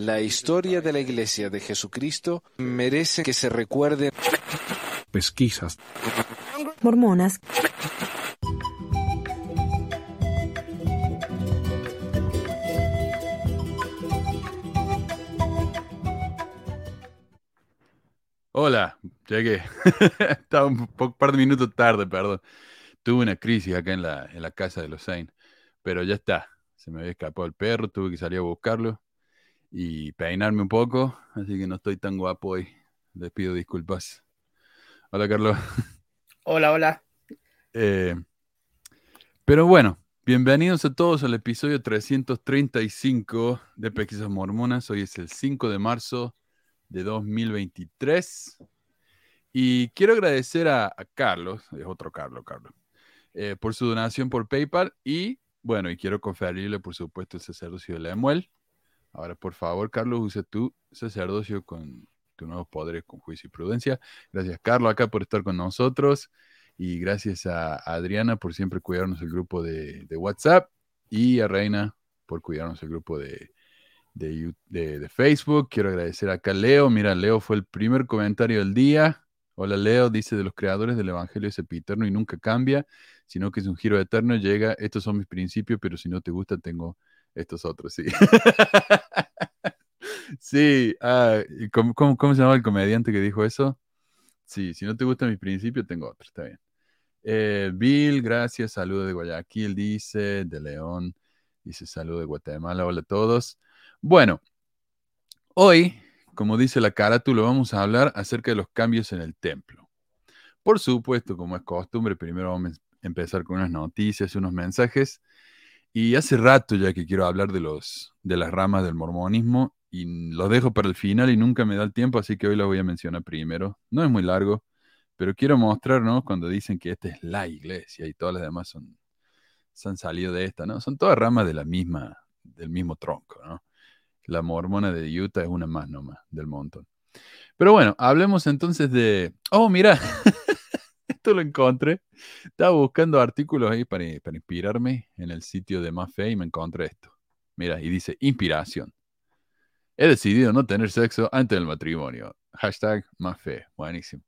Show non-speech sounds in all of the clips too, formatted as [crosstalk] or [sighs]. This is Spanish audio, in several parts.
La historia de la Iglesia de Jesucristo merece que se recuerde. Pesquisas. Mormonas. Hola, llegué. [laughs] Estaba un par de minutos tarde, perdón. Tuve una crisis acá en la, en la casa de los Saints, pero ya está. Se me había escapado el perro, tuve que salir a buscarlo y peinarme un poco, así que no estoy tan guapo hoy. Les pido disculpas. Hola, Carlos. [laughs] Hola, hola. Eh, pero bueno, bienvenidos a todos al episodio 335 de Pesquisas Mormonas. Hoy es el 5 de marzo de 2023. Y quiero agradecer a, Carlos, es otro Carlos, Carlos, eh, por su donación por PayPal y, bueno, y quiero conferirle, por supuesto, el sacerdocio de Lemuel. Ahora, por favor, Carlos, use tu sacerdocio con tus nuevos poderes con juicio y prudencia. Gracias, Carlos, acá por estar con nosotros. Y gracias a Adriana por siempre cuidarnos el grupo de, WhatsApp. Y a Reina por cuidarnos el grupo de, de, Facebook. Quiero agradecer acá a Leo. Mira, Leo fue el primer comentario del día. Hola Leo, dice de los creadores del Evangelio es epiterno y nunca cambia, sino que es un giro eterno. Llega, estos son mis principios, pero si no te gusta, tengo estos otros, sí. [laughs] sí, ah, ¿cómo, se llama el comediante que dijo eso? Sí, si no te gusta mis principios, tengo otros, está bien. Eh, Bill, gracias, saludo de Guayaquil, dice, de León, dice saludo de Guatemala, hola a todos. Bueno, hoy, como dice la carátula, vamos a hablar acerca de los cambios en el templo. Por supuesto, como es costumbre, primero vamos a empezar con unas noticias, unos mensajes. Y hace rato ya que quiero hablar de, los, de las ramas del mormonismo y los dejo para el final y nunca me da el tiempo, así que hoy lo voy a mencionar primero. No es muy largo, pero quiero mostrar, ¿no? Cuando dicen que esta es la iglesia y todas las demás son, se han salido de esta, ¿no? Son todas ramas de la misma, del mismo tronco, ¿no? La mormona de Utah es una más nomás del montón. Pero bueno, hablemos entonces de... Oh, mira, [laughs] esto lo encontré. Estaba buscando artículos ahí para, inspirarme en el sitio de Más Fe y me encontré esto. Mira, y dice inspiración. He decidido no tener sexo antes del matrimonio. Hashtag Más Fe. Buenísimo.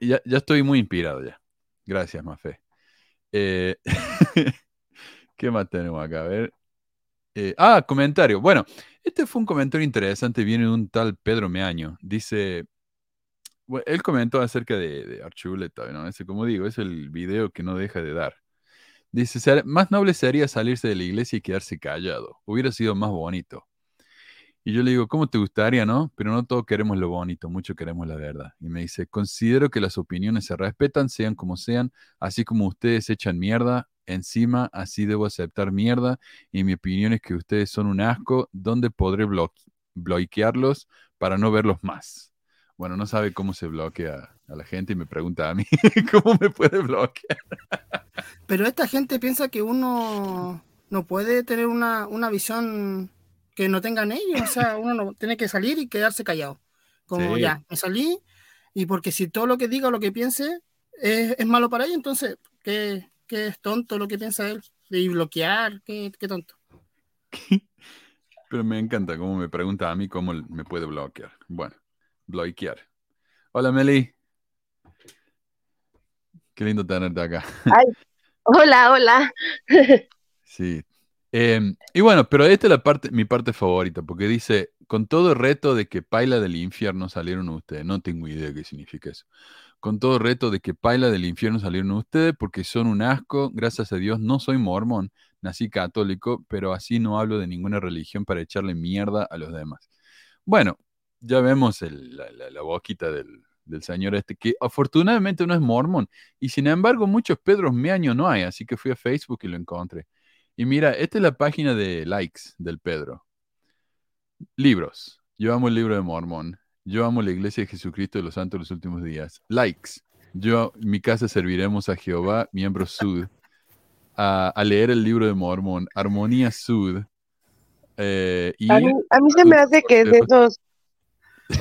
ya, estoy muy inspirado ya. Gracias, Más Fe. Eh, [laughs] ¿Qué más tenemos acá? A ver. Eh, ah, comentario. Bueno, este fue un comentario interesante, viene de un tal Pedro Meaño. Dice, él comentó acerca de, Archuleta, ¿no? Ese, como digo, es el video que no deja de dar. Dice, más noble sería salirse de la iglesia y quedarse callado. Hubiera sido más bonito. Y yo le digo, ¿cómo te gustaría, no? Pero no todos queremos lo bonito, mucho queremos la verdad. Y me dice, considero que las opiniones se respetan, sean como sean, así como ustedes echan mierda, encima, así debo aceptar mierda y mi opinión es que ustedes son un asco, ¿dónde podré bloquearlos para no verlos más? Bueno, no sabe cómo se bloquea a la gente y me pregunta a mí, [laughs] ¿cómo me puede bloquear? Pero esta gente piensa que uno no puede tener una, visión que no tengan ellos, o sea, uno no tiene que salir y quedarse callado. Como ya, me salí y porque si todo lo que diga o lo que piense es, es malo para ellos, entonces, ¿qué, que es tonto lo que piensa él. Y bloquear, qué, tonto. [laughs] Pero me encanta cómo me pregunta a mí cómo me puede bloquear. Bueno, bloquear. Hola, Meli. Qué lindo tenerte acá. [laughs] hola, hola. [laughs] sí. Em, y bueno, pero esta es la parte, mi parte favorita, porque dice, con todo el reto de que paila del infierno salieron ustedes. No tengo idea qué significa eso con todo reto de que paila del infierno salieron ustedes porque son un asco. Gracias a Dios no soy mormón, nací católico, pero así no hablo de ninguna religión para echarle mierda a los demás. Bueno, ya vemos la, boquita del, señor este, que afortunadamente no es mormón, y sin embargo muchos Pedros Meaño no hay, así que fui a Facebook y lo encontré. Y mira, esta es la página de likes del Pedro. Libros. Yo amo el libro de Mormón. Yo amo la iglesia de Jesucristo de los Santos de los últimos días. Likes. Yo, en mi casa serviremos a Jehová, miembro Sud, a, leer el libro de Mormón, Armonía Sud. Eh, y, a, mí, se me hace que es de esos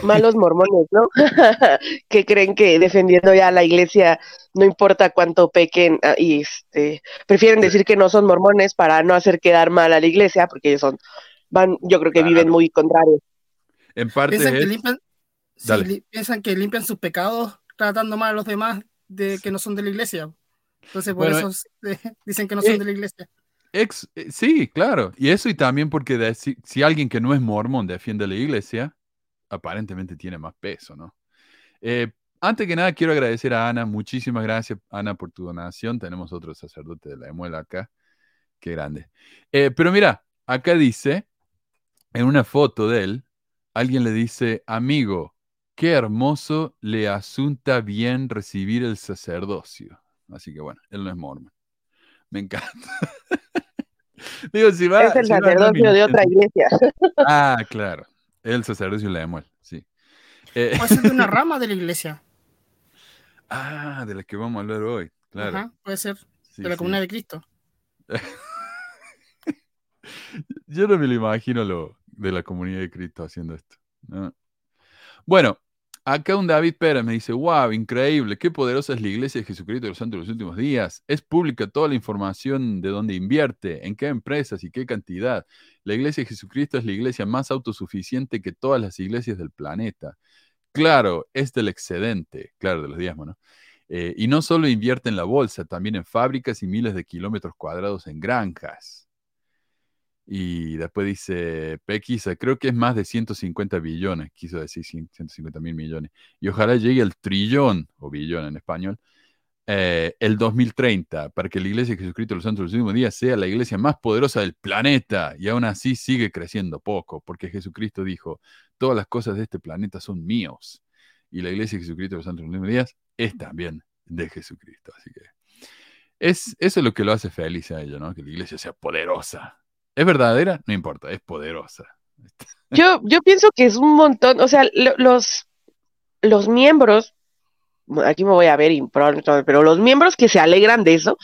malos mormones, ¿no? [laughs] que creen que defendiendo ya a la iglesia no importa cuánto pequen ah, y este, prefieren decir que no son mormones para no hacer quedar mal a la iglesia porque ellos son van, yo creo que viven muy contrarios. En parte Piensan que, limpian, sí, Dale. li- piensan que limpian sus pecados tratando mal a los demás de que no son de la iglesia. Entonces por Bueno, eso eh, [laughs] dicen que no eh, son de la iglesia. Ex- eh, sí, claro. Y eso y también porque de- si, si alguien que no es mormón defiende la iglesia, aparentemente tiene más peso, ¿no? Eh, antes que nada, quiero agradecer a Ana. Muchísimas gracias, Ana, por tu donación. Tenemos otro sacerdote de la Emuela acá. Qué grande. Eh, pero mira, acá dice, en una foto de él, alguien le dice, amigo, qué hermoso le asunta bien recibir el sacerdocio. Así que bueno, él no es mormón. Me encanta. [laughs] Digo, si va, es el si va sacerdocio de otra iglesia. [laughs] Ah, claro. El sacerdocio de Lemuel, sí. Eh, Puede ser de una [laughs] rama de la iglesia. ah, de la que vamos a hablar hoy, claro. Ajá, puede ser Sí, de la sí. comunidad de Cristo. [laughs] Yo no me lo imagino lo de la comunidad de Cristo haciendo esto. ¿no? Bueno, acá un David Pérez me dice, wow, increíble, qué poderosa es la iglesia de Jesucristo de los Santos de los últimos días. Es pública toda la información de dónde invierte, en qué empresas y qué cantidad. La iglesia de Jesucristo es la iglesia más autosuficiente que todas las iglesias del planeta. Claro, es del excedente, claro, de los diezmos, ¿no? Eh, y no solo invierte en la bolsa, también en fábricas y miles de kilómetros cuadrados en granjas. Y después dice Pequisa, creo que es más de 150 billones, quiso decir 100 150 mil millones. Y ojalá llegue al trillón, o billón en español, eh, el 2030, para que la iglesia de Jesucristo de los Santos de los últimos días sea la iglesia más poderosa del planeta. Y aún así sigue creciendo poco, porque Jesucristo dijo, todas las cosas de este planeta son míos. Y la iglesia de Jesucristo de los Santos de los últimos días es también de Jesucristo. Así que es, eso es lo que lo hace feliz a ella, ¿no? Que la iglesia sea poderosa. ¿Es verdadera? No importa, es poderosa. Yo, yo pienso que es un montón, o sea, lo- los, los miembros, aquí me voy a ver, no, pero los miembros que se alegran de eso,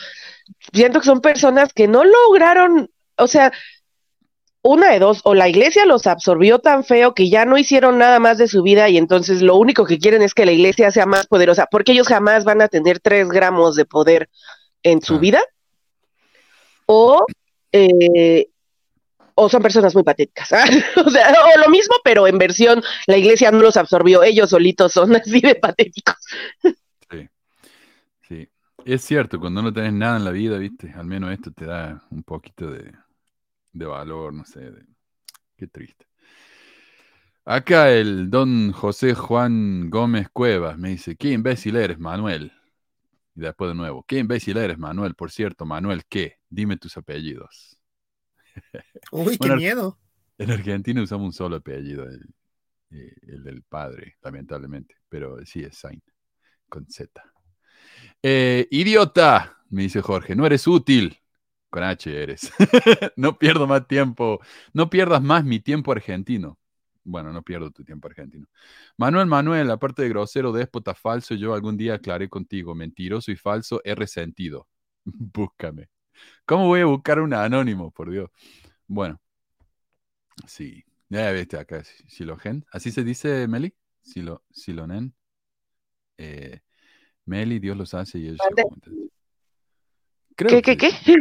siento que son personas que no lograron, o sea, una de dos, o la iglesia los absorbió tan feo que ya no hicieron nada más de su vida y entonces lo único que quieren es que la iglesia sea más poderosa, porque ellos jamás van a tener tres gramos de poder en su Ah. vida, o, eh, o son personas muy patéticas, [laughs] o lo mismo, pero en versión, la iglesia no los absorbió, ellos solitos son [laughs] así de patéticos. Sí. Sí. Es cierto, cuando no tenés nada en la vida, ¿viste? Al menos esto te da un poquito de, de valor, no sé. de- Qué triste. Acá el don José Juan Gómez Cuevas me dice, qué imbécil eres, Manuel. Y después de nuevo, qué imbécil eres, Manuel. Por cierto, Manuel, ¿qué? Dime tus apellidos. Uy, qué miedo. En Argentina usamos un solo apellido, el, eh, el del padre, lamentablemente. Pero sí es Sain, con Z. Eh, idiota, me dice Jorge, no eres útil. Con H eres. [laughs] no pierdo más tiempo. No pierdas más mi tiempo argentino. Bueno, no pierdo tu tiempo argentino. Manuel, Manuel, aparte de grosero, déspota, falso, yo algún día aclaré contigo. Mentiroso y falso, he resentido. [laughs] Búscame. ¿Cómo voy a buscar un anónimo, por Dios? Bueno, sí. Ya viste acá, Silogen. ¿Así se dice, Meli? Silo, Silonen. Eh, Meli, Dios los hace y ellos se. Creo ¿Qué, que- qué, qué?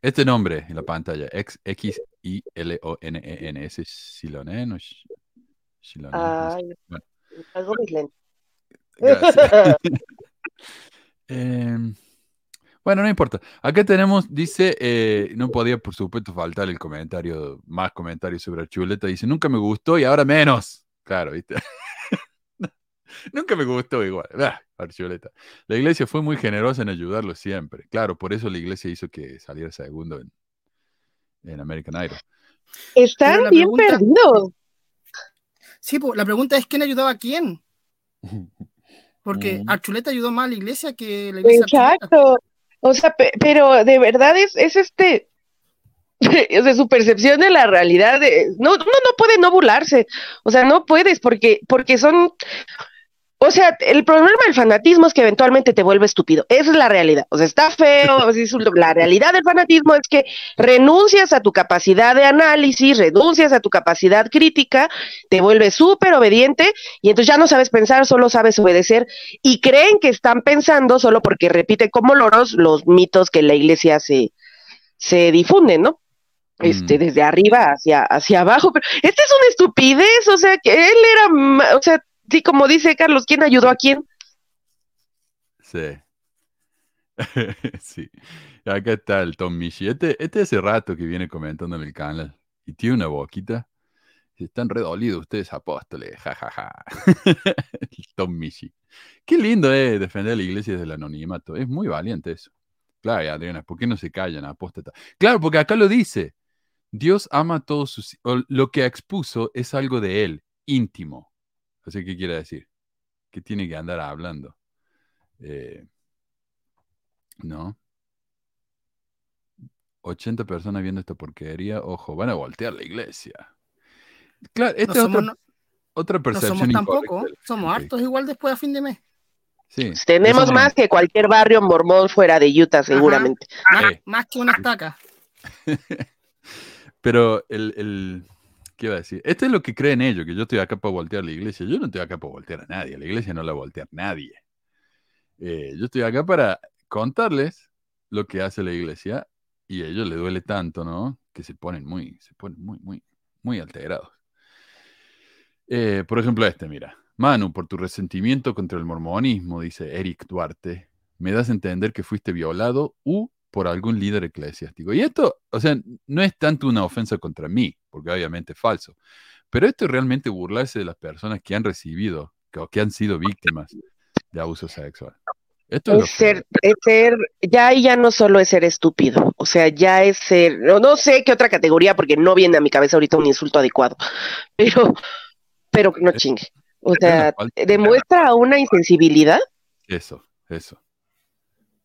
Este nombre en la pantalla, X, X I L O N E N, ¿ese es Silonen o sé. Ay, Bueno, algo mis lentes. gracias. [laughs] [laughs] Em, bueno, no importa. Acá tenemos, dice, eh, no podía por supuesto faltar el comentario, más comentarios sobre Archuleta. Dice, nunca me gustó y ahora menos. Claro, ¿viste? [laughs] nunca me gustó igual. Ah, Archuleta. La iglesia fue muy generosa en ayudarlo siempre. Claro, por eso la iglesia hizo que saliera segundo en, en American Idol. Están la bien pregunta- perdidos. Sí, pues, la pregunta es quién ayudaba a quién. [laughs] Porque Mm. Archuleta ayudó más a la iglesia que la iglesia. a Archuleta. O sea, pe- pero de verdad es, es este, [laughs] o sea, su percepción de la realidad, de- no, uno no puede no burlarse, o sea, no puedes porque, porque son, o sea, el problema del fanatismo es que eventualmente te vuelve estúpido, esa es la realidad, o sea, está feo, es la realidad del fanatismo es que renuncias a tu capacidad de análisis, renuncias a tu capacidad crítica, te vuelves súper obediente y entonces ya no sabes pensar, solo sabes obedecer y creen que están pensando solo porque repiten como loros los mitos que la iglesia se, se difunden, ¿no? este, Mm. desde arriba hacia, hacia abajo. Pero esta es una estupidez, o sea, que él era, o sea, sí, como dice Carlos, ¿quién ayudó a quién? Sí. [laughs] sí. Acá está el Tom Michi. Este, este hace rato que viene comentando en el canal y tiene una boquita. Están redolidos ustedes, apóstoles. Ja, ja, ja. [laughs] Tom Michi. Qué lindo es defender a la iglesia desde el anonimato. Es muy valiente eso. Claro, Adriana, ¿por qué no se callan, apóstata? Claro, porque acá lo dice. Dios ama a todos sus... Lo que expuso es algo de él, íntimo. Así que, ¿qué quiere decir? Que tiene que andar hablando. Eh, no. 80 personas viendo esta porquería. Ojo, van a voltear la iglesia. Claro, esta No es somos, otra, no, otra no percepción somos incorrecta tampoco, somos hartos igual después a fin de mes. Sí, Tenemos no- más que cualquier barrio mormón fuera de Utah, seguramente. Más, más que una estaca. [laughs] Pero el, el- ¿Qué iba a decir? Esto es lo que creen ellos, que yo estoy acá para voltear la iglesia. Yo no estoy acá para voltear a nadie. La iglesia no la voltea nadie. Eh, yo estoy acá para contarles lo que hace la iglesia y a ellos les duele tanto, ¿no? Que se ponen muy, se ponen muy, muy, muy alterados. Eh, por ejemplo, este, mira. Manu, por tu resentimiento contra el mormonismo, dice Eric Duarte, me das a entender que fuiste violado u por algún líder eclesiástico. Y esto, o sea, no es tanto una ofensa contra mí, porque obviamente es falso, pero esto es realmente burlarse de las personas que han recibido o que han sido víctimas de abuso sexual. Esto es, ser, es ser, ya ahí ya no solo es ser estúpido, o sea, ya es ser, no, no sé qué otra categoría, porque no viene a mi cabeza ahorita un insulto adecuado, [laughs] pero, pero no Es- chingue. O sea, demuestra una insensibilidad. Eso, eso.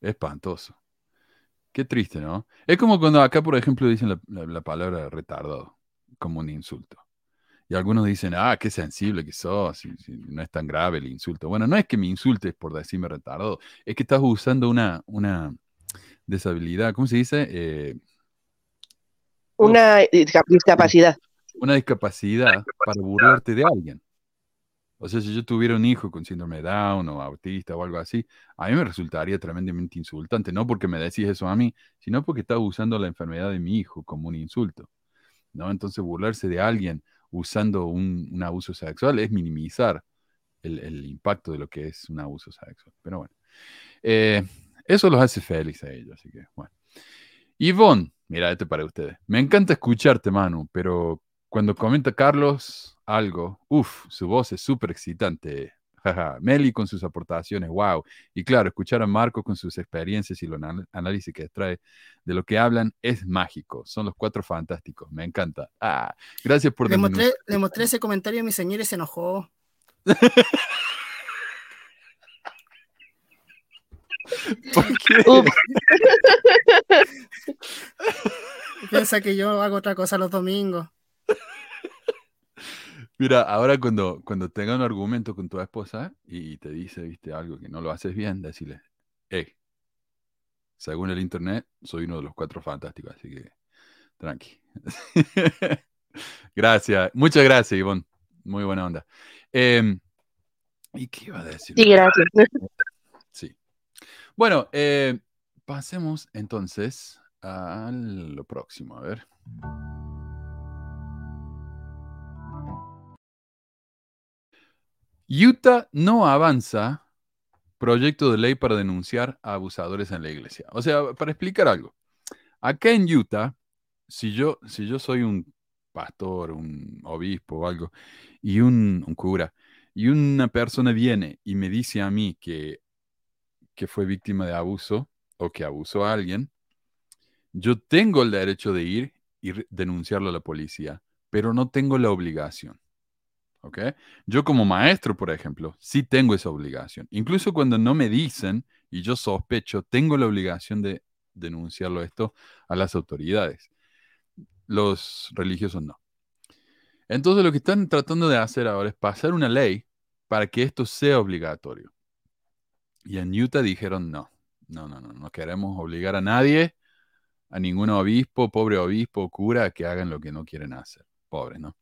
Espantoso. Qué triste, ¿no? Es como cuando acá, por ejemplo, dicen la, la- la palabra retardado como un insulto. Y algunos dicen, ah, qué sensible que sos, si- si no es tan grave el insulto. Bueno, no es que me insultes por decirme retardado, es que estás usando una, una deshabilidad, ¿cómo se dice? Eh, Una disca- discapacidad. una discapacidad para burlarte de alguien. O sea, si yo tuviera un hijo con síndrome de Down o autista o algo así, a mí me resultaría tremendamente insultante, no porque me decís eso a mí, sino porque estás usando la enfermedad de mi hijo como un insulto. ¿No? Entonces, burlarse de alguien usando un, abuso sexual es minimizar el, el impacto de lo que es un abuso sexual. Pero bueno, eh, eso los hace felices a ellos, así que bueno. Ivonne, mira, este para ustedes. Me encanta escucharte, Manu, pero cuando comenta Carlos algo, uff, su voz es súper excitante. Jaja. Meli con sus aportaciones, wow. Y claro, escuchar a Marco con sus experiencias y los análisis que trae de lo que hablan es mágico. Son los cuatro fantásticos. Me encanta. Ah, gracias por Le mostré, le mostré ese comentario a mi señora y se enojó. [laughs] ¿Por qué? Ups. Piensa que yo hago otra cosa los domingos. Mira, ahora cuando, cuando tenga un argumento con tu esposa y te dice, viste, algo que no lo haces bien, decirle, hey, según el internet, soy uno de los cuatro fantásticos, así que tranqui. [laughs] gracias, muchas gracias, Ivonne. Muy buena onda. Em, ¿Y qué iba a decir? Sí, gracias. Sí. Bueno, eh, pasemos entonces a lo próximo. A ver. Utah no avanza proyecto de ley para denunciar a abusadores en la iglesia. O sea, para explicar algo. Acá en Utah, si yo, si yo soy un pastor, un obispo o algo, y un, cura, y una persona viene y me dice a mí que, que fue víctima de abuso o que abusó a alguien, yo tengo el derecho de ir y denunciarlo a la policía, pero no tengo la obligación. Yo como maestro, por ejemplo, sí tengo esa obligación. Incluso cuando no me dicen y yo sospecho, tengo la obligación de denunciarlo esto a las autoridades. Los religiosos no. Entonces lo que están tratando de hacer ahora es pasar una ley para que esto sea obligatorio. Y en Utah dijeron no, no, no, no, no queremos obligar a nadie, a ningún obispo, pobre obispo, cura, que hagan lo que no quieren hacer. Pobre, ¿no?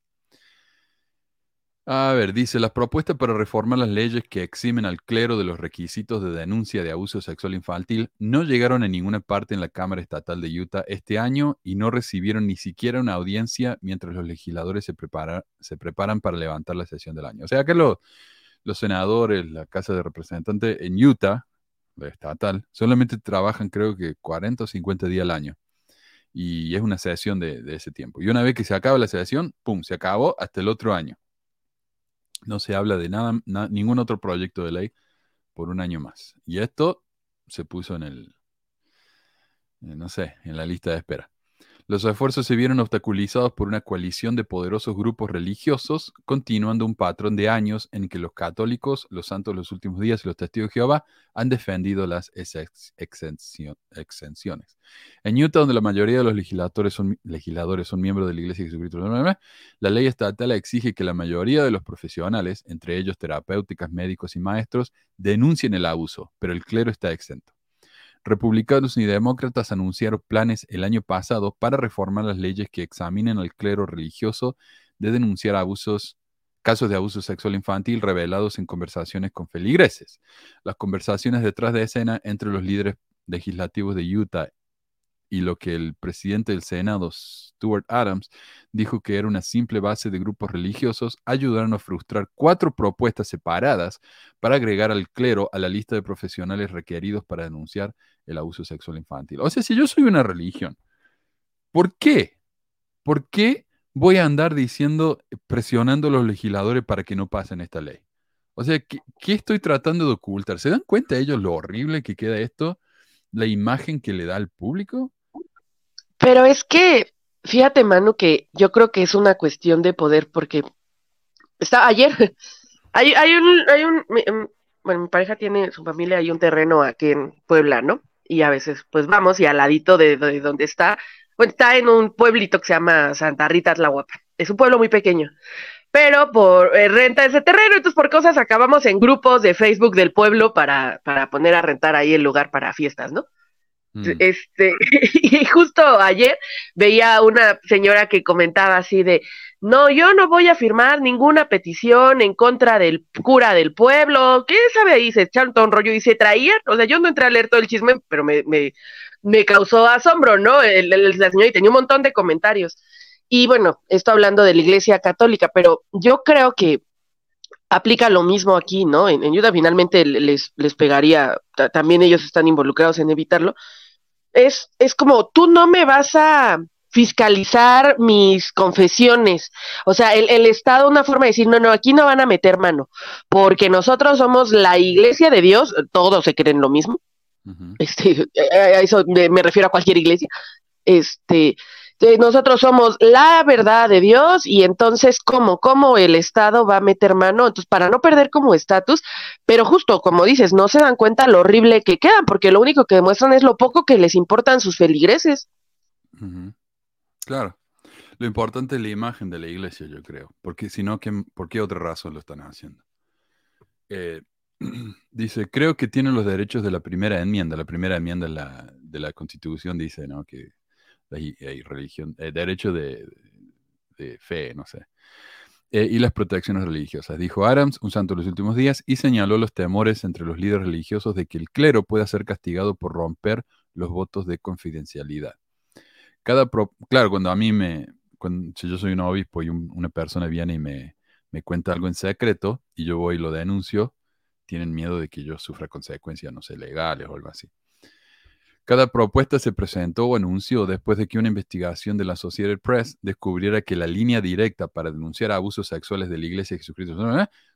A ver, dice, las propuestas para reformar las leyes que eximen al clero de los requisitos de denuncia de abuso sexual infantil no llegaron a ninguna parte en la Cámara Estatal de Utah este año y no recibieron ni siquiera una audiencia mientras los legisladores se, prepara- se preparan para levantar la sesión del año. O sea que lo- los senadores, la Casa de Representantes en Utah, la estatal, solamente trabajan creo que 40 o 50 días al año. Y es una sesión de, de ese tiempo. Y una vez que se acaba la sesión, ¡pum!, se acabó hasta el otro año. No se habla de nada, na- ningún otro proyecto de ley por un año más. Y esto se puso en el, eh, no sé, en la lista de espera. Los esfuerzos se vieron obstaculizados por una coalición de poderosos grupos religiosos, continuando un patrón de años en que los católicos, los santos de los últimos días y los testigos de Jehová han defendido las ex- exencio- exenciones. En Utah, donde la mayoría de los legisladores son, legisladores miembros de la Iglesia de Jesucristo, la ley estatal exige que la mayoría de los profesionales, entre ellos terapéuticas, médicos y maestros, denuncien el abuso, pero el clero está exento. Republicanos y demócratas anunciaron planes el año pasado para reformar las leyes que examinen al clero religioso de denunciar abusos, casos de abuso sexual infantil revelados en conversaciones con feligreses. Las conversaciones detrás de escena entre los líderes legislativos de Utah y lo que el presidente del Senado, Stuart Adams, dijo que era una simple base de grupos religiosos, ayudaron a frustrar cuatro propuestas separadas para agregar al clero a la lista de profesionales requeridos para denunciar el abuso sexual infantil. O sea, si yo soy una religión, ¿por qué? ¿Por qué voy a andar diciendo, presionando a los legisladores para que no pasen esta ley? O sea, ¿qué, qué estoy tratando de ocultar? ¿Se dan cuenta ellos lo horrible que queda esto? La imagen que le da al público. Pero es que, fíjate, Manu, que yo creo que es una cuestión de poder, porque está ayer, [laughs] hay, hay un, hay un, mi- em, bueno, mi pareja tiene su familia, hay un terreno aquí en Puebla, ¿no? Y a veces, pues vamos, y al ladito de, de donde está, bueno, está en un pueblito que se llama Santa Rita Tlahuapa. Es un pueblo muy pequeño. Pero por eh, renta ese terreno, entonces por cosas acabamos en grupos de Facebook del pueblo para, para poner a rentar ahí el lugar para fiestas, ¿no? Mm. Este, [laughs] y justo ayer veía una señora que comentaba así de, no, yo no voy a firmar ninguna petición en contra del cura del pueblo, ¿qué sabe ahí? Se todo un rollo y se traían, o sea, yo no entré a leer todo el chisme, pero me, me, me causó asombro, ¿no? El- el- la señora y tenía un montón de comentarios. Y bueno, esto hablando de la iglesia católica, pero yo creo que aplica lo mismo aquí, ¿no? En, en finalmente les, les pegaría, ta- también ellos están involucrados en evitarlo. Es, es como, tú no me vas a fiscalizar mis confesiones. O sea, el, el Estado, una forma de decir, no, no, aquí no van a meter mano, porque nosotros somos la iglesia de Dios, todos se creen lo mismo, este, [laughs] a eso me, refiero a cualquier iglesia, este, nosotros somos la verdad de Dios y entonces, ¿cómo? ¿Cómo el Estado va a meter mano? Entonces, para no perder como estatus, pero justo como dices, no se dan cuenta lo horrible que quedan, porque lo único que demuestran es lo poco que les importan sus feligreses. Claro. Lo importante es la imagen de la iglesia, yo creo. Porque si no, ¿qué- ¿por qué otra razón lo están haciendo? Eh, [clears throat] dice, creo que tienen los derechos de la primera enmienda. La primera enmienda de la, de la Constitución dice, ¿no? Que hay religión, eh, derecho de, fe, no sé. Eh, y las protecciones religiosas. Dijo Adams, un santo de los últimos días, y señaló los temores entre los líderes religiosos de que el clero pueda ser castigado por romper los votos de confidencialidad. Cada claro, cuando a mí me, si yo soy un obispo y un- una persona viene y me, me cuenta algo en secreto y yo voy y lo denuncio, tienen miedo de que yo sufra consecuencias, no sé, legales o algo así. Cada propuesta se presentó o anunció después de que una investigación de la Associated Press descubriera que la línea directa para denunciar abusos sexuales de la Iglesia de Jesucristo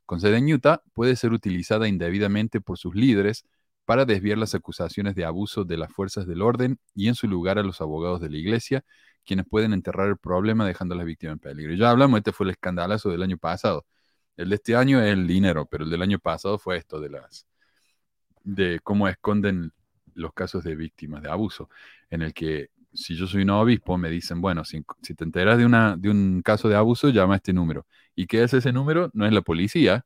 con sede en Utah puede ser utilizada indebidamente por sus líderes para desviar las acusaciones de abuso de las fuerzas del orden y en su lugar a los abogados de la Iglesia, quienes pueden enterrar el problema dejando a las víctimas en peligro. Ya hablamos, este fue el escandalazo del año pasado. El de este año es el dinero, pero el del año pasado fue esto de las de cómo esconden los casos de víctimas de abuso, en el que si yo soy un obispo me dicen, bueno, si, te enteras de, una, de un caso de abuso, llama a este número. ¿Y qué es ese número? No es la policía,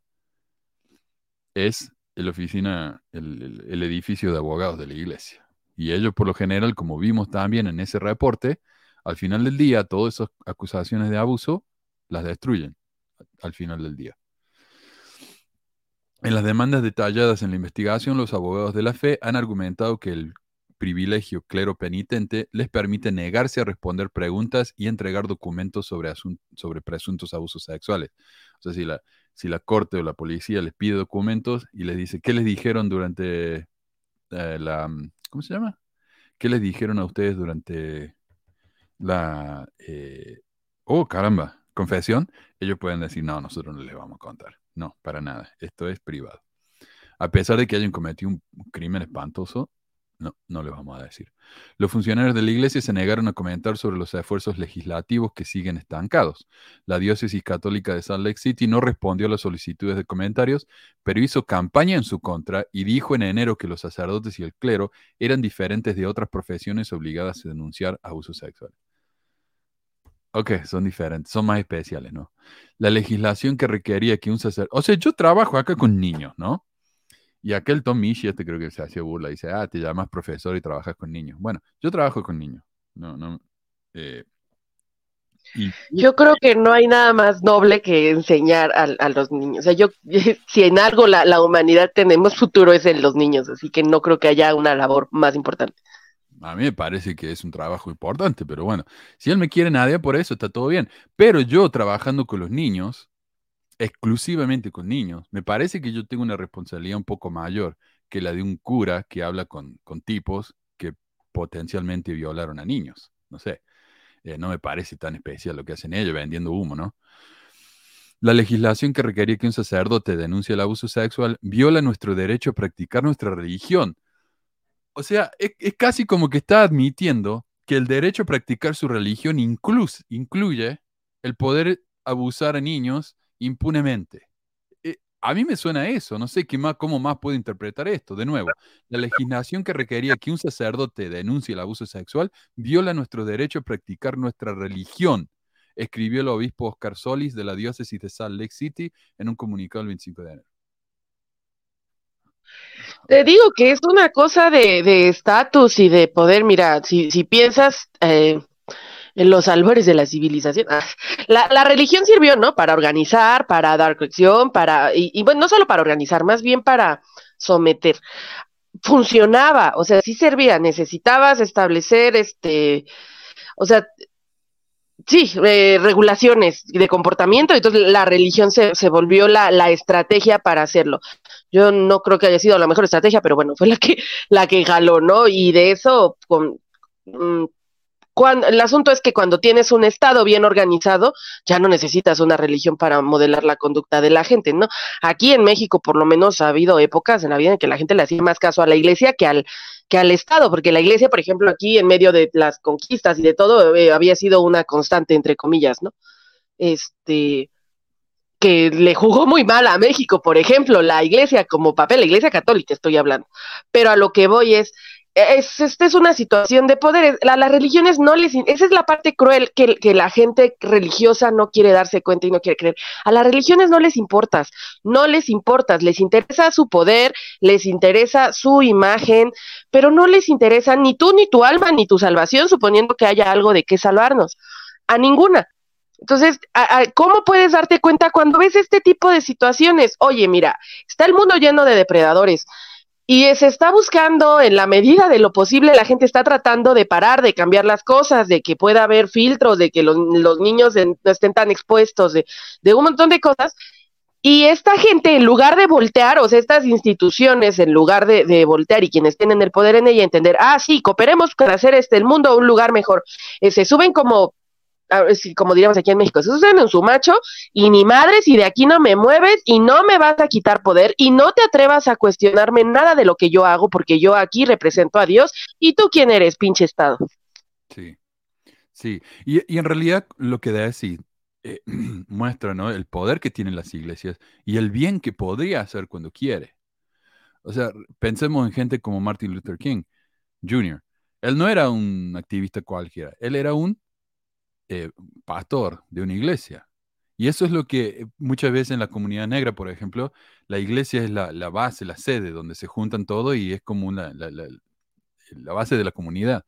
es la oficina, el, el- el edificio de abogados de la iglesia. Y ellos, por lo general, como vimos también en ese reporte, al final del día, todas esas acusaciones de abuso las destruyen. al final del día. En las demandas detalladas en la investigación, los abogados de la fe han argumentado que el privilegio clero penitente les permite negarse a responder preguntas y entregar documentos sobre, sobre presuntos abusos sexuales. O sea, si la, si la corte o la policía les pide documentos y les dice, ¿qué les dijeron durante eh, la... ¿Cómo se llama? ¿Qué les dijeron a ustedes durante la... Eh, oh, caramba, confesión? Ellos pueden decir, no, nosotros no les vamos a contar. No, para nada. Esto es privado. A pesar de que hayan cometido un crimen espantoso, no, no le vamos a decir. Los funcionarios de la iglesia se negaron a comentar sobre los esfuerzos legislativos que siguen estancados. La diócesis católica de Salt Lake City no respondió a las solicitudes de comentarios, pero hizo campaña en su contra y dijo en enero que los sacerdotes y el clero eran diferentes de otras profesiones obligadas a denunciar abuso sexual. Ok, son diferentes, son más especiales, ¿no? La legislación que requería que un sacerdote... O sea, yo trabajo acá con niños, ¿no? Y aquel Tom Michi, este creo que se hacía burla, dice, ah, te llamas profesor y trabajas con niños. Bueno, yo trabajo con niños. No, no. Eh, yo creo que no hay nada más noble que enseñar a, los niños. O sea, yo, [laughs] si en algo la, la, humanidad tenemos futuro es en los niños, así que no creo que haya una labor más importante. A mí me parece que es un trabajo importante, pero bueno, si él me quiere nadie por eso está todo bien. Pero yo trabajando con los niños, exclusivamente con niños, me parece que yo tengo una responsabilidad un poco mayor que la de un cura que habla con, con tipos que potencialmente violaron a niños. No sé, eh, no me parece tan especial lo que hacen ellos vendiendo humo, ¿no? La legislación que requería que un sacerdote denuncie el abuso sexual viola nuestro derecho a practicar nuestra religión. O sea, es, casi como que está admitiendo que el derecho a practicar su religión incluye el poder abusar a niños impunemente. Eh, a mí me suena eso, no sé qué más, cómo más puedo interpretar esto. De nuevo, la legislación que requería que un sacerdote denuncie el abuso sexual viola nuestro derecho a practicar nuestra religión, escribió el obispo Oscar Solis de la diócesis de Salt Lake City en un comunicado el 25 de enero. Te digo que es una cosa de estatus y de poder. Mira, si, si piensas, eh, en los albores de la civilización. Ah, la, religión sirvió, ¿no? Para organizar, para dar corrección, para, y, bueno, no solo para organizar, más bien para someter. Funcionaba, o sea, sí servía, necesitabas establecer, este, o sea, sí, eh, regulaciones de comportamiento, entonces la religión se, se volvió la, la, estrategia para hacerlo. Yo no creo que haya sido la mejor estrategia, pero bueno, fue la que, la que jaló, ¿no? Y de eso, con, el asunto es que cuando tienes un Estado bien organizado, ya no necesitas una religión para modelar la conducta de la gente, ¿no? Aquí en México, por lo menos, ha habido épocas en la vida en que la gente le hacía más caso a la iglesia que al, que al Estado, porque la iglesia, por ejemplo, aquí en medio de las conquistas y de todo, eh, había sido una constante, entre comillas, ¿no? Este que le jugó muy mal a México, por ejemplo, la iglesia como papel, la iglesia católica estoy hablando. Pero a lo que voy es, es, esta es una situación de poder. A las religiones no les. Esa es la parte cruel que, que, la gente religiosa no quiere darse cuenta y no quiere creer. A las religiones no les importas, no les importas. Les interesa su poder, les interesa su imagen, pero no les interesa ni tú, ni tu alma, ni tu salvación, suponiendo que haya algo de qué salvarnos. A ninguna. Entonces, ¿cómo puedes darte cuenta cuando ves este tipo de situaciones? Oye, mira, está el mundo lleno de depredadores y se está buscando, en la medida de lo posible, la gente está tratando de parar, de cambiar las cosas, de que pueda haber filtros, de que los, niños no estén tan expuestos, de, un montón de cosas. Y esta gente, en lugar de voltear, o sea, estas instituciones, en lugar de, de voltear y quienes tienen el poder en ella, entender, ah, sí, cooperemos para hacer este, el mundo un lugar mejor, eh, se suben como como diríamos aquí en México, se usan en su macho y ni madres y de aquí no me mueves y no me vas a quitar poder y no te atrevas a cuestionarme nada de lo que yo hago porque yo aquí represento a Dios y tú quién eres, pinche Estado. Sí, sí, y, en realidad lo que da es eh, [clears throat] muestra ¿no? el poder que tienen las iglesias y el bien que podría hacer cuando quiere. O sea, pensemos en gente como Martin Luther King Jr. Él no era un activista cualquiera, él era un eh, pastor de una iglesia. Y eso es lo que eh, muchas veces en la comunidad negra, por ejemplo, la iglesia es la, base, la sede, donde se juntan todo y es como una, la, base de la comunidad.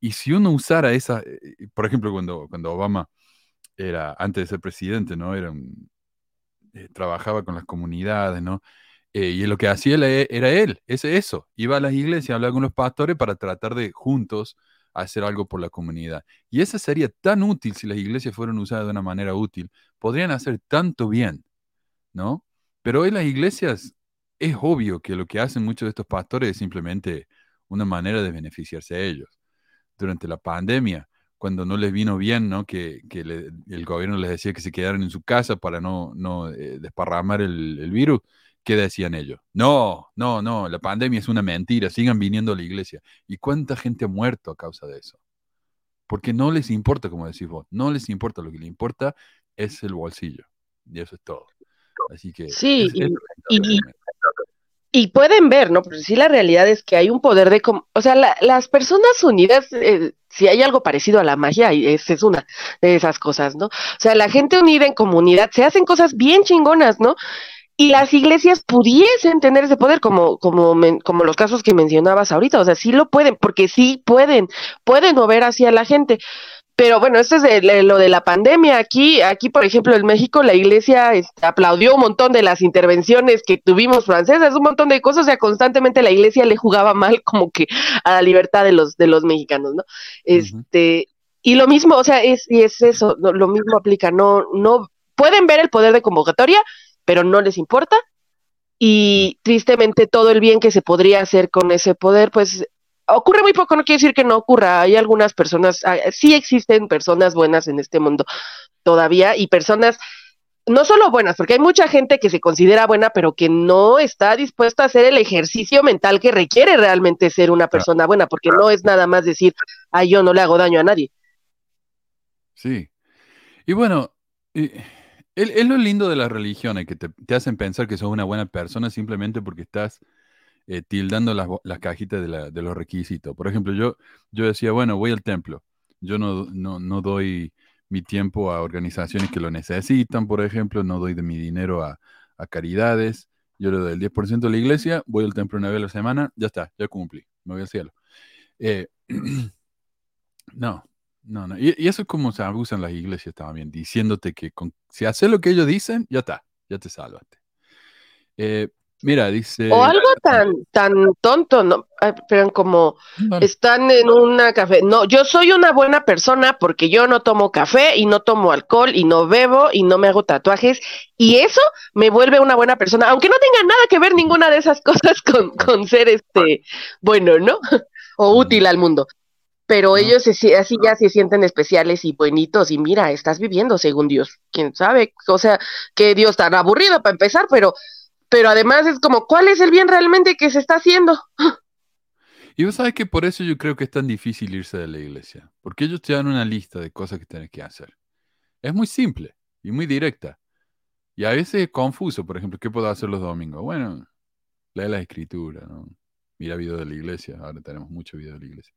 Y si uno usara esa, eh, por ejemplo, cuando, cuando Obama era, antes de ser presidente, ¿no? Era trabajaba con las comunidades, ¿no? Y lo que hacía él, era él, es eso. Iba a las iglesias, hablaba con los pastores para tratar de juntos hacer algo por la comunidad. Y eso sería tan útil si las iglesias fueran usadas de una manera útil. Podrían hacer tanto bien, ¿no? Pero hoy las iglesias, es obvio que lo que hacen muchos de estos pastores es simplemente una manera de beneficiarse a ellos. Durante la pandemia, cuando no les vino bien, ¿no? Que, el gobierno les decía que se quedaran en su casa para no, no eh, desparramar el virus, ¿qué decían ellos? No, no, no, la pandemia es una mentira, sigan viniendo a la iglesia. ¿Y cuánta gente ha muerto a causa de eso? Porque no les importa, como decís vos, no les importa, lo que les importa es el bolsillo. Y eso es todo. Así que... Sí, y, pueden ver, ¿no? Pero sí la realidad es que hay un poder de... O sea, las personas unidas, eh, si hay algo parecido a la magia, esa es una de esas cosas, ¿no? O sea, la gente unida en comunidad, se hacen cosas bien chingonas, ¿no? Y las iglesias pudiesen tener ese poder, como, como, como los casos que mencionabas ahorita, o sea, sí lo pueden, porque sí pueden, pueden mover hacia la gente. Pero bueno, esto es lo de la pandemia. Aquí, aquí, por ejemplo, en México, la iglesia este, aplaudió un montón de las intervenciones que tuvimos francesas, un montón de cosas, o sea, constantemente la iglesia le jugaba mal [laughs] como que a la libertad de los, de los mexicanos, ¿no? Este, y lo mismo, o sea, es, y es eso, lo mismo aplica, no, no, pueden ver el poder de convocatoria, pero no les importa. Y tristemente todo el bien que se podría hacer con ese poder, pues ocurre muy poco, no quiere decir que no ocurra. Hay algunas personas, sí existen personas buenas en este mundo todavía y personas no solo buenas, porque hay mucha gente que se considera buena, pero que no está dispuesta a hacer el ejercicio mental que requiere realmente ser una persona buena, porque no es nada más decir, ay, yo no le hago daño a nadie. Sí. Y bueno, es, lo lindo de las religiones, que te, hacen pensar que sos una buena persona simplemente porque estás eh, tildando las, cajitas de, los requisitos. Por ejemplo, yo, yo decía, bueno, voy al templo. Yo no, no, doy mi tiempo a organizaciones que lo necesitan, por ejemplo, no doy de mi dinero a, caridades. Yo le doy el 10% a la iglesia, voy al templo una vez a la semana, ya está, ya cumplí, me voy al cielo. Eh, [clears throat] no, no, no. Y, eso es como se abusan las iglesias también, diciéndote que si haces lo que ellos dicen, ya está, ya te salvaste. Eh, mira, dice. O algo tan, tan tonto, ¿no? Pero como están en una café. No, yo soy una buena persona porque yo no tomo café y no tomo alcohol y no bebo y no me hago tatuajes. Y eso me vuelve una buena persona, aunque no tenga nada que ver ninguna de esas [laughs] cosas con, con ser este bueno, ¿no? [laughs] o útil al mundo pero ellos así ya se sienten especiales y buenitos y mira, estás viviendo según Dios, quién sabe, o sea, que Dios tan aburrido para empezar, pero, pero además es como, ¿cuál es el bien realmente que se está haciendo? Y vos sabes que por eso yo creo que es tan difícil irse de la iglesia, porque ellos te dan una lista de cosas que tienes que hacer. Es muy simple y muy directa. Y a veces es confuso, por ejemplo, ¿qué puedo hacer los domingos? Bueno, lee la escritura, ¿no? Mira video de la iglesia, ahora tenemos mucho video de la iglesia.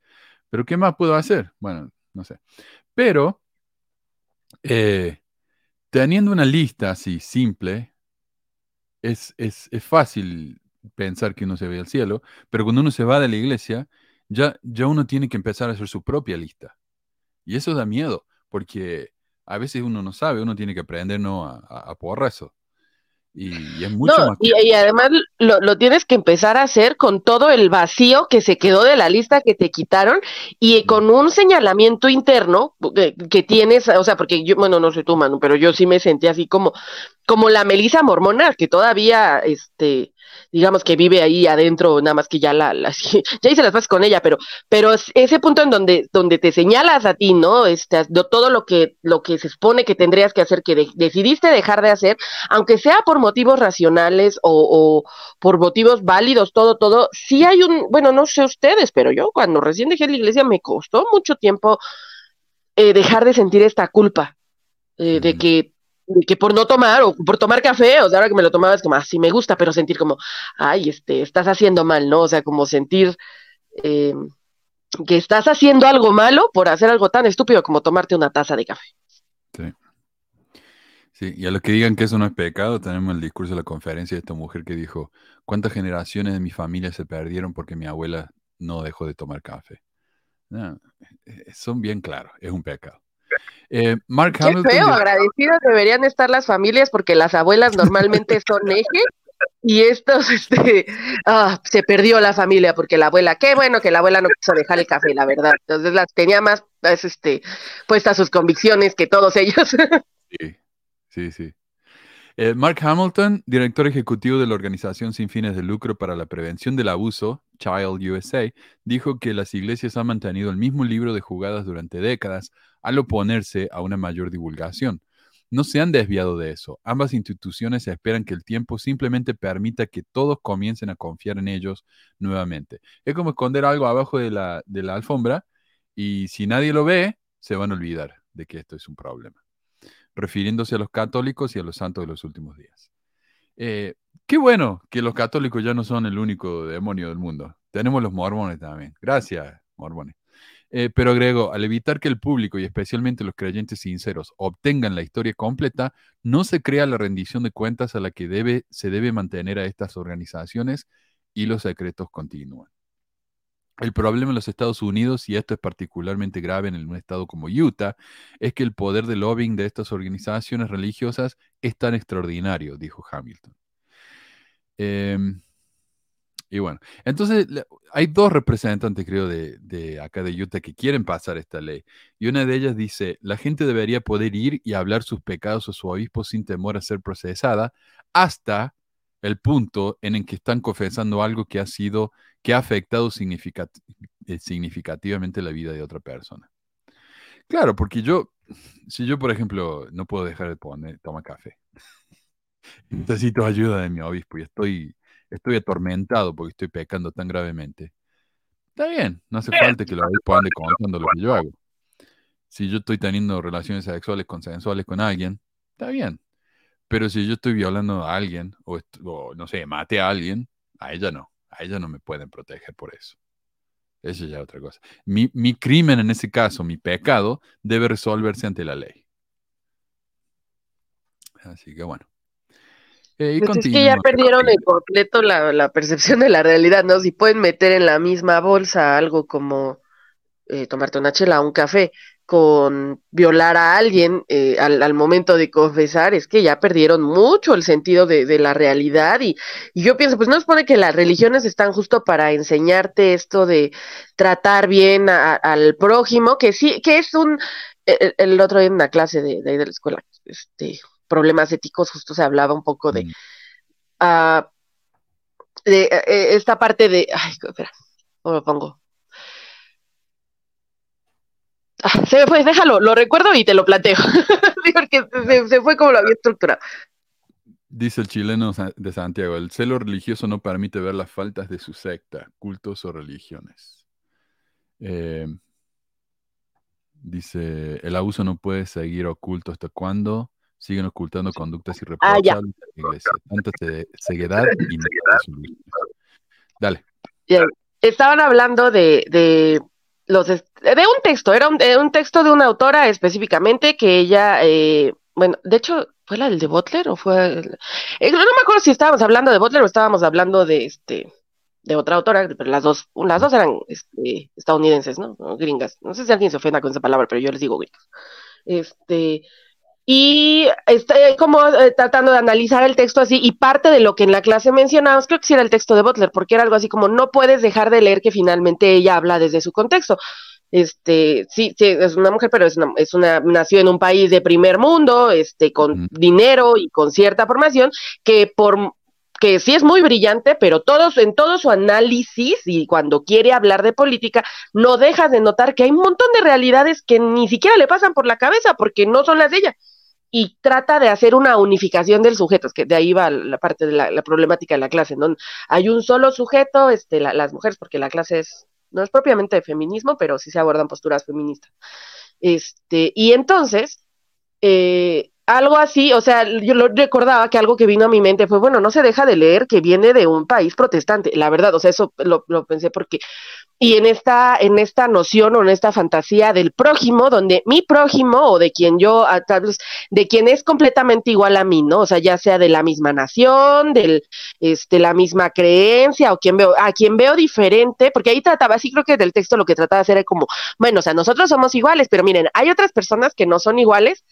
Pero ¿qué más puedo hacer? Bueno, no sé. Pero eh, teniendo una lista así simple, es, es, fácil pensar que uno se ve al cielo, pero cuando uno se va de la iglesia, ya, ya uno tiene que empezar a hacer su propia lista. Y eso da miedo, porque a veces uno no sabe, uno tiene que aprender ¿no? a, a, a eso. Y, es mucho más y, además lo, tienes que empezar a hacer con todo el vacío que se quedó de la lista que te quitaron y con un señalamiento interno que, que, tienes, o sea, porque yo, bueno, no sé tú, Manu, pero yo sí me sentí así como, como la Melisa Mormona, que todavía, este, digamos que vive ahí adentro, nada más que ya la, [laughs] ya hice las bases con ella, pero, pero ese punto en donde, donde te señalas a ti, ¿no? Este, todo lo que, lo que se supone que tendrías que hacer, que decidiste dejar de hacer, aunque sea por motivos racionales o, por motivos válidos, todo, todo, sí hay un, bueno, no sé ustedes, pero yo cuando recién dejé la iglesia me costó mucho tiempo eh, dejar de sentir esta culpa. Eh, de que que por no tomar o por tomar café, o sea, ahora que me lo tomaba es como, así ah, me gusta, pero sentir como, ay, este, estás haciendo mal, ¿no? O sea, como sentir eh, que estás haciendo algo malo por hacer algo tan estúpido como tomarte una taza de café. Sí. Sí, y a los que digan que eso no es pecado, tenemos el discurso de la conferencia de esta mujer que dijo, ¿cuántas generaciones de mi familia se perdieron porque mi abuela no dejó de tomar café? Eh, son bien claros, es un pecado. Eh, Mark Qué Hamilton. feo, de- agradecidas deberían estar las familias porque las abuelas normalmente son eje y estos, [laughs] este, ah, se perdió la familia porque la abuela, qué bueno que la abuela no quiso dejar el café, la verdad. Entonces las tenía más, pues, este, puestas sus convicciones que todos ellos. [laughs] Sí, sí, sí. Eh, Mark Hamilton, director ejecutivo de la organización sin fines de lucro para la prevención del abuso, Child USA, dijo que las iglesias han mantenido el mismo libro de jugadas durante décadas al oponerse a una mayor divulgación. No se han desviado de eso. Ambas instituciones esperan que el tiempo simplemente permita que todos comiencen a confiar en ellos nuevamente. Es como esconder algo abajo de la, alfombra y si nadie lo ve, se van a olvidar de que esto es un problema refiriéndose a los católicos y a los santos de los últimos días. Eh, qué bueno que los católicos ya no son el único demonio del mundo. Tenemos los mormones también. Gracias, mormones. Eh, pero agrego, al evitar que el público y especialmente los creyentes sinceros obtengan la historia completa, no se crea la rendición de cuentas a la que se debe mantener a estas organizaciones y los secretos continúan. El problema en los Estados Unidos, y esto es particularmente grave en un estado como Utah, es que el poder de lobbying de estas organizaciones religiosas es tan extraordinario, dijo Hamilton. Em, y bueno, entonces hay dos representantes, creo, de, de acá de Utah que quieren pasar esta ley. Y una de ellas dice, la gente debería poder ir y hablar sus pecados a su obispo sin temor a ser procesada hasta el punto en el que están confesando algo que ha sido, que ha afectado eh, significativamente la vida de otra persona. Claro, porque yo, si yo, por ejemplo, no puedo dejar de poner, tomar café, [laughs] necesito ayuda de mi obispo y estoy, estoy atormentado porque estoy pecando tan gravemente. Está bien, no hace falta que el obispo ande contando lo que yo hago. Si yo estoy teniendo relaciones sexuales consensuales con alguien, está bien. Pero si yo estoy violando a alguien, o, no sé, maté a alguien, a ella no. A ella no me pueden proteger por eso. Eso ya es otra cosa. Mi, mi crimen en ese caso, mi pecado, debe resolverse ante la ley. Así que bueno. Eh, Pues es que ya perdieron en completo la, la percepción de la realidad, ¿no? Si pueden meter en la misma bolsa algo como eh, tomarte una chela o un café con violar a alguien eh, al, al momento de confesar, es que ya perdieron mucho el sentido de, de la realidad y, y yo pienso, pues no supone que las religiones están justo para enseñarte esto de tratar bien a- al prójimo, que sí, que es un, el, el otro día en una clase de, de ahí de la escuela, este, problemas éticos, justo se hablaba un poco de, Mm. ah, de eh, eh, esta parte de, ay, espera, ¿cómo lo pongo? Ah, se me fue, déjalo, lo recuerdo y te lo planteo, [laughs] porque se, se fue como lo había estructurado. Dice el chileno de Santiago, el celo religioso no permite ver las faltas de su secta, cultos o religiones. Eh, dice, el abuso no puede seguir oculto hasta cuando siguen ocultando conductas Ah, irreprochables de la iglesia. Tanta ce- ceguedad [laughs] y no. Dale. Estaban hablando de, de los de un texto, era un, de un texto de una autora específicamente que ella, eh, bueno, de hecho, ¿fue la del de Butler o fue? el- eh, no me acuerdo si estábamos hablando de Butler o estábamos hablando de este de otra autora, pero las dos, las dos eran este, estadounidenses, ¿no? Gringas. No sé si alguien se ofenda con esa palabra, pero yo les digo gringas. Este, y estoy como eh, tratando de analizar el texto así, y parte de lo que en la clase mencionábamos, creo que sí era el texto de Butler, porque era algo así como no puedes dejar de leer que finalmente ella habla desde su contexto. Este, sí, sí, es una mujer, pero es una, es una, nació en un país de primer mundo, este, con dinero y con cierta formación, que por que sí es muy brillante, pero todos, en todo su análisis y cuando quiere hablar de política, no deja de notar que hay un montón de realidades que ni siquiera le pasan por la cabeza porque no son las de ella. Y trata de hacer una unificación del sujeto, es que de ahí va la parte de la, problemática de la clase, ¿no? Hay un solo sujeto, este, la- las mujeres, porque la clase es, no es propiamente de feminismo, pero sí se abordan posturas feministas. Este, y entonces, eh, algo así, o sea, yo lo recordaba que algo que vino a mi mente fue, bueno, no se deja de leer que viene de un país protestante, la verdad, o sea, eso lo, lo pensé porque, y en esta, en esta noción o en esta fantasía del prójimo, donde mi prójimo o de quien yo, de quien es completamente igual a mí, ¿no? O sea, ya sea de la misma nación, del, este, la misma creencia, o quien veo, a quien veo diferente, porque ahí trataba, sí creo que del texto lo que trataba de hacer es como, bueno, o sea, nosotros somos iguales, pero miren, hay otras personas que no son iguales,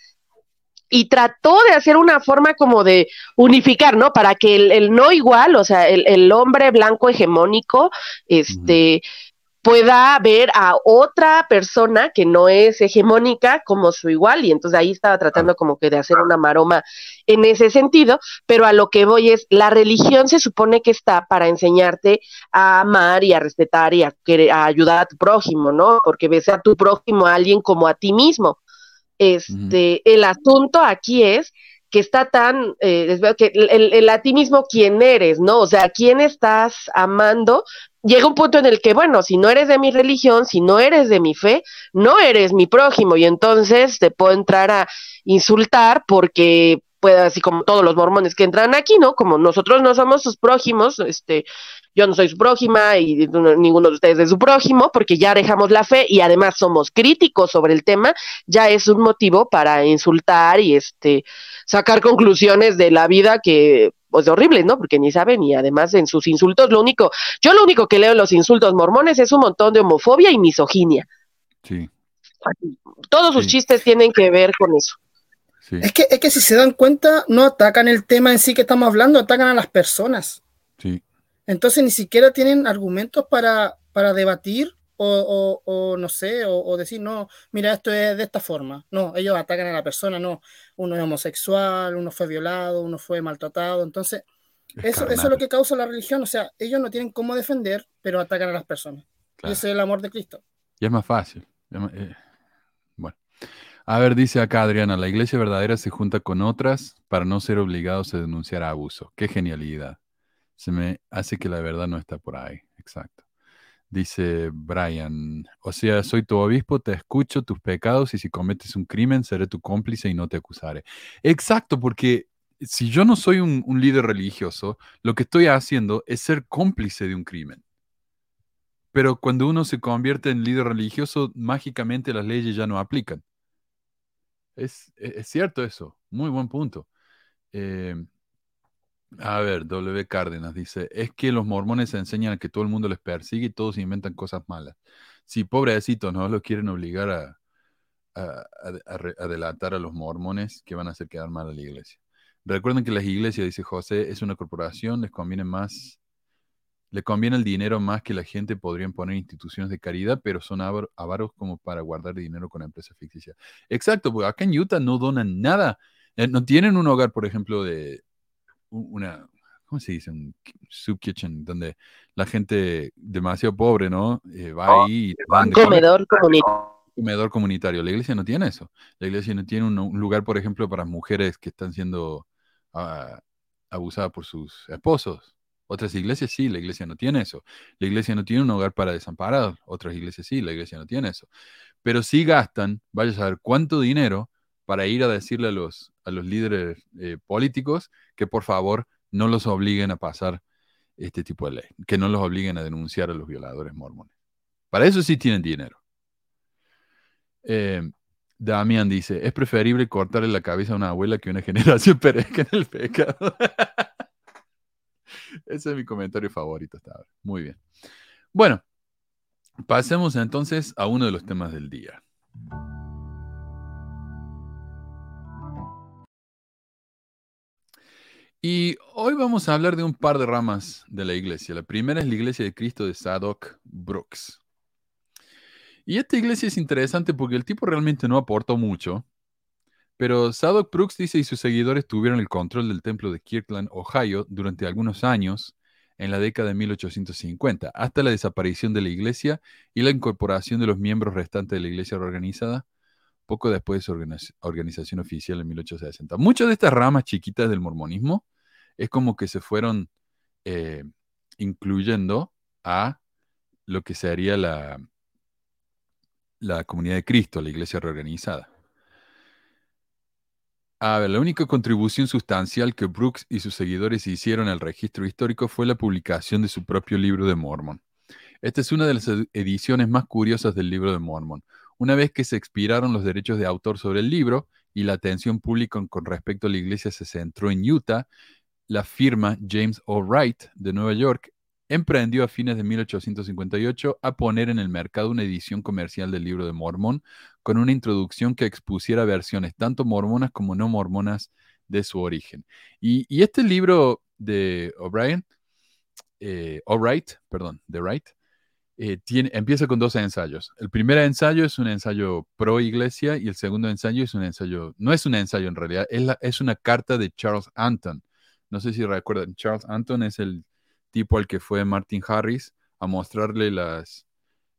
y trató de hacer una forma como de unificar, ¿no? Para que el, no igual, o sea, el, hombre blanco hegemónico, este, pueda ver a otra persona que no es hegemónica como su igual, y entonces ahí estaba tratando como que de hacer una maroma en ese sentido, pero a lo que voy es, la religión se supone que está para enseñarte a amar y a respetar y a, a ayudar a tu prójimo, ¿no? Porque ves a tu prójimo a alguien como a ti mismo. Este, el asunto aquí es que está tan, eh, que el, el, a ti mismo quién eres, ¿no? O sea, quién estás amando. Llega un punto en el que, bueno, si no eres de mi religión, si no eres de mi fe, no eres mi prójimo y entonces te puedo entrar a insultar porque puede así como todos los mormones que entran aquí, ¿no? Como nosotros no somos sus prójimos, este, yo no soy su prójima y ninguno de ustedes es su prójimo, porque ya dejamos la fe y además somos críticos sobre el tema, ya es un motivo para insultar y este sacar conclusiones de la vida que pues horrible, ¿no? Porque ni saben y además en sus insultos lo único, yo lo único que leo en los insultos mormones es un montón de homofobia y misoginia. Sí. Todos sus chistes tienen que ver con eso. Es, que, es que si se dan cuenta, no atacan el tema en sí que estamos hablando, atacan a las personas. Entonces ni siquiera tienen argumentos para, para debatir o, o, no sé, o, decir, no, mira, esto es de esta forma. No, ellos atacan a la persona, no, uno es homosexual, uno fue violado, uno fue maltratado. Entonces, eso, eso es lo que causa la religión. O sea, ellos no tienen cómo defender, pero atacan a las personas. Y ese es el amor de Cristo. Y es más fácil. Eh, bueno. A ver, dice acá Adriana, la iglesia verdadera se junta con otras para no ser obligados a denunciar abuso. Qué genialidad. Se me hace que la verdad no está por ahí. Exacto. Dice Brian, o sea, soy tu obispo, te escucho tus pecados y si cometes un crimen seré tu cómplice y no te acusaré. Exacto, porque si yo no soy un, líder religioso, lo que estoy haciendo es ser cómplice de un crimen. Pero cuando uno se convierte en líder religioso, mágicamente las leyes ya no aplican. Es, cierto eso, muy buen punto. Eh, a ver, W. Cárdenas dice, es que los mormones enseñan a que todo el mundo les persigue y todos inventan cosas malas. Sí, pobrecitos, no los quieren obligar a, a, delatar a los mormones que van a hacer quedar mal a la iglesia. Recuerden que las iglesias, dice José, es una corporación, les conviene más le conviene el dinero más que la gente podría poner instituciones de caridad, pero son avaros como para guardar dinero con empresas ficticias. Exacto, porque acá en Utah no donan nada. Eh, no tienen un hogar, por ejemplo, de una, ¿cómo se dice? Un soup kitchen, donde la gente demasiado pobre, ¿no? Eh, va oh, ahí y un comedor comunitario. Comedor comunitario. La iglesia no tiene eso. La iglesia no tiene un, lugar, por ejemplo, para mujeres que están siendo ah, abusadas por sus esposos. Otras iglesias sí, la iglesia no tiene eso. La iglesia no tiene un hogar para desamparados. Otras iglesias sí, la iglesia no tiene eso. Pero sí gastan, vaya a saber cuánto dinero para ir a decirle a los, a los líderes eh, políticos que por favor no los obliguen a pasar este tipo de ley, que no los obliguen a denunciar a los violadores mormones. Para eso sí tienen dinero. Eh, Damián dice, es preferible cortarle la cabeza a una abuela que una [laughs] generación perezca en el pecado. [laughs] Ese es mi comentario favorito hasta ahora. Muy bien. Bueno, pasemos entonces a uno de los temas del día. Y hoy vamos a hablar de un par de ramas de la iglesia. La primera es la iglesia de Cristo de Sadok Brooks. Y esta iglesia es interesante porque el tipo realmente no aportó mucho, pero Sadok Brooks dice y sus seguidores tuvieron el control del templo de Kirkland, Ohio, durante algunos años en la década de 1850, hasta la desaparición de la iglesia y la incorporación de los miembros restantes de la iglesia organizada poco después de su organización oficial en 1860. Muchas de estas ramas chiquitas del mormonismo es como que se fueron eh, incluyendo a lo que sería la, la comunidad de Cristo, la iglesia reorganizada. A ver, la única contribución sustancial que Brooks y sus seguidores hicieron al registro histórico fue la publicación de su propio libro de Mormon. Esta es una de las ediciones más curiosas del libro de Mormon. Una vez que se expiraron los derechos de autor sobre el libro y la atención pública con respecto a la iglesia se centró en Utah, la firma James O. Wright de Nueva York emprendió a fines de 1858 a poner en el mercado una edición comercial del libro de Mormón con una introducción que expusiera versiones tanto mormonas como no mormonas de su origen. Y, este libro de O'Brien, eh, Wright, perdón, de Wright, eh, empieza con dos ensayos. El primer ensayo es un ensayo pro iglesia y el segundo ensayo es un ensayo, no es un ensayo en realidad, es, es una carta de Charles Anton. No sé si recuerdan, Charles Anton es el tipo al que fue Martin Harris a mostrarle las,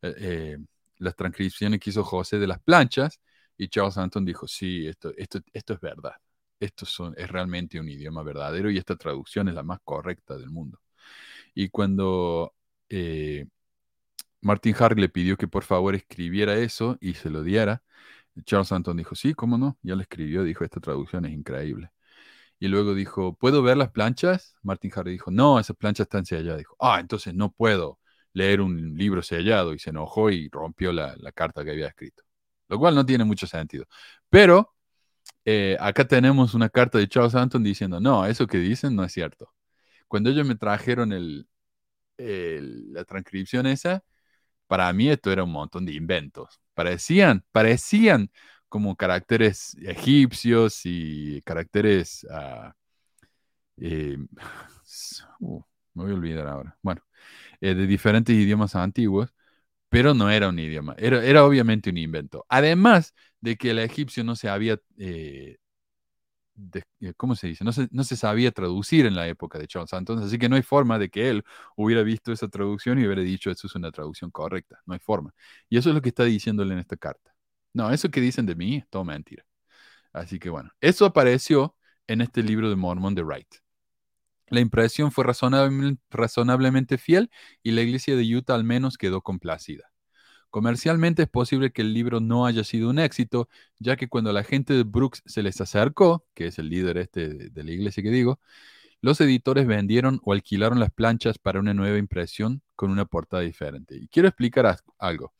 eh, eh, las transcripciones que hizo José de las planchas y Charles Anton dijo, sí, esto, esto, esto es verdad, esto son, es realmente un idioma verdadero y esta traducción es la más correcta del mundo. Y cuando eh, Martin Harris le pidió que por favor escribiera eso y se lo diera, Charles Anton dijo, sí, cómo no, ya lo escribió, dijo, esta traducción es increíble. Y luego dijo, ¿puedo ver las planchas? Martin Harry dijo, no, esas planchas están selladas. Dijo, ah, entonces no puedo leer un libro sellado. Y se enojó y rompió la, carta que había escrito. Lo cual no tiene mucho sentido. Pero eh, acá tenemos una carta de Charles Anton diciendo, no, eso que dicen no es cierto. Cuando ellos me trajeron la transcripción esa, para mí esto era un montón de inventos. Parecían, parecían como caracteres egipcios y caracteres... Ah, eh, uh, me voy a olvidar ahora. Bueno, eh, de diferentes idiomas antiguos, pero no era un idioma, era, era, obviamente un invento. Además de que el egipcio no se había, eh, ¿cómo se dice? No se, no se, sabía traducir en la época de Charles Anton, así que no hay forma de que él hubiera visto esa traducción y hubiera dicho, eso es una traducción correcta, no hay forma. Y eso es lo que está diciéndole en esta carta. No, eso que dicen de mí es todo mentira. Así que bueno, eso apareció en este libro de Mormon de Wright. La impresión fue razonablemente fiel y la iglesia de Utah al menos quedó complacida. Comercialmente es posible que el libro no haya sido un éxito, ya que cuando la gente de Brooks se les acercó, que es el líder este de la iglesia que digo, los editores vendieron o alquilaron las planchas para una nueva impresión con una portada diferente. Y quiero explicar algo.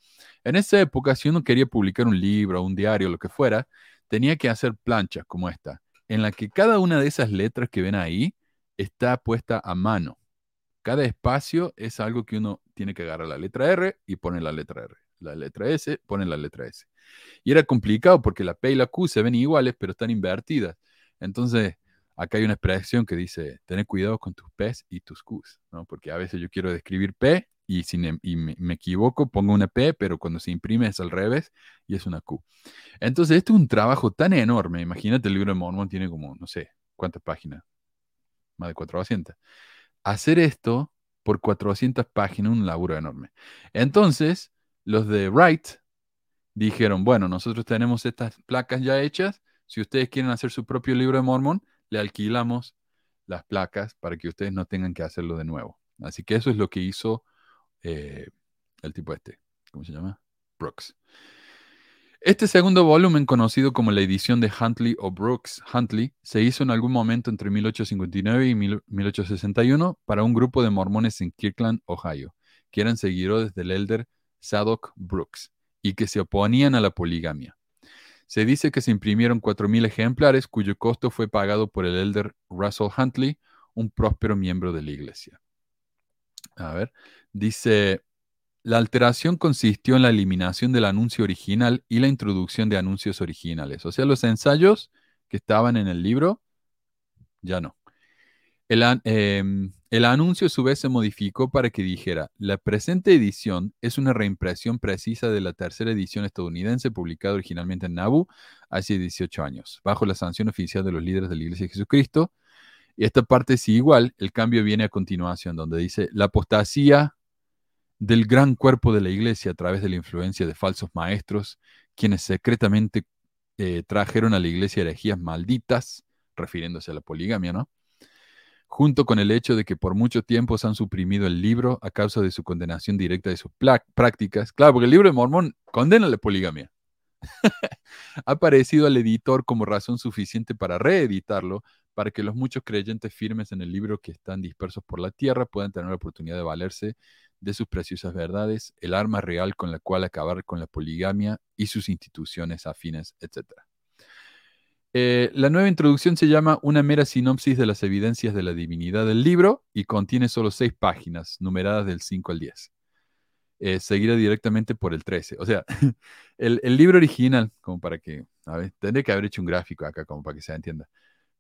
En esa época, si uno quería publicar un libro, un diario, lo que fuera, tenía que hacer planchas como esta, en la que cada una de esas letras que ven ahí está puesta a mano. Cada espacio es algo que uno tiene que agarrar la letra R y pone la letra R. La letra S, pone la letra S. Y era complicado porque la P y la Q se ven iguales, pero están invertidas. Entonces, acá hay una expresión que dice, ten cuidado con tus P's y tus Q's, ¿no? Porque a veces yo quiero describir P y, si me, equivoco, pongo una P, pero cuando se imprime es al revés y es una Q. Entonces, esto es un trabajo tan enorme. Imagínate, el libro de Mormon tiene como, no sé, ¿cuántas páginas? Más de 400. Hacer esto por 400 páginas, un laburo enorme. Entonces, los de Wright dijeron, bueno, nosotros tenemos estas placas ya hechas. Si ustedes quieren hacer su propio libro de Mormon, le alquilamos las placas para que ustedes no tengan que hacerlo de nuevo. Así que eso es lo que hizo eh, el tipo este, ¿cómo se llama? Brooks. Este segundo volumen, conocido como la edición de Huntley o Brooks Huntley, se hizo en algún momento entre 1859 y 1861 para un grupo de mormones en Kirkland, Ohio, que eran seguidores del elder Sadok Brooks y que se oponían a la poligamia. Se dice que se imprimieron 4.000 ejemplares cuyo costo fue pagado por el elder Russell Huntley, un próspero miembro de la iglesia. A ver, Dice, la alteración consistió en la eliminación del anuncio original y la introducción de anuncios originales. O sea, los ensayos que estaban en el libro, ya no. El, em, anuncio a su vez se modificó para que dijera, la presente edición es una reimpresión precisa de la tercera edición estadounidense publicada originalmente en Nauvoo hace 18 años, bajo la sanción oficial de los líderes de la Iglesia de Jesucristo. Y esta parte es igual, el cambio viene a continuación, donde dice, la apostasía del gran cuerpo de la iglesia a través de la influencia de falsos maestros, quienes secretamente eh, trajeron a la iglesia herejías malditas, refiriéndose a la poligamia, ¿no? Junto con el hecho de que por mucho tiempo se han suprimido el libro a causa de su condenación directa de sus prácticas. Claro, porque el libro de Mormón condena la poligamia. [laughs] ha parecido al editor como razón suficiente para reeditarlo, para que los muchos creyentes firmes en el libro que están dispersos por la tierra puedan tener la oportunidad de valerse de sus preciosas verdades, el arma real con la cual acabar con la poligamia y sus instituciones afines, etc. Eh, la nueva introducción se llama Una mera sinopsis de las evidencias de la divinidad del libro y contiene solo seis páginas, numeradas del 5 al 10. Eh, seguida directamente por el 13. O sea, [laughs] el, libro original, como para que, a ver, tendré que haber hecho un gráfico acá como para que se entienda.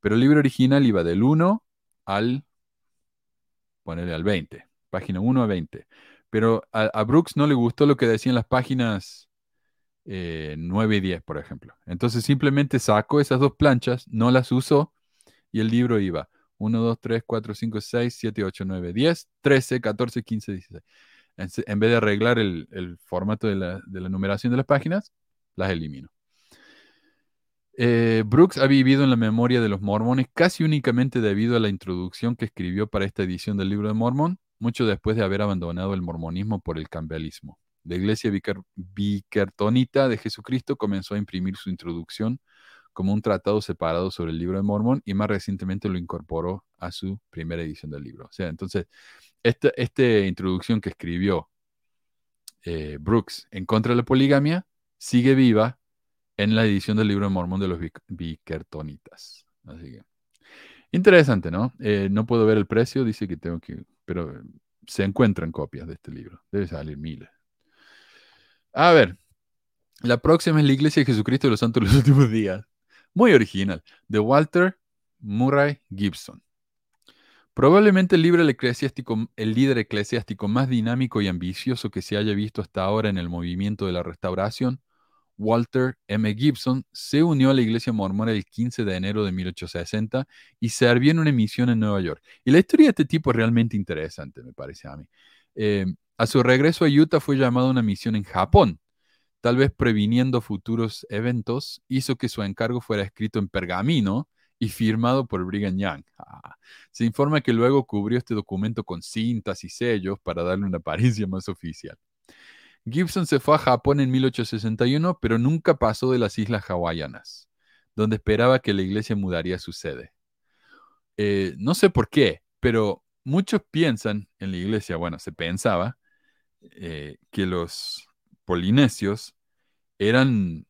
Pero el libro original iba del 1 al, ponerle al 20, página 1 a 20. Pero a Brooks no le gustó lo que decían las páginas 9 eh, y 10, por ejemplo. Entonces simplemente sacó esas dos planchas, no las usó y el libro iba 1, 2, 3, 4, 5, 6, 7, 8, 9, 10, 13, 14, 15, 16. En, vez de arreglar el, formato de la, numeración de las páginas, las elimino. Eh, Brooks ha vivido en la memoria de los mormones casi únicamente debido a la introducción que escribió para esta edición del libro de Mormón, mucho después de haber abandonado el mormonismo por el cambialismo. La iglesia Vicartonita de Jesucristo comenzó a imprimir su introducción como un tratado separado sobre el libro de Mormón y más recientemente lo incorporó a su primera edición del libro. O sea, entonces, esta, introducción que escribió eh, Brooks en contra de la poligamia sigue viva en la edición del libro de Mormón de los Vicartonitas. Así que, interesante, ¿no? Eh, no puedo ver el precio, dice que tengo que, pero se encuentran copias de este libro. Debe salir miles. A ver, la próxima es la Iglesia de Jesucristo de los Santos de los [laughs] Últimos Días. Muy original, de Walter Murray Gibson. Probablemente el, líder eclesiástico, el líder eclesiástico más dinámico y ambicioso que se haya visto hasta ahora en el movimiento de la restauración, Walter M. Gibson se unió a la iglesia mormona el 15 de enero de 1860 y servía en una misión en Nueva York. Y la historia de este tipo es realmente interesante, me parece a mí. Eh, a su regreso a Utah fue llamado a una misión en Japón. Tal vez previniendo futuros eventos, hizo que su encargo fuera escrito en pergamino y firmado por Brigham Young. [laughs] Se informa que luego cubrió este documento con cintas y sellos para darle una apariencia más oficial. Gibson se fue a Japón en 1861, pero nunca pasó de las islas hawaianas, donde esperaba que la iglesia mudaría su sede. Eh, no sé por qué, pero muchos piensan en la iglesia, bueno, se pensaba, eh, que los polinesios eran,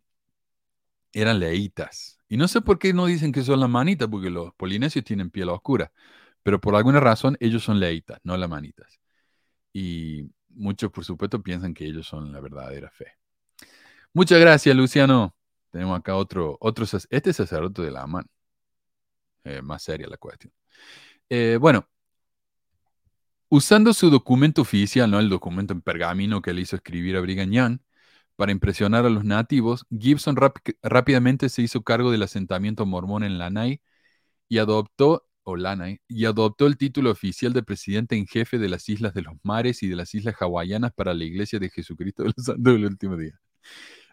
eran leitas. Y no sé por qué no dicen que son la manita, porque los polinesios tienen piel oscura, pero por alguna razón ellos son leitas, no las manitas. Y muchos, por supuesto, piensan que ellos son la verdadera fe. Muchas gracias, Luciano. Tenemos acá otro, otro este sacerdote de la mano. Eh, más seria la cuestión. Eh, bueno, Usando su documento oficial, ¿no? el documento en pergamino que le hizo escribir a Brigham Young, para impresionar a los nativos, Gibson rápidamente se hizo cargo del asentamiento mormón en Lanai y adoptó, Lanai, y adoptó el título oficial de presidente en jefe de las Islas de los Mares y de las Islas Hawaianas para la Iglesia de Jesucristo de los [laughs] Santos del Último Día.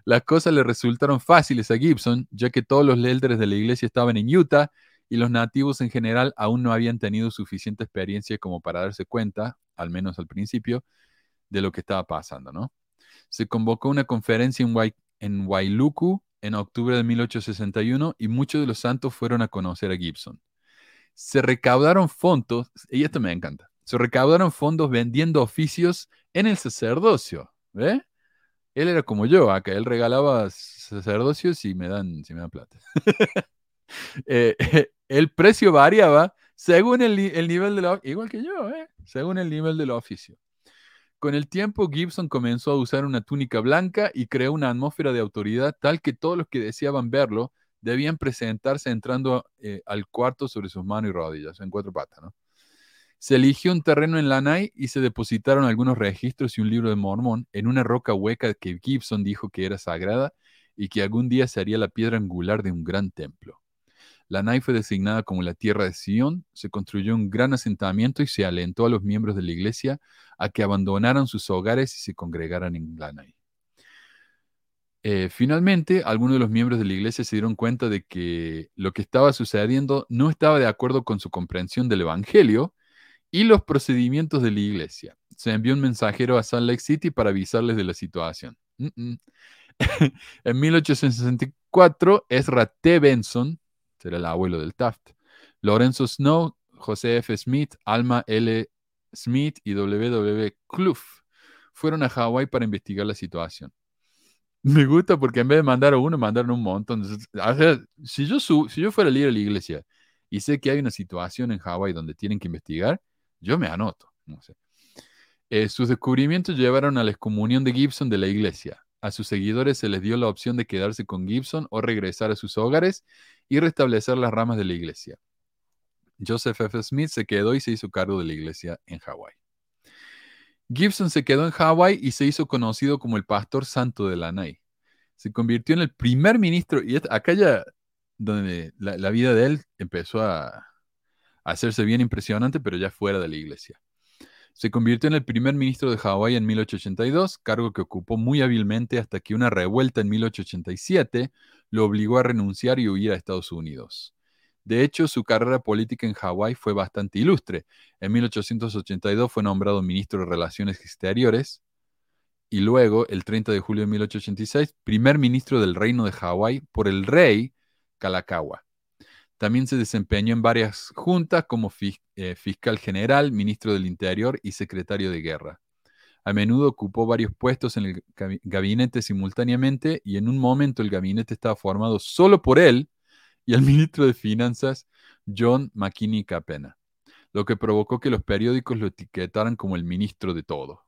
Las cosas le resultaron fáciles a Gibson, ya que todos los líderes de la iglesia estaban en Utah y los nativos en general aún no habían tenido suficiente experiencia como para darse cuenta, al menos al principio, de lo que estaba pasando, ¿no? Se convocó una conferencia en, en Wailuku en octubre de 1861 y muchos de los santos fueron a conocer a Gibson. Se recaudaron fondos, y esto me encanta, se recaudaron fondos vendiendo oficios en el sacerdocio, ¿ve? Él era como yo, acá él regalaba sacerdocios y me dan, si me dan plata. [laughs] Eh, [laughs] el precio variaba según el, nivel de la, igual que yo, ¿eh? según el nivel del oficio. Con el tiempo, Gibson comenzó a usar una túnica blanca y creó una atmósfera de autoridad tal que todos los que deseaban verlo debían presentarse entrando eh, al cuarto sobre sus manos y rodillas, en cuatro patas. Se eligió un terreno en Lanai y se depositaron algunos registros y un libro de Mormón en una roca hueca que Gibson dijo que era sagrada y que algún día sería la piedra angular de un gran templo. La Nai fue designada como la tierra de Sion, se construyó un gran asentamiento y se alentó a los miembros de la iglesia a que abandonaran sus hogares y se congregaran en la eh, finalmente, algunos de los miembros de la iglesia se dieron cuenta de que lo que estaba sucediendo no estaba de acuerdo con su comprensión del Evangelio y los procedimientos de la iglesia. Se envió un mensajero a Salt Lake City para avisarles de la situación. [laughs] en 1864, Ezra T. Benson, será el abuelo del Taft, Lorenzo Snow, José F. Smith, Alma L. Smith y W. W. Clough fueron a Hawái para investigar la situación. Me gusta porque en vez de mandar a uno, mandaron un montón. si, yo si yo fuera líder de la iglesia y sé que hay una situación en Hawái donde tienen que investigar, yo me anoto. No sé. Eh, sus descubrimientos llevaron a la excomunión de Gibson de la iglesia. A sus seguidores se les dio la opción de quedarse con Gibson o regresar a sus hogares y restablecer las ramas de la iglesia. Joseph F. Smith se quedó y se hizo cargo de la iglesia en Hawái. Gibson se quedó en Hawái y se hizo conocido como el pastor santo de Lanai. Se convirtió en el primer ministro, y acá ya donde la, vida de él empezó a, a hacerse bien impresionante, pero ya fuera de la iglesia. Se convirtió en el primer ministro de Hawái en 1882, cargo que ocupó muy hábilmente hasta que una revuelta en 1887 lo obligó a renunciar y huir a Estados Unidos. De hecho, su carrera política en Hawái fue bastante ilustre. En 1882 fue nombrado ministro de Relaciones Exteriores y luego, el 30 de julio de 1886, primer ministro del Reino de Hawái por el rey Kalakaua. También se desempeñó en varias juntas como eh, fiscal general, ministro del Interior y secretario de guerra. A menudo ocupó varios puestos en el gabinete simultáneamente y en un momento el gabinete estaba formado solo por él y el ministro de Finanzas, John McKinney Capena, lo que provocó que los periódicos lo etiquetaran como el ministro de todo.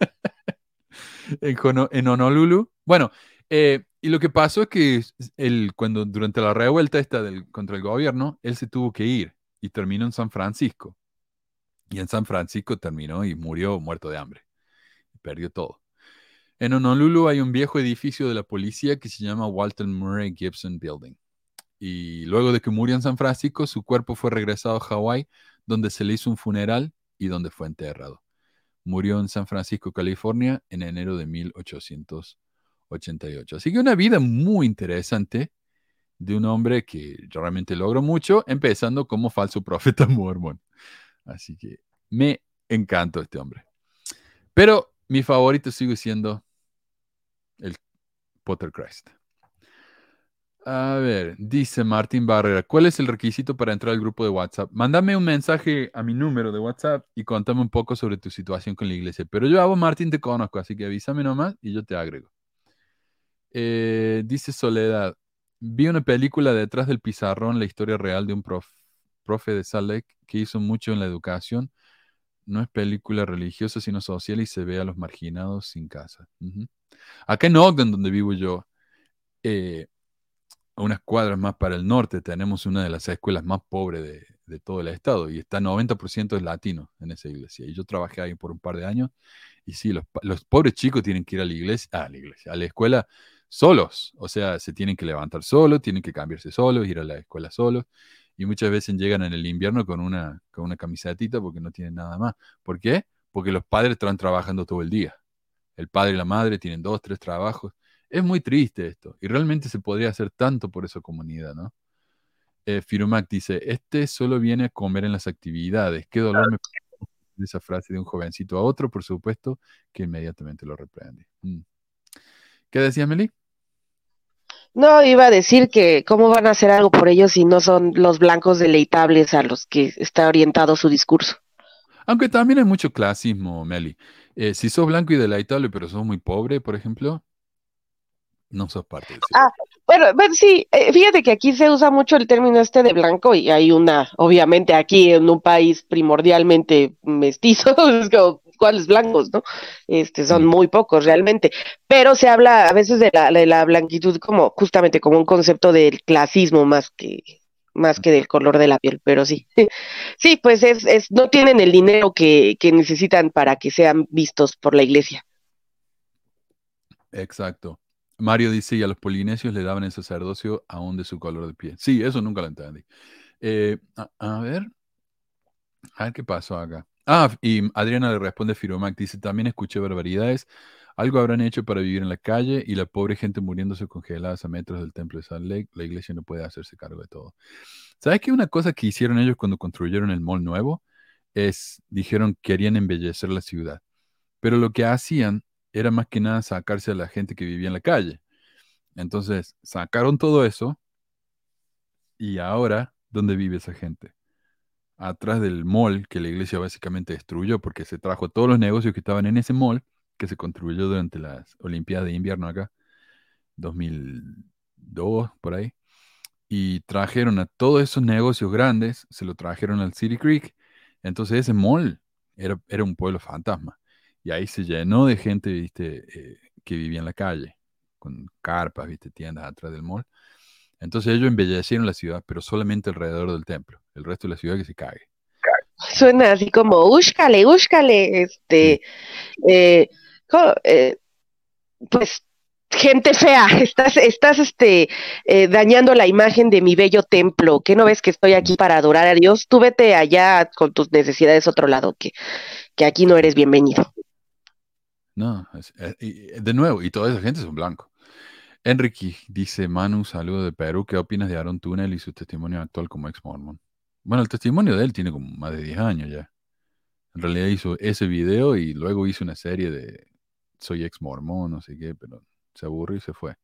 [laughs] en, Honolulu, bueno, eh, y lo que pasó es que él, cuando durante la revuelta esta del, contra el gobierno, él se tuvo que ir y terminó en San Francisco. Y en San Francisco terminó y murió muerto de hambre. Perdió todo. En Honolulu hay un viejo edificio de la policía que se llama Walter Murray Gibson Building y luego de que murió en San Francisco, su cuerpo fue regresado a Hawái, donde se le hizo un funeral y donde fue enterrado. Murió en San Francisco, California, en enero de 1888. Así que una vida muy interesante de un hombre que realmente logró mucho, empezando como falso [laughs] profeta mormón. Así que me encantó este hombre. Pero mi favorito sigue siendo el Potter Christ. A ver, dice Martín Barrera, ¿cuál es el requisito para entrar al grupo de WhatsApp? Mándame un mensaje a mi número de WhatsApp y contame un poco sobre tu situación con la iglesia. Pero yo vos, Martín, te conozco, así que avísame nomás y yo te agrego. Eh, dice Soledad, vi una película detrás del pizarrón, la historia real de un profe de Salt que hizo mucho en la educación. No es película religiosa, sino social y se ve a los marginados sin casa. Acá en Ogden, donde vivo yo, eh, unas cuadras más para el norte tenemos una de las escuelas más pobres de, todo el estado y está 90% de latino en esa iglesia. Y yo trabajé ahí por un par de años y sí, los, pobres chicos tienen que ir a la iglesia, a la iglesia, a la escuela solos, o sea, se tienen que levantar solos, tienen que cambiarse solos, ir a la escuela solos y muchas veces llegan en el invierno con una, con una camisetita porque no tienen nada más. ¿Por qué? Porque los padres están trabajando todo el día. El padre y la madre tienen dos, tres trabajos es muy triste esto, y realmente se podría hacer tanto por esa comunidad, ¿no? Eh, Firumac dice, este solo viene a comer en las actividades. Qué dolor me [laughs] esa frase de un jovencito a otro, por supuesto, que inmediatamente lo reprende. Mm. ¿Qué decía Meli? No, iba a decir que cómo van a hacer algo por ellos si no son los blancos deleitables a los que está orientado su discurso. Aunque también hay mucho clasismo, Meli. Eh, si sos blanco y deleitable, pero sos muy pobre, por ejemplo, no sos parte Ah, bueno, sí, eh, fíjate que aquí se usa mucho el término este de blanco y hay una, obviamente aquí en un país primordialmente mestizo, [laughs] ¿cuáles blancos, no? Este, son muy pocos realmente, pero se habla a veces de la, de la blanquitud como justamente como un concepto del clasismo más que más que del color de la piel, pero sí. [laughs] Sí, pues es, es no tienen el dinero que, que necesitan para que sean vistos por la iglesia. Exacto. Mario dice, y a los polinesios le daban el sacerdocio aún de su color de piel. Sí, eso nunca lo entendí. Eh, a, ver. A ver qué pasó acá. Ah, y Adriana le responde Firomac, dice, también escuché barbaridades. Algo habrán hecho para vivir en la calle y la pobre gente muriéndose congeladas a metros del templo de Salt Lake. La iglesia no puede hacerse cargo de todo. ¿Sabes qué? Una cosa que hicieron ellos cuando construyeron el mall nuevo es, dijeron que querían embellecer la ciudad. Pero lo que hacían era más que nada sacarse a la gente que vivía en la calle. Entonces, sacaron todo eso y ahora, ¿dónde vive esa gente? Atrás del mall que la iglesia básicamente destruyó porque se trajo todos los negocios que estaban en ese mall que se construyó durante las Olimpiadas de Invierno acá, 2002, por ahí. Y trajeron a todos esos negocios grandes, se lo trajeron al City Creek. Entonces ese mall era, era un pueblo fantasma. Y ahí se llenó de gente, viste, eh, que vivía en la calle, con carpas, viste, tiendas atrás del mall. Entonces ellos embellecieron la ciudad, pero solamente alrededor del templo. El resto de la ciudad que se cague. Suena así como, úscale, úscale, este, eh, eh, pues, gente fea, [laughs] estás, estás, este, eh, dañando la imagen de mi bello templo, ¿qué no ves que estoy aquí para adorar a Dios? Tú vete allá con tus necesidades a otro lado, que, que aquí no eres bienvenido. No, es- eh, y- de nuevo, y toda esa gente son blancos. Enrique dice, Manu, saludo de Perú, ¿qué opinas de Aaron Tunnel y su testimonio actual como ex mormon? Bueno, el testimonio de él tiene como más de 10 años ya. En realidad hizo ese video y luego hizo una serie de soy ex mormón, no sé qué, pero se aburrió y se fue.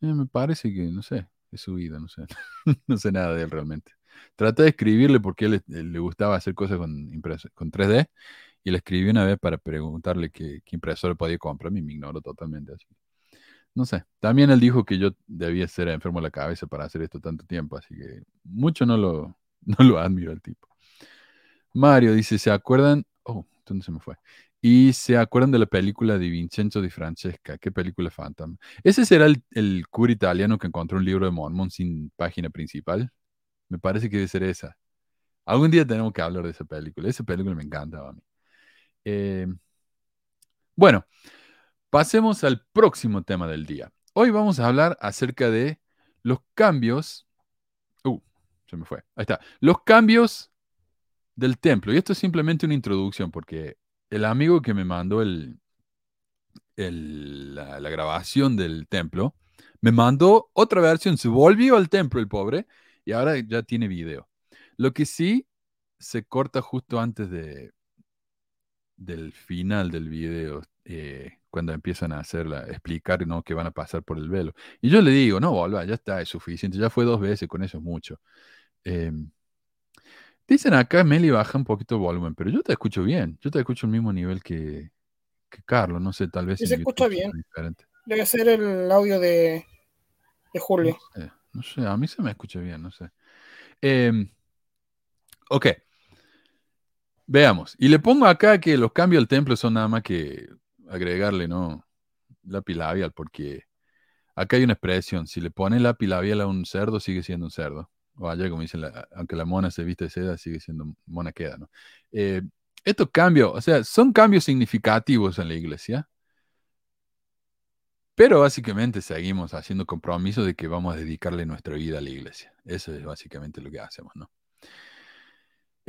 Eh, me parece que, no sé, es su vida, no sé. [laughs] no sé nada de él realmente. Traté de escribirle porque él, le gustaba hacer cosas con, con 3D y le escribí una vez para preguntarle qué, qué impresora podía comprarme y me ignoró totalmente. No sé. También él dijo que yo debía ser enfermo de la cabeza para hacer esto tanto tiempo, así que mucho no lo, [laughs] no lo admiro al tipo. Mario dice, ¿se acuerdan? Oh, ¿dónde se me fue? Y se acuerdan de la película de Vincenzo Di Francesca. ¿Qué película fantasma? Ese será el, el cura italiano que encontró un libro de Mormon sin página principal. Me parece que debe ser esa. Algún día tenemos que hablar de esa película. Esa película me encanta a mí. Eh, bueno, pasemos al próximo tema del día. Hoy vamos a hablar acerca de los cambios. Uh, se me fue. Ahí está. Los cambios del templo. Y esto es simplemente una introducción porque el amigo que me mandó el, la, la grabación del templo me mandó otra versión. Se volvió al templo el pobre y ahora ya tiene video. Lo que sí se corta justo antes de, del final del video, eh, cuando empiezan a hacerla, explicar ¿no? que van a pasar por el velo. Y yo le digo, no, volva, ya está, es suficiente, ya fue dos veces, con eso es mucho. Eh, dicen acá, Meli, baja un poquito el volumen, pero yo te escucho bien, yo te escucho al mismo nivel que, que Carlos, no sé, tal vez se escucha bien. diferente. Debe ser el audio de, de Julio. No sé, no sé, a mí se me escucha bien, no sé. Em, ok. Veamos. Y le pongo acá que los cambios al templo son nada más que agregarle, ¿no? Lápiz labial, porque acá hay una expresión. Si le pones lápiz labial a un cerdo, sigue siendo un cerdo. O allá, como dicen, la- aunque la mona se viste de seda, sigue siendo mona queda, ¿no? Eh, estos cambios, o sea, son cambios significativos en la iglesia, pero básicamente seguimos haciendo compromiso de que vamos a dedicarle nuestra vida a la iglesia. Eso es básicamente lo que hacemos, ¿no?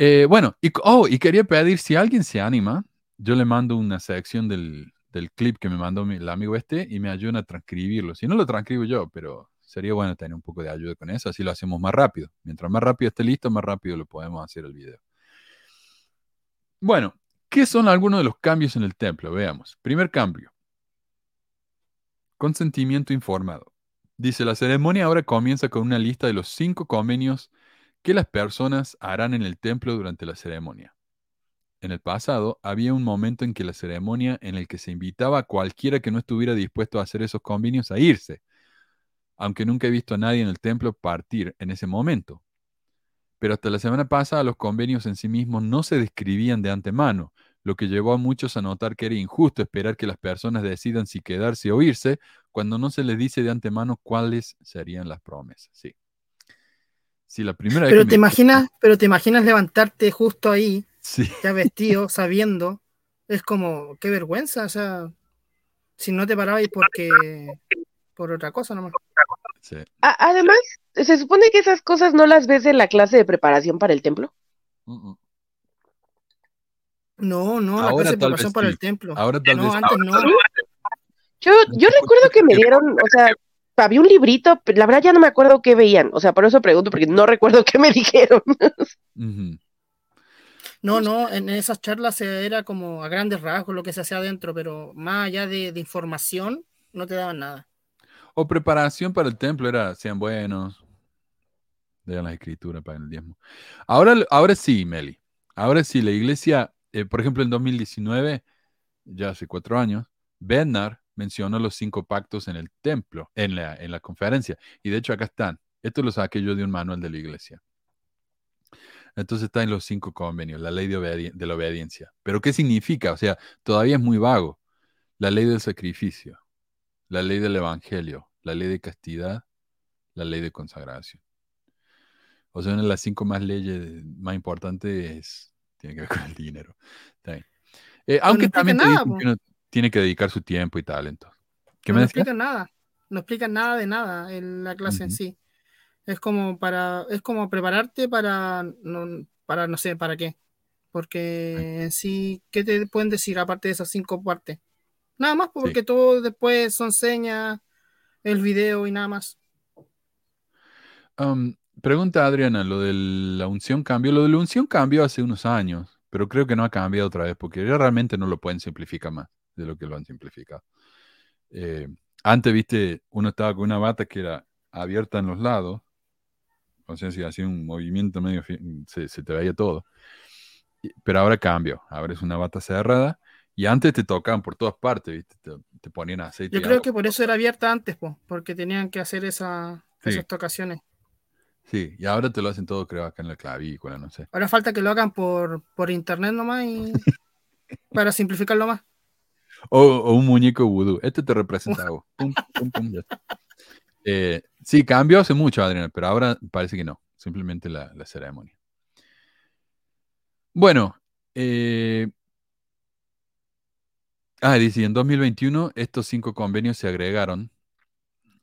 Eh, bueno, y, oh, y quería pedir, si alguien se anima, yo le mando una sección del, del clip que me mandó el amigo este y me ayudan a transcribirlo. Si no lo transcribo yo, pero sería bueno tener un poco de ayuda con eso, así lo hacemos más rápido. Mientras más rápido esté listo, más rápido lo podemos hacer el video. Bueno, ¿qué son algunos de los cambios en el templo? Veamos. Primer cambio. Consentimiento informado. Dice, la ceremonia ahora comienza con una lista de los cinco convenios que las personas harán en el templo durante la ceremonia. En el pasado había un momento en que la ceremonia en el que se invitaba a cualquiera que no estuviera dispuesto a hacer esos convenios a irse, aunque nunca he visto a nadie en el templo partir en ese momento. Pero hasta la semana pasada los convenios en sí mismos no se describían de antemano, lo que llevó a muchos a notar que era injusto esperar que las personas decidan si quedarse o irse cuando no se les dice de antemano cuáles serían las promesas. Sí. Sí, la primera vez Pero que te me- imaginas, pero te imaginas levantarte justo ahí, Sí. ya vestido, sabiendo. Es como, qué vergüenza, o sea, si no te parabas porque por otra cosa nomás. sí. A- además, se supone que esas cosas no las ves en la clase de preparación para el templo. No, no, la Ahora clase de preparación para el templo. Ahora tal no, vez- antes no. Yo, yo recuerdo que me dieron, o sea, había un librito, la verdad ya no me acuerdo qué veían, o sea, por eso pregunto, porque no recuerdo [laughs] qué me dijeron. No, no, en esas charlas era como a grandes rasgos lo que se hacía adentro, pero más allá de, de información, no te daban nada. O preparación para el templo era, sean buenos, lean las escrituras, para el diezmo. Ahora, ahora sí, Meli. Ahora sí, la iglesia, eh, por ejemplo, en 2019, ya hace cuatro años, Bednar mencionó los cinco pactos en el templo, en la, en la conferencia. Y de hecho acá están. Esto lo saqué yo de un manual de la iglesia. Entonces está en los cinco convenios, la ley de, de, la obediencia. Pero ¿qué significa? O sea, todavía es muy vago. La ley del sacrificio, la ley del evangelio, la ley de castidad, la ley de consagración. O sea, una de las cinco más leyes más importantes tiene que ver con el dinero. Eh, aunque también tiene que dedicar su tiempo y talento. ¿Qué no me explican nada, no explican nada de nada en la clase en sí. Es como para, es como prepararte para, no, para no sé, para qué. Porque en sí, ¿qué te pueden decir aparte de esas cinco partes? Nada más, porque todo después son señas, el video y nada más. Um, pregunta Adriana, lo de la unción cambió. Lo de la unción cambió hace unos años, pero creo que no ha cambiado otra vez, porque realmente no lo pueden simplificar más de lo que lo han simplificado. Eh, antes, viste, uno estaba con una bata que era abierta en los lados, o sea, si hacía un movimiento medio, se, te veía todo. Pero ahora cambió, ahora es una bata cerrada y antes te tocaban por todas partes, ¿viste? Te, ponían aceite. Yo creo que por eso era abierta antes, porque tenían que hacer esa, esas tocaciones. Sí, y ahora te lo hacen todo, creo, acá en la clavícula, no sé. Ahora falta que lo hagan por, por internet nomás y [laughs] para simplificarlo más. O, un muñeco vudú. Este te representa eh, sí, cambió hace mucho, Adriana, pero ahora parece que no. Simplemente la, ceremonia. Bueno, eh, ah, dice, en 2021 estos cinco convenios se agregaron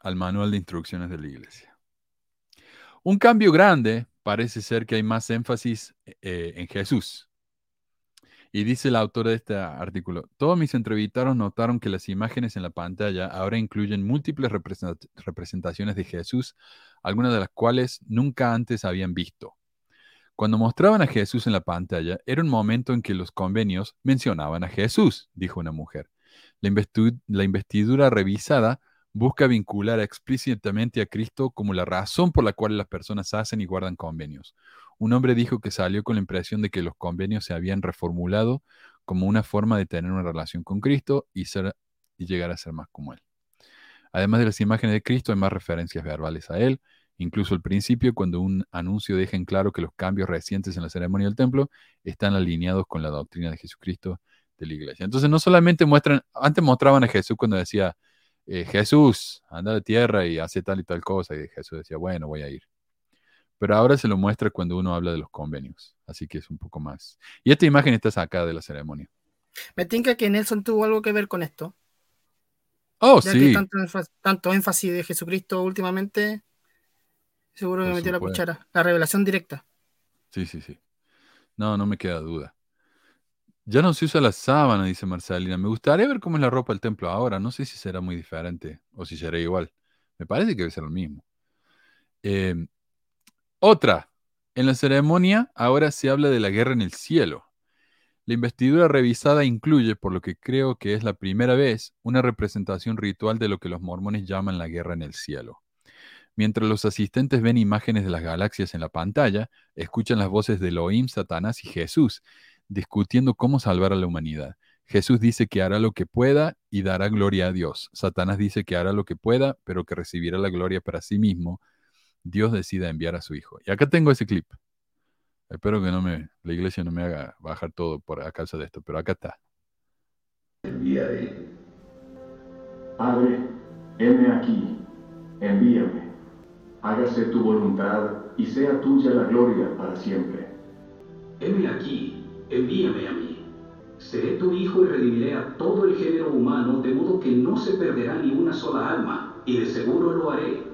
al manual de instrucciones de la iglesia. Un cambio grande parece ser que hay más énfasis eh, en Jesús y dice el autor de este artículo, todos mis entrevistados notaron que las imágenes en la pantalla ahora incluyen múltiples representaciones de Jesús, algunas de las cuales nunca antes habían visto. Cuando mostraban a Jesús en la pantalla, era un momento en que los convenios mencionaban a Jesús, dijo una mujer. La, la investidura revisada busca vincular explícitamente a Cristo como la razón por la cual las personas hacen y guardan convenios. Un hombre dijo que salió con la impresión de que los convenios se habían reformulado como una forma de tener una relación con Cristo y, llegar a ser más como Él. Además de las imágenes de Cristo, hay más referencias verbales a Él. Incluso al principio, cuando un anuncio deja en claro que los cambios recientes en la ceremonia del templo están alineados con la doctrina de Jesucristo de la iglesia. Entonces, no solamente muestran, antes mostraban a Jesús cuando decía, eh, Jesús, anda de tierra y hace tal y tal cosa, y Jesús decía, bueno, voy a ir. Pero ahora se lo muestra cuando uno habla de los convenios. Así que es un poco más. Y esta imagen está sacada de la ceremonia. Me tinca que Nelson tuvo algo que ver con esto. Oh, sí. tanto, énfasis de Jesucristo últimamente, seguro que metió la cuchara. La revelación directa. Sí, sí, sí. No, no me queda duda. Ya no se usa la sábana, dice Marcelina. Me gustaría ver cómo es la ropa del templo ahora. No sé si será muy diferente o si será igual. Me parece que debe ser lo mismo. Eh, otra, en la ceremonia ahora se habla de la guerra en el cielo. La investidura revisada incluye, por lo que creo que es la primera vez, una representación ritual de lo que los mormones llaman la guerra en el cielo. Mientras los asistentes ven imágenes de las galaxias en la pantalla, escuchan las voces de Elohim, Satanás y Jesús, discutiendo cómo salvar a la humanidad. Jesús dice que hará lo que pueda y dará gloria a Dios. Satanás dice que hará lo que pueda, pero que recibirá la gloria para sí mismo Dios decida enviar a su hijo. Y acá tengo ese clip. Espero que no me, la iglesia no me haga bajar todo por a causa de esto, pero acá está. Enviaré. Padre, heme aquí, envíame. Hágase tu voluntad y sea tuya la gloria para siempre. Heme aquí, envíame a mí. Seré tu hijo y redimiré a todo el género humano, de modo que no se perderá ni una sola alma, y de seguro lo haré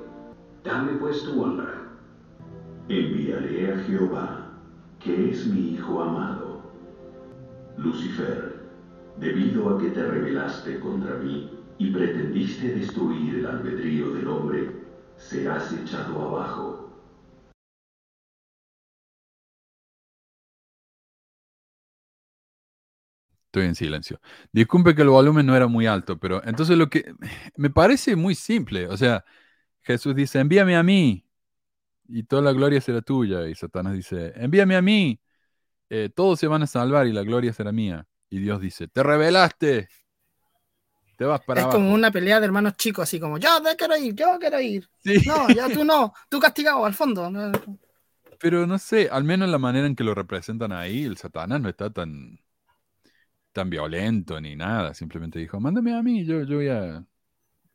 Dame pues tu honra. Enviaré a Jehová, que es mi Hijo amado. Lucifer, debido a que te rebelaste contra mí y pretendiste destruir el albedrío del hombre, serás echado abajo Estoy en silencio. Disculpe que el volumen no era muy alto, pero entonces lo que me parece muy simple, o sea, Jesús dice, envíame a mí y toda la gloria será tuya. Y Satanás dice, envíame a mí, eh, todos se van a salvar y la gloria será mía. Y Dios dice, te revelaste, te vas para es abajo. como una pelea de hermanos chicos, así como, yo te quiero ir, yo quiero ir. Sí. No, ya tú no, tú castigado al fondo. Pero no sé, al menos la manera en que lo representan ahí, el Satanás no está tan, tan violento ni nada. Simplemente dijo, mándame a mí, yo, yo voy a,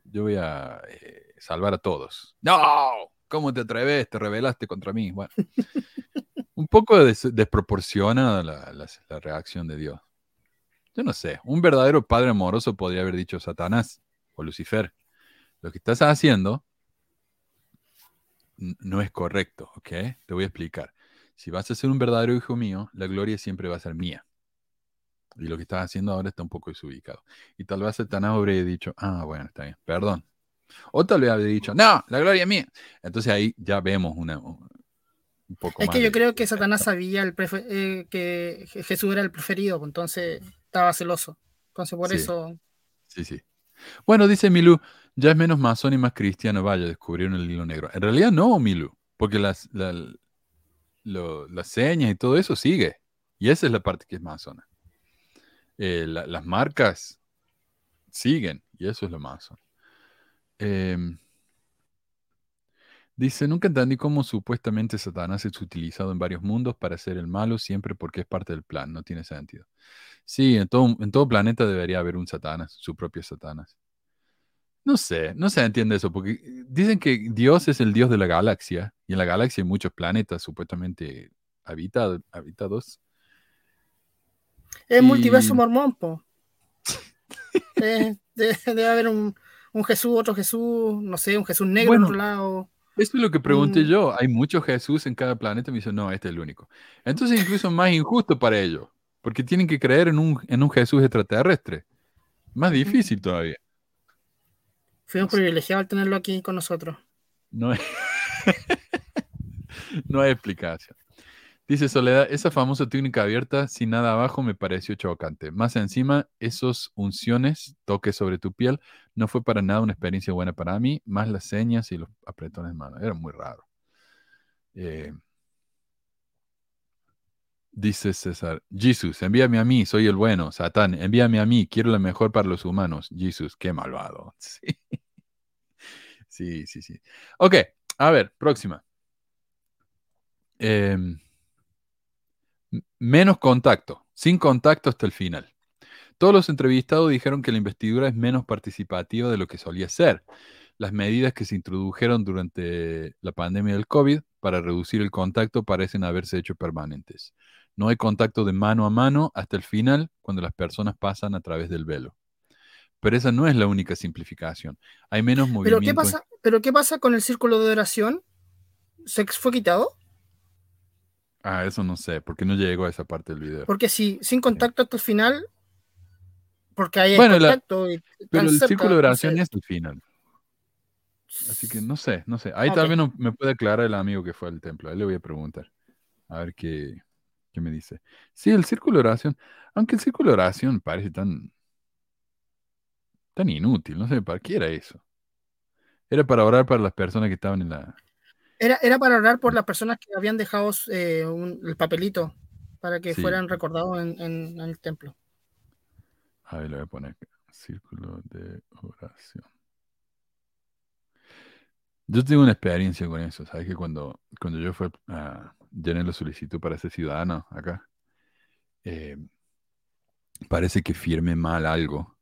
yo voy a eh, salvar a todos. No, ¿cómo te atreves? Te rebelaste contra mí. Bueno, [laughs] un poco des- desproporcionada la, la- la reacción de Dios. Yo no sé, un verdadero padre amoroso podría haber dicho Satanás o Lucifer, lo que estás haciendo no es correcto, ¿ok? Te voy a explicar. Si vas a ser un verdadero hijo mío, la gloria siempre va a ser mía. Y lo que estás haciendo ahora está un poco desubicado. Y tal vez Satanás habría dicho, ah, bueno, está bien, perdón. O tal vez habría dicho, no, la gloria es mía. Entonces ahí ya vemos una, un poco Es más que yo de- creo que Satanás sabía el eh, que Je- Jesús era el preferido, pues, entonces estaba celoso. Entonces por Sí. eso, Sí, sí. Bueno, dice Milú, ya es menos masón y más cristiano. Vaya, descubrieron el hilo negro. En realidad no, Milú, porque las, la- lo- las señas y todo eso sigue. Y esa es la parte que es masona. Eh, la- las marcas siguen, y eso es lo masón. Em, dice, nunca entendí cómo supuestamente Satanás es utilizado en varios mundos para hacer el malo siempre porque es parte del plan. No tiene sentido. Sí, en todo, en todo planeta debería haber un Satanás, su propio Satanás. No sé, no se entiende eso, porque dicen que Dios es el Dios de la galaxia, y en la galaxia hay muchos planetas supuestamente habita- habitados. es Y- multiverso mormón, po. [laughs] Eh, de- debe haber un, un Jesús, otro Jesús, no sé, un Jesús negro Bueno, en otro lado. Esto es lo que pregunté Mm. yo. Hay muchos Jesús en cada planeta. Me dice, no, este es el único. Entonces, incluso más injusto para ellos, porque tienen que creer en un, en un Jesús extraterrestre. Más difícil todavía. Fuimos privilegiados al tenerlo aquí con nosotros. No [laughs] no hay explicación. Dice Soledad, esa famosa técnica abierta sin nada abajo me pareció chocante. Más encima, esos unciones, toques sobre tu piel, no fue para nada una experiencia buena para mí, más las señas y los apretones de mano. Era muy raro. Eh, dice César, Jesús, envíame a mí, soy el bueno. Satán, envíame a mí, quiero lo mejor para los humanos. Jesús, qué malvado. [laughs] Sí, sí, sí. sí. Ok, a ver, próxima. M- menos contacto, sin contacto hasta el final. Todos los entrevistados dijeron que la investidura es menos participativa de lo que solía ser. Las medidas que se introdujeron durante la pandemia del COVID para reducir el contacto parecen haberse hecho permanentes. No hay contacto de mano a mano hasta el final cuando las personas pasan a través del velo. Pero esa no es la única simplificación. Hay menos Pero movimiento. ¿qué pasa? ¿Pero qué pasa con el círculo de oración? ¿Se fue quitado? Ah, eso no sé, porque no llegó a esa parte del video. Porque si sin contacto hasta el final, porque hay Bueno, la- contacto y Pero el cerca, círculo de no oración sé. es el final. Así que no sé, no sé. Ahí Ok. tal vez no, me puede aclarar el amigo que fue al templo. A él le voy a preguntar. A ver qué, qué me dice. Sí, el círculo de oración. Aunque el círculo de oración parece tan, tan inútil. No sé, ¿para qué era eso? Era para orar para las personas que estaban en la... Era, era para orar por las personas que habían dejado eh, un- el papelito para que Sí. fueran recordados en, en- en el templo. A ver, le voy a poner. Círculo de oración. Yo tengo una experiencia con eso, ¿sabes? Que cuando, cuando yo fue a llené la solicitud para ser ciudadano acá, eh, parece que firmé mal algo.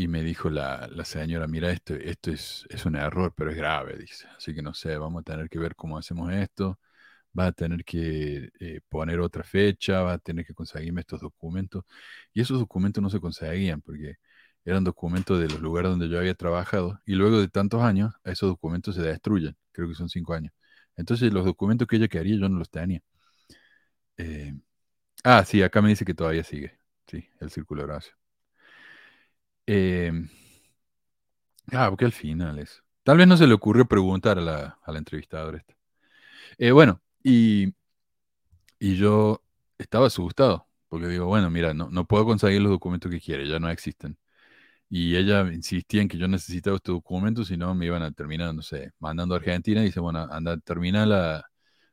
Y me dijo la, señora, mira, esto, esto es, es un error, pero es grave, dice. Así que no sé, vamos a tener que ver cómo hacemos esto. Va a tener que eh, poner otra fecha, va a tener que conseguirme estos documentos. Y esos documentos no se conseguían porque eran documentos de los lugares donde yo había trabajado. Y luego de tantos años, esos documentos se destruyen. Creo que son cinco años. Entonces los documentos que ella quería yo no los tenía. Eh, ah, sí, acá me dice que todavía sigue. Sí, el círculo de oración. Eh, ah, porque al final es. Tal vez no se le ocurrió preguntar a la, entrevistadora esta. Eh, bueno, y, yo estaba asustado Porque digo, bueno, mira, no, puedo conseguir los documentos que quiere, ya no existen. Y ella insistía en que yo necesitaba estos documentos, si no me iban a terminar, no sé, mandando a Argentina y dice, bueno, anda, termina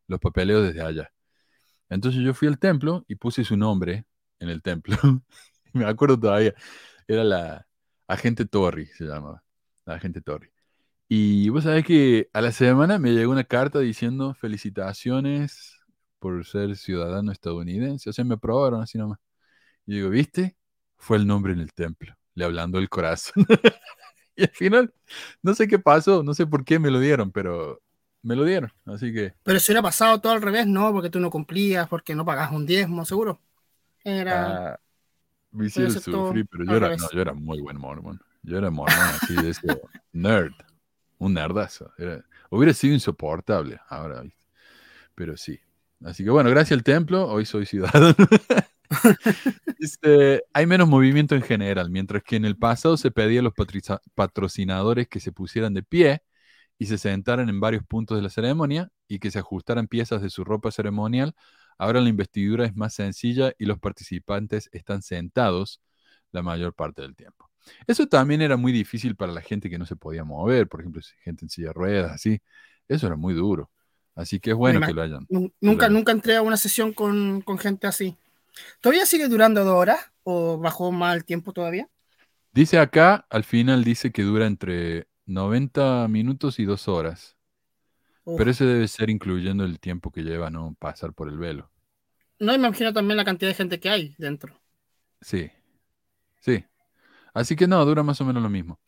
los papeleos desde allá. Entonces yo fui al templo y puse su nombre en el templo. [laughs] me acuerdo todavía, era la agente Torri, se llamaba, la agente Torri. Y vos sabés que a la semana me llegó una carta diciendo felicitaciones por ser ciudadano estadounidense. O sea, me aprobaron así nomás. Y digo, ¿viste? Fue el nombre en el templo, le hablando el corazón. [laughs] y al final, no sé qué pasó, no sé por qué me lo dieron, pero me lo dieron. Así que. Pero si hubiera pasado todo al revés, no, porque tú no cumplías, porque no pagas un diezmo, seguro. Era. Ah, me hicieron sufrir, pero yo era, no, yo era muy buen mormón. Yo era mormón así de ese nerd un nerdazo. hubiera sido insoportable ahora, pero sí. Así que bueno, gracias al templo, hoy soy ciudadano. [laughs] Este, hay menos movimiento en general, mientras que en el pasado se pedía a los patrocinadores que se pusieran de pie y se sentaran en varios puntos de la ceremonia y que se ajustaran piezas de su ropa ceremonial. Ahora la investidura es más sencilla y los participantes están sentados la mayor parte del tiempo. Eso también era muy difícil para la gente que no se podía mover, por ejemplo, gente en silla de ruedas, así. Eso era muy duro. Así que es bueno que lo hayan. Nunca, nunca entré a una sesión con, gente así. ¿Todavía sigue durando dos horas o bajó más el tiempo todavía? Dice acá, al final dice que dura entre 90 minutos y dos horas. Pero ese debe ser incluyendo el tiempo que lleva no pasar por el velo. No, imagino también la cantidad de gente que hay dentro. Sí, sí. Así que no, dura más o menos lo mismo.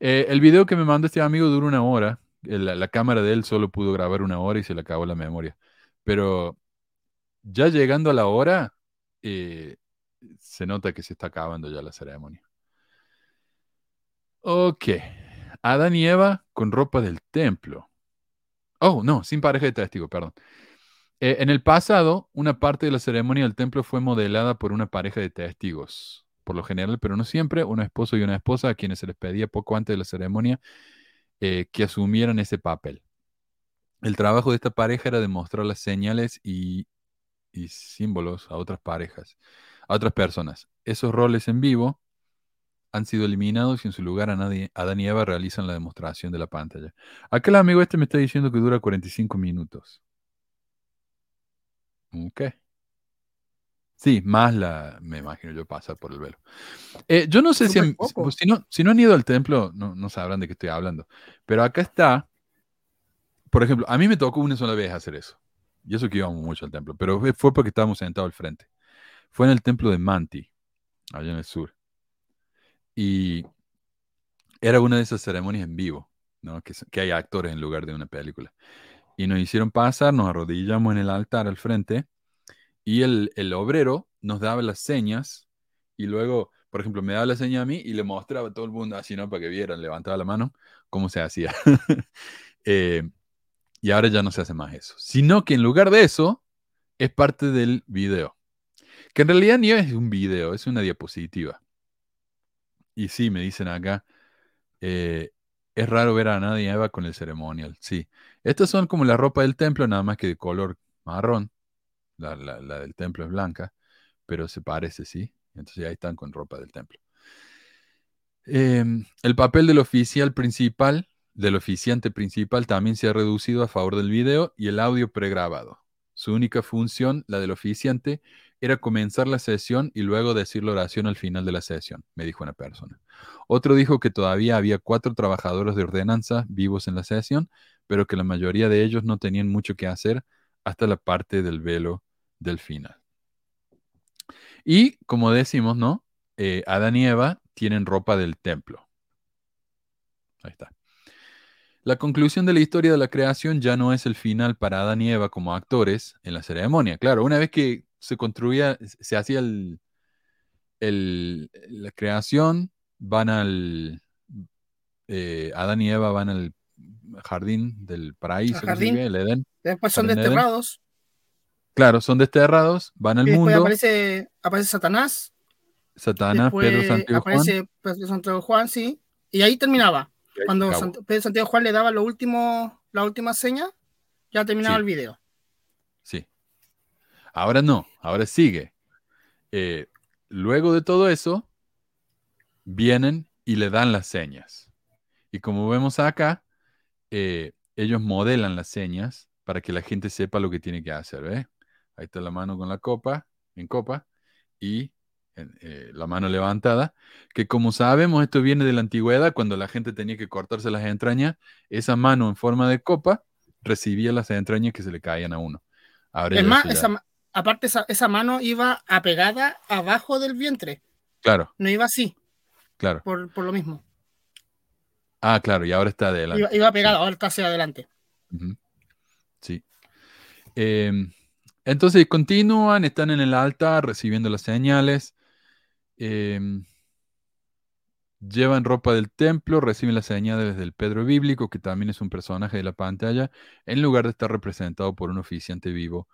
Eh, el video que me mandó este amigo dura una hora. La, cámara de él solo pudo grabar una hora y se le acabó la memoria. Pero ya llegando a la hora, eh, se nota que se está acabando ya la ceremonia. Ok. Adán y Eva con ropa del templo. Oh, no, sin pareja de testigo, perdón. Eh, en el pasado, una parte de la ceremonia del templo fue modelada por una pareja de testigos por lo general, pero no siempre, un esposo y una esposa a quienes se les pedía poco antes de la ceremonia eh, que asumieran ese papel. El trabajo de esta pareja era demostrar las señales y, símbolos a otras parejas, a otras personas. Esos roles en vivo han sido eliminados y en su lugar Adán y Eva realizan la demostración de la pantalla. Aquel amigo este me está diciendo que dura 45 minutos. Ok. Sí, más la, me imagino yo, pasar por el velo. Eh, yo no sé si, si, no, si no han ido al templo, no, no sabrán de qué estoy hablando. Pero acá está, por ejemplo, a mí me tocó una sola vez hacer eso. Y eso que íbamos mucho al templo, pero fue porque estábamos sentados al frente. Fue en el templo de Manti, allá en el sur. Y era una de esas ceremonias en vivo, ¿no? que, hay actores en lugar de una película. Y nos hicieron pasar, nos arrodillamos en el altar al frente y el, obrero nos daba las señas y luego, por ejemplo, me daba la seña a mí y le mostraba a todo el mundo así, ¿no? Para que vieran, levantaba la mano, cómo se hacía. [laughs] Eh, y ahora ya no se hace más eso, sino que en lugar de eso, es parte del video. Que en realidad ni es un video, es una diapositiva. Y sí, me dicen acá, eh, es raro ver a nadie Eva con el ceremonial. Sí, estas son como la ropa del templo, nada más que de color marrón la, del templo es blanca, pero se parece, ¿sí? Entonces ahí están con ropa del templo. Em, el papel del oficial principal, del oficiante principal, también se ha reducido a favor del video y el audio pregrabado. Su única función, la del oficiante, era comenzar la sesión y luego decir la oración al final de la sesión, me dijo una persona. Otro dijo que todavía había cuatro trabajadores de ordenanza vivos en la sesión, pero que la mayoría de ellos no tenían mucho que hacer hasta la parte del velo del final. Y como decimos, ¿no? Eh, Adán y Eva tienen ropa del templo. Ahí está. La conclusión de la historia de la creación ya no es el final para Adán y Eva como actores en la ceremonia. Claro, una vez que se construía, se hacía el, la creación, van al... Eh, Adán y Eva van al jardín del paraíso, el Edén. Después son desterrados. Claro, son desterrados, van al mundo. Aparece, aparece Satanás. Satanás, Pedro, Santiago, aparece Pedro, Santiago, Juan, sí. Y ahí terminaba. Cuando Pedro, Santiago, Juan le daba lo último, la última seña, ya terminaba el video. Sí. Ahora no, ahora sigue. eh, luego de todo eso, vienen y le dan las señas. Y como vemos acá, eh, ellos modelan las señas para que la gente sepa lo que tiene que hacer. ¿ves? Ahí está la mano con la copa, en copa, y eh, la mano levantada, que como sabemos esto viene de la antigüedad, cuando la gente tenía que cortarse las entrañas, esa mano en forma de copa recibía las entrañas que se le caían a uno. es más, aparte esa, mano iba apegada abajo del vientre. Claro. No iba así. Claro. Por, lo mismo. Ah, claro, y ahora está adelante. Iba, iba pegada, ahora está hacia adelante. Sí. Em, entonces continúan, están en el altar recibiendo las señales. Em, llevan ropa del templo, reciben las señales del Pedro bíblico, que también es un personaje de la pantalla, en lugar de estar representado por un oficiante vivo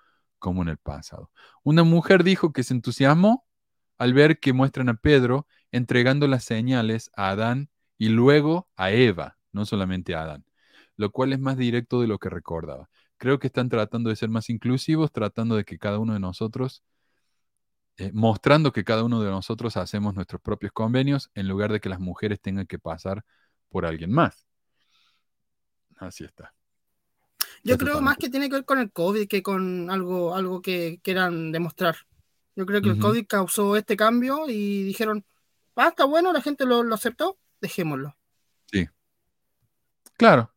como en el pasado. Una mujer dijo que se entusiasmó al ver que muestran a Pedro entregando las señales a Adán y luego a Eva, no solamente a Adán, lo cual es más directo de lo que recordaba. Creo que están tratando de ser más inclusivos, tratando de que cada uno de nosotros eh, mostrando que cada uno de nosotros hacemos nuestros propios convenios en lugar de que las mujeres tengan que pasar por alguien más. Así está. Yo creo más que tiene que ver con el COVID que con algo, algo que quieran demostrar. Yo creo que el COVID causó este cambio y dijeron, ah, está bueno, la gente lo, lo aceptó, dejémoslo. Sí. Claro.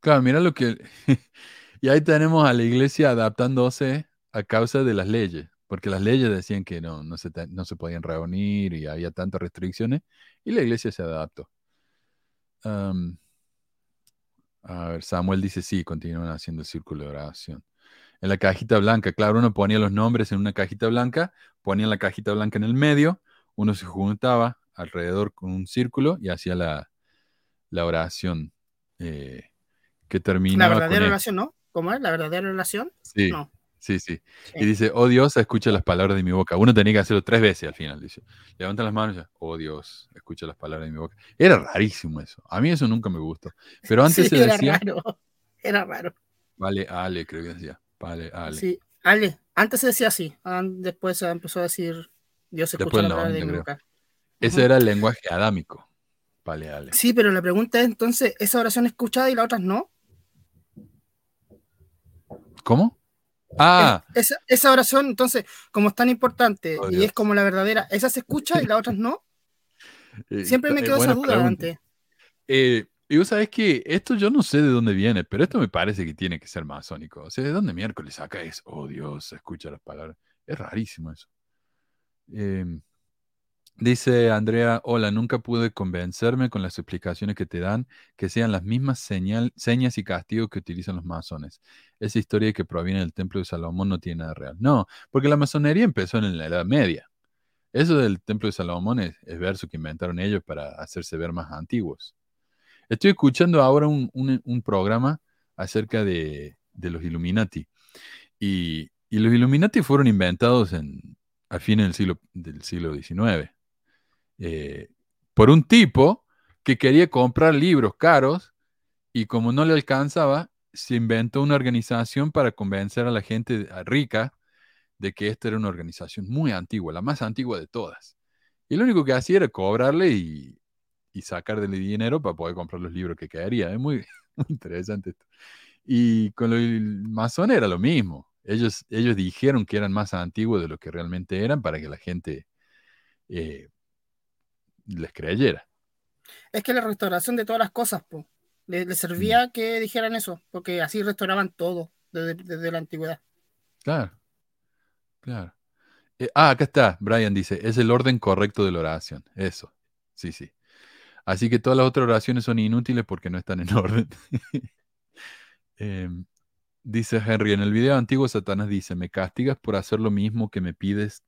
Claro, mira lo que... [laughs] y ahí tenemos a la iglesia adaptándose a causa de las leyes porque las leyes decían que no, no, se, no se podían reunir y había tantas restricciones, y la iglesia se adaptó. A ver, Samuel dice sí, continúan haciendo el círculo de oración. En la cajita blanca, claro, uno ponía los nombres en una cajita blanca, ponía la cajita blanca en el medio, uno se juntaba alrededor con un círculo y hacía la, oración eh, que terminaba. La verdadera oración, ¿no? ¿Cómo es? ¿La verdadera oración? Sí. No. Sí, sí, Y dice, oh Dios, escucha las palabras de mi boca. Uno tenía que hacerlo tres veces al final. Dice, levanta las manos y ya, oh Dios, escucha las palabras de mi boca. Era rarísimo eso. A mí eso nunca me gustó. Pero antes se era decía. Raro. [laughs] Era raro. Vale, Ale, creo que decía. Vale, Ale. Sí, Ale. Antes se decía así. Después se empezó a decir, Dios escucha las palabras de mi boca. Ese era el lenguaje adámico. Vale, Ale. Sí, pero la pregunta es entonces, ¿esa oración escuchada y las otras no? ¿Cómo? Ah. esa, oración, entonces, como es tan importante oh, y es como la verdadera, esa se escucha y las otras no. [laughs] Eh, Siempre me quedó esa duda antes. Eh, y vos sabés que esto yo no sé de dónde viene, pero esto me parece que tiene que ser masónico. O sea, ¿de dónde miércoles saca eso? Oh Dios, se escucha las palabras. Es rarísimo eso. Eh, Dice Andrea, hola, nunca pude convencerme con las explicaciones que te dan que sean las mismas señas y castigos que utilizan los masones. Esa historia que proviene del templo de Salomón no tiene nada real. No, porque la masonería empezó en la Edad Media. Eso del templo de Salomón es, verso que inventaron ellos para hacerse ver más antiguos. Estoy escuchando ahora un, programa acerca de, los Illuminati. Y, los Illuminati fueron inventados en, a fines del siglo, del siglo XIX eh, por un tipo que quería comprar libros caros y como no le alcanzaba, se inventó una organización para convencer a la gente rica de que esta era una organización muy antigua, la más antigua de todas. Y lo único que hacía era cobrarle y, sacarle dinero para poder comprar los libros que quería. Es muy, [laughs] interesante esto. Y con el masón era lo mismo. Ellos, ellos dijeron que eran más antiguos de lo que realmente eran para que la gente eh, les creyera. Es que la restauración de todas las cosas, pues, le, servía mm. que dijeran eso, porque así restauraban todo desde, la antigüedad. Claro, claro. Eh, ah, acá está, Brian dice, es el orden correcto de la oración. Eso, sí, sí. Así que todas las otras oraciones son inútiles porque no están en [laughs] orden. Em, dice Henry, en el video antiguo Satanás dice, me castigas por hacer lo mismo que me pides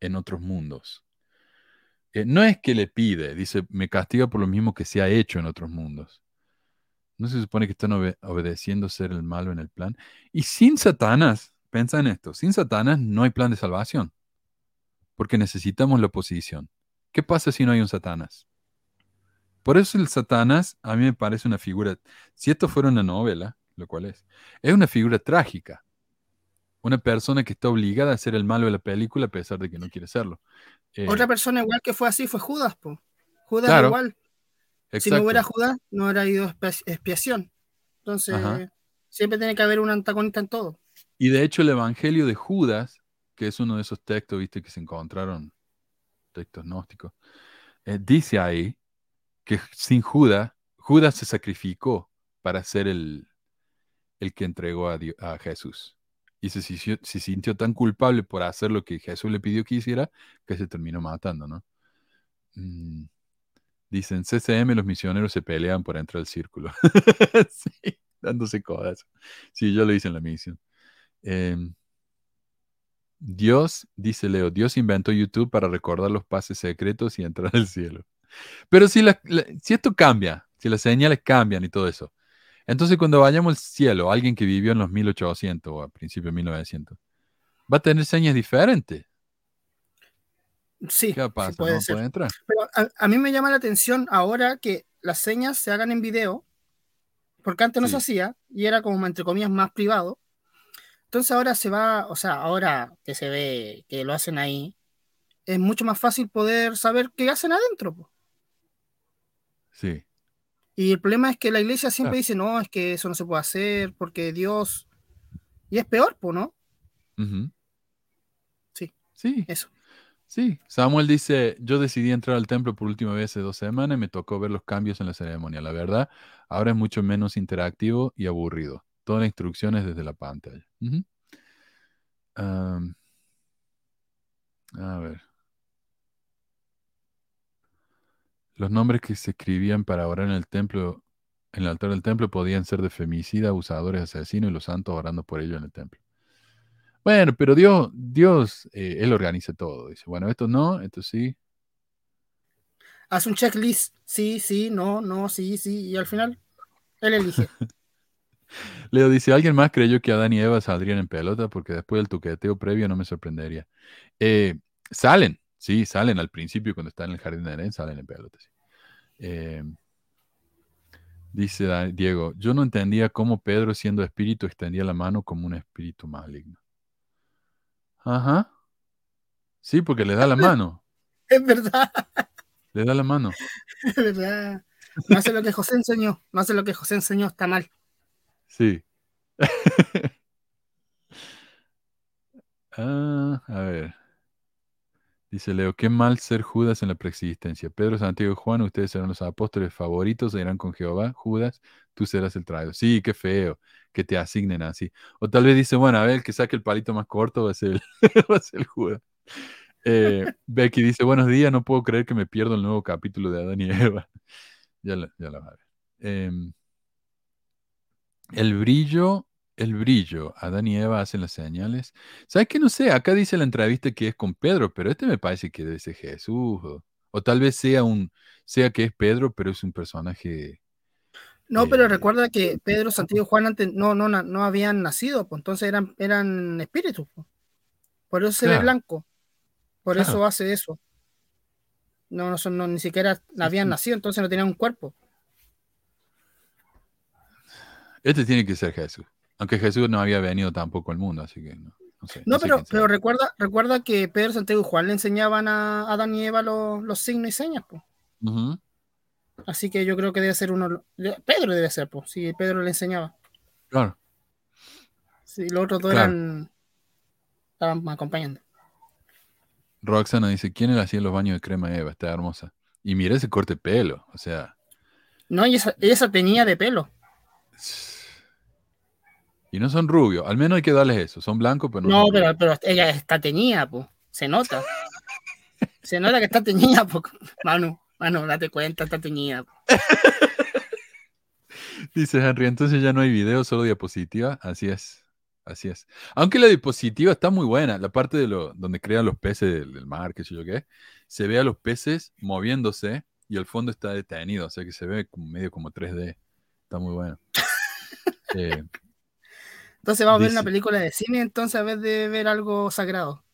en otros mundos. Eh, no es que le pide, dice, me castiga por lo mismo que se ha hecho en otros mundos. ¿No se supone que están obedeciendo ser el malo en el plan? Y sin Satanás, piensa en esto, sin Satanás no hay plan de salvación, porque necesitamos la oposición. ¿Qué pasa si no hay un Satanás? Por eso el Satanás a mí me parece una figura, si esto fuera una novela, lo cual es, es una figura trágica, Una persona que está obligada a ser el malo de la película a pesar de que no quiere serlo. Eh, Otra persona igual que fue así fue Judas, po. Judas Claro, igual. Si exacto. no hubiera Judas, no hubiera ido expi- expiación. Entonces, Ajá. siempre tiene que haber un antagonista en todo. Y de hecho el Evangelio de Judas, que es uno de esos textos, viste, que se encontraron, textos gnósticos, eh, dice ahí que sin Judas, Judas se sacrificó para ser el, el que entregó a, Dio- a Jesús. Y se, sintió- tan culpable por hacer lo que Jesús le pidió que hiciera, que se terminó matando, ¿no? Mm. Dicen, CCM, los misioneros se pelean por entrar al círculo. [laughs] sí, dándose codas. Sí, yo lo hice en la misión. Em, Dios, dice Leo, Dios inventó YouTube para recordar los pases secretos y entrar al cielo. Pero si, la- si esto cambia, si las señales cambian y todo eso, entonces cuando vayamos al cielo, alguien que vivió en los 1800 o a principios de 1900, va a tener señas diferentes. Sí, ¿Qué va a sí puede ¿No ser. poder entrar? Pero a, a mí me llama la atención ahora que las señas se hagan en video, porque antes no Sí. se hacía y era como entre comillas más privado. Entonces ahora se va, o sea, ahora que se ve que lo hacen ahí, es mucho más fácil poder saber qué hacen adentro. po. Sí. Y el problema es que la iglesia siempre dice, no, es que eso no se puede hacer porque Dios... Y es peor, pues, ¿no? Sí. Sí. Eso. Sí, Samuel dice, yo decidí entrar al templo por última vez hace dos semanas y me tocó ver los cambios en la ceremonia. La verdad, ahora es mucho menos interactivo y aburrido. Todas las instrucciones desde la pantalla. A ver. Los nombres que se escribían para orar en el templo, en el altar del templo, podían ser de femicida, abusadores, asesinos y los santos orando por ellos en el templo. Bueno, pero Dios, Dios, eh, Él organiza todo. Dice, bueno, esto no, esto sí. Haz un checklist, sí, sí, no, no, sí, sí, y al final él elige. [laughs] Leo dice, ¿alguien más creyó que Adán y Eva saldrían en pelota? Porque después del tuqueteo previo no me sorprendería. Eh, salen, sí, salen al principio cuando están en el jardín de Edén, salen en pelota. sí. Eh, dice Diego, yo no entendía cómo Pedro siendo espíritu extendía la mano como un espíritu maligno. Ajá. Sí, porque le da la mano, [laughs] es verdad, le da la mano. [laughs] es verdad. No hace lo que José enseñó, no hace lo que José enseñó, está mal. Sí. [laughs] Ah, a ver. Dice Leo, qué mal ser Judas en la preexistencia. Pedro, Santiago y Juan, ustedes serán los apóstoles favoritos, irán con Jehová. Judas, tú serás el traidor. Sí, qué feo que te asignen así. O tal vez dice, bueno, a ver, el que saque el palito más corto va a ser [laughs] va a ser Judas. Eh, Becky dice, buenos días, no puedo creer que me pierdo el nuevo capítulo de Adán y Eva. [laughs] Ya lo, ya lo va a ver. Em, el brillo, el brillo. Adán y Eva hacen las señales. ¿Sabes qué? No sé, acá dice la entrevista que es con Pedro, pero este me parece que debe ser Jesús. O, o tal vez sea un, sea que es Pedro, pero es un personaje. No, pero Eh, recuerda que Pedro, Santiago y Juan antes no, no, no habían nacido, pues entonces eran, eran espíritus. pues. Por eso se ve blanco. Por Claro. eso hace eso. No, no son, no, ni siquiera habían sí. nacido, entonces no tenían un cuerpo. Este tiene que ser Jesús. Aunque Jesús no había venido tampoco al mundo, así que no, no sé. No, sé pero, pero recuerda, recuerda que Pedro, Santiago y Juan le enseñaban a Adán y Eva los, los signos y señas, pues. Ujú. Así que yo creo que debe ser uno. Pedro debe ser, pues. Si Pedro le enseñaba. Claro. Si los otros dos Claro. eran. Estaban acompañando. Roxana dice, ¿quién le hacía los baños de crema a Eva? Está hermosa. Y mira ese corte de pelo. O sea, No, y esa, esa tenía de pelo. Y no son rubios. Al menos hay que darles eso. Son blancos, pero no, No, son pero, pero ella está teñida, pues. Se nota. Se nota que está teñida, pues. Manu, Manu, date cuenta, está teñida. po. [laughs] Dice Henry, entonces ya no hay video, solo diapositiva. Así es. Así es. Aunque la diapositiva está muy buena, la parte de lo, donde crean los peces del, del mar, qué sé yo qué, se ve a los peces moviéndose y el fondo está detenido, o sea que se ve como medio como 3D. Está muy bueno. [laughs] Eh, Entonces vamos a ver una película de cine, entonces a vez de ver algo sagrado.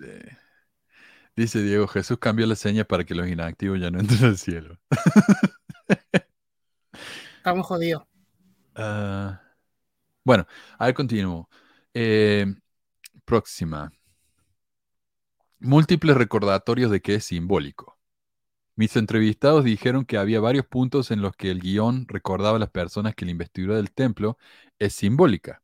eh, dice Diego, Jesús cambió la seña para que los inactivos ya no entren al cielo. [laughs] Estamos jodidos. Ah, bueno, a ver, continúo. Eh, Próxima. Múltiples recordatorios de que es simbólico. Mis entrevistados dijeron que había varios puntos en los que el guion recordaba a las personas que la investidura del templo es simbólica.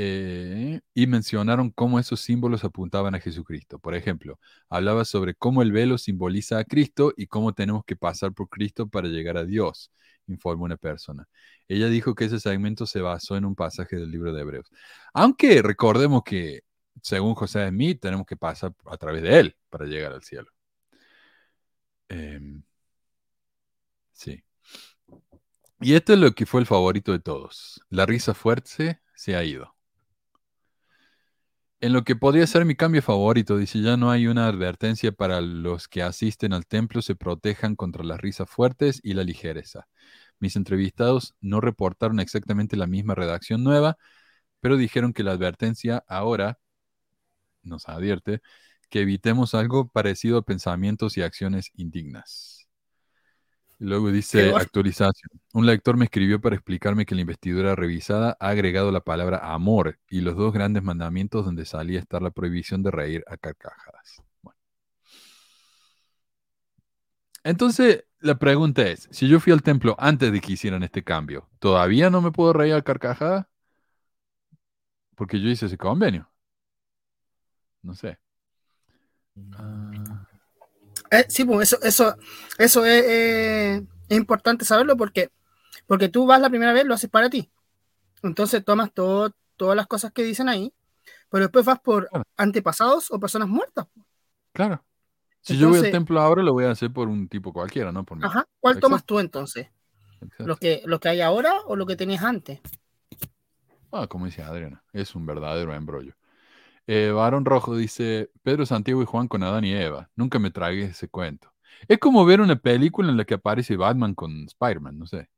Eh, y mencionaron cómo esos símbolos apuntaban a Jesucristo. Por ejemplo, hablaba sobre cómo el velo simboliza a Cristo y cómo tenemos que pasar por Cristo para llegar a Dios, informó una persona. Ella dijo que ese segmento se basó en un pasaje del libro de Hebreos. Aunque recordemos que, según José Smith, tenemos que pasar a través de él para llegar al cielo. Em, sí. Y esto es lo que fue el favorito de todos. La risa fuerte se ha ido. En lo que podría ser mi cambio favorito, dice, ya no hay una advertencia para los que asisten al templo se protejan contra las risas fuertes y la ligereza. Mis entrevistados no reportaron exactamente la misma redacción nueva, pero dijeron que la advertencia ahora nos advierte que evitemos algo parecido a pensamientos y acciones indignas. Luego dice actualización. Un lector me escribió para explicarme que la investidura revisada ha agregado la palabra amor y los dos grandes mandamientos donde salía estar la prohibición de reír a carcajadas. Entonces, la pregunta es, si yo fui al templo antes de que hicieran este cambio, ¿todavía no me puedo reír a carcajadas? Porque yo hice ese convenio. No sé. Ah. Eh, sí, pues eso, eso, eso es, importante saberlo porque, porque tú vas la primera vez, lo haces para ti. Entonces tomas todo, todas las cosas que dicen ahí, pero después vas por antepasados o personas muertas. Claro. Si yo voy al templo ahora, lo voy a hacer por un tipo cualquiera, ¿no? Por Ajá. ¿Cuál tomas tú entonces? ¿Lo que, ¿Lo que hay ahora o lo que tenías antes? Ah, como dice Adriana, es un verdadero embrollo. Eh, Barón Rojo dice, Pedro, Santiago y Juan con Adán y Eva. Nunca me tragué ese cuento. Es como ver una película en la que aparece Batman con Spider-Man, no sé.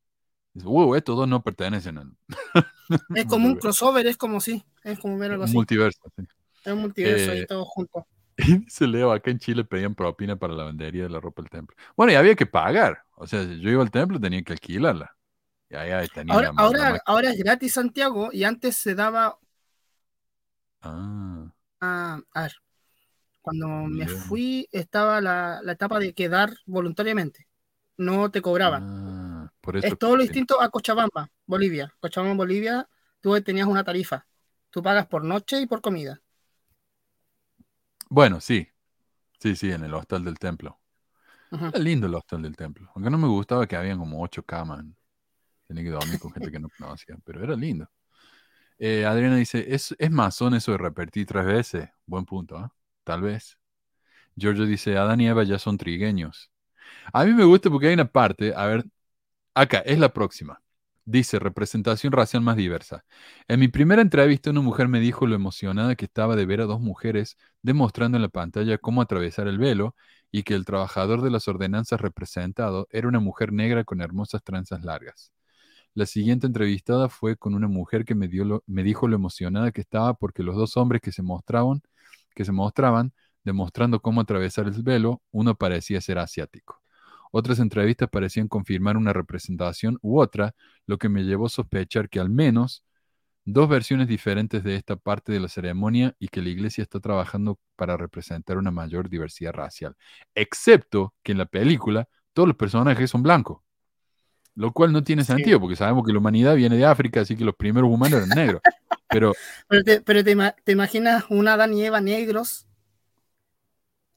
wow, estos dos no pertenecen al... [laughs] es como un crossover, es como sí, es como ver algo así. Multiverso, Es un multiverso ahí eh, todo junto. [laughs] Y dice Leo, acá en Chile pedían propina para la lavandería de la ropa del templo. Bueno, y había que pagar. O sea, si yo iba al templo tenía que alquilarla. Y ahí tenía ahora, ahora, ahora es gratis Santiago y antes se daba Ah. ah. a ver, cuando me fui estaba la, etapa de quedar voluntariamente. No te cobraban. Ah, por eso es todo lo distinto a Cochabamba, Bolivia. Cochabamba, Bolivia, tú tenías una tarifa. Tú pagas por noche y por comida. Bueno, sí. Sí, sí, en el hostel del templo. Era lindo el hostel del templo. Aunque no me gustaba que habían como ocho camas. Tenía que dormir con gente que no conocía, pero era lindo. Eh, Adriana dice, ¿Es, ¿es masón eso de repetir tres veces? Buen punto, ¿ah? Tal vez. Giorgio dice, Adán y Eva ya son trigueños. A mí me gusta porque hay una parte, a ver, acá, es la próxima. Dice, representación racial más diversa. En mi primera entrevista, una mujer me dijo lo emocionada que estaba de ver a dos mujeres demostrando en la pantalla cómo atravesar el velo y que el trabajador de las ordenanzas representado era una mujer negra con hermosas tranzas largas. La siguiente entrevistada fue con una mujer que me, dio me dijo lo emocionada que estaba porque los dos hombres que se mostraban, que se mostraban demostrando cómo atravesar el velo, uno parecía ser asiático. Otras entrevistas parecían confirmar una representación u otra, lo que me llevó a sospechar que al menos dos versiones diferentes de esta parte de la ceremonia y que la iglesia está trabajando para representar una mayor diversidad racial, excepto que en la película todos los personajes son blancos. Lo cual no tiene sentido, porque sabemos que la humanidad viene de África, así que los primeros humanos eran negros. Pero, [laughs] pero, te, imaginas un Adán y Eva negros.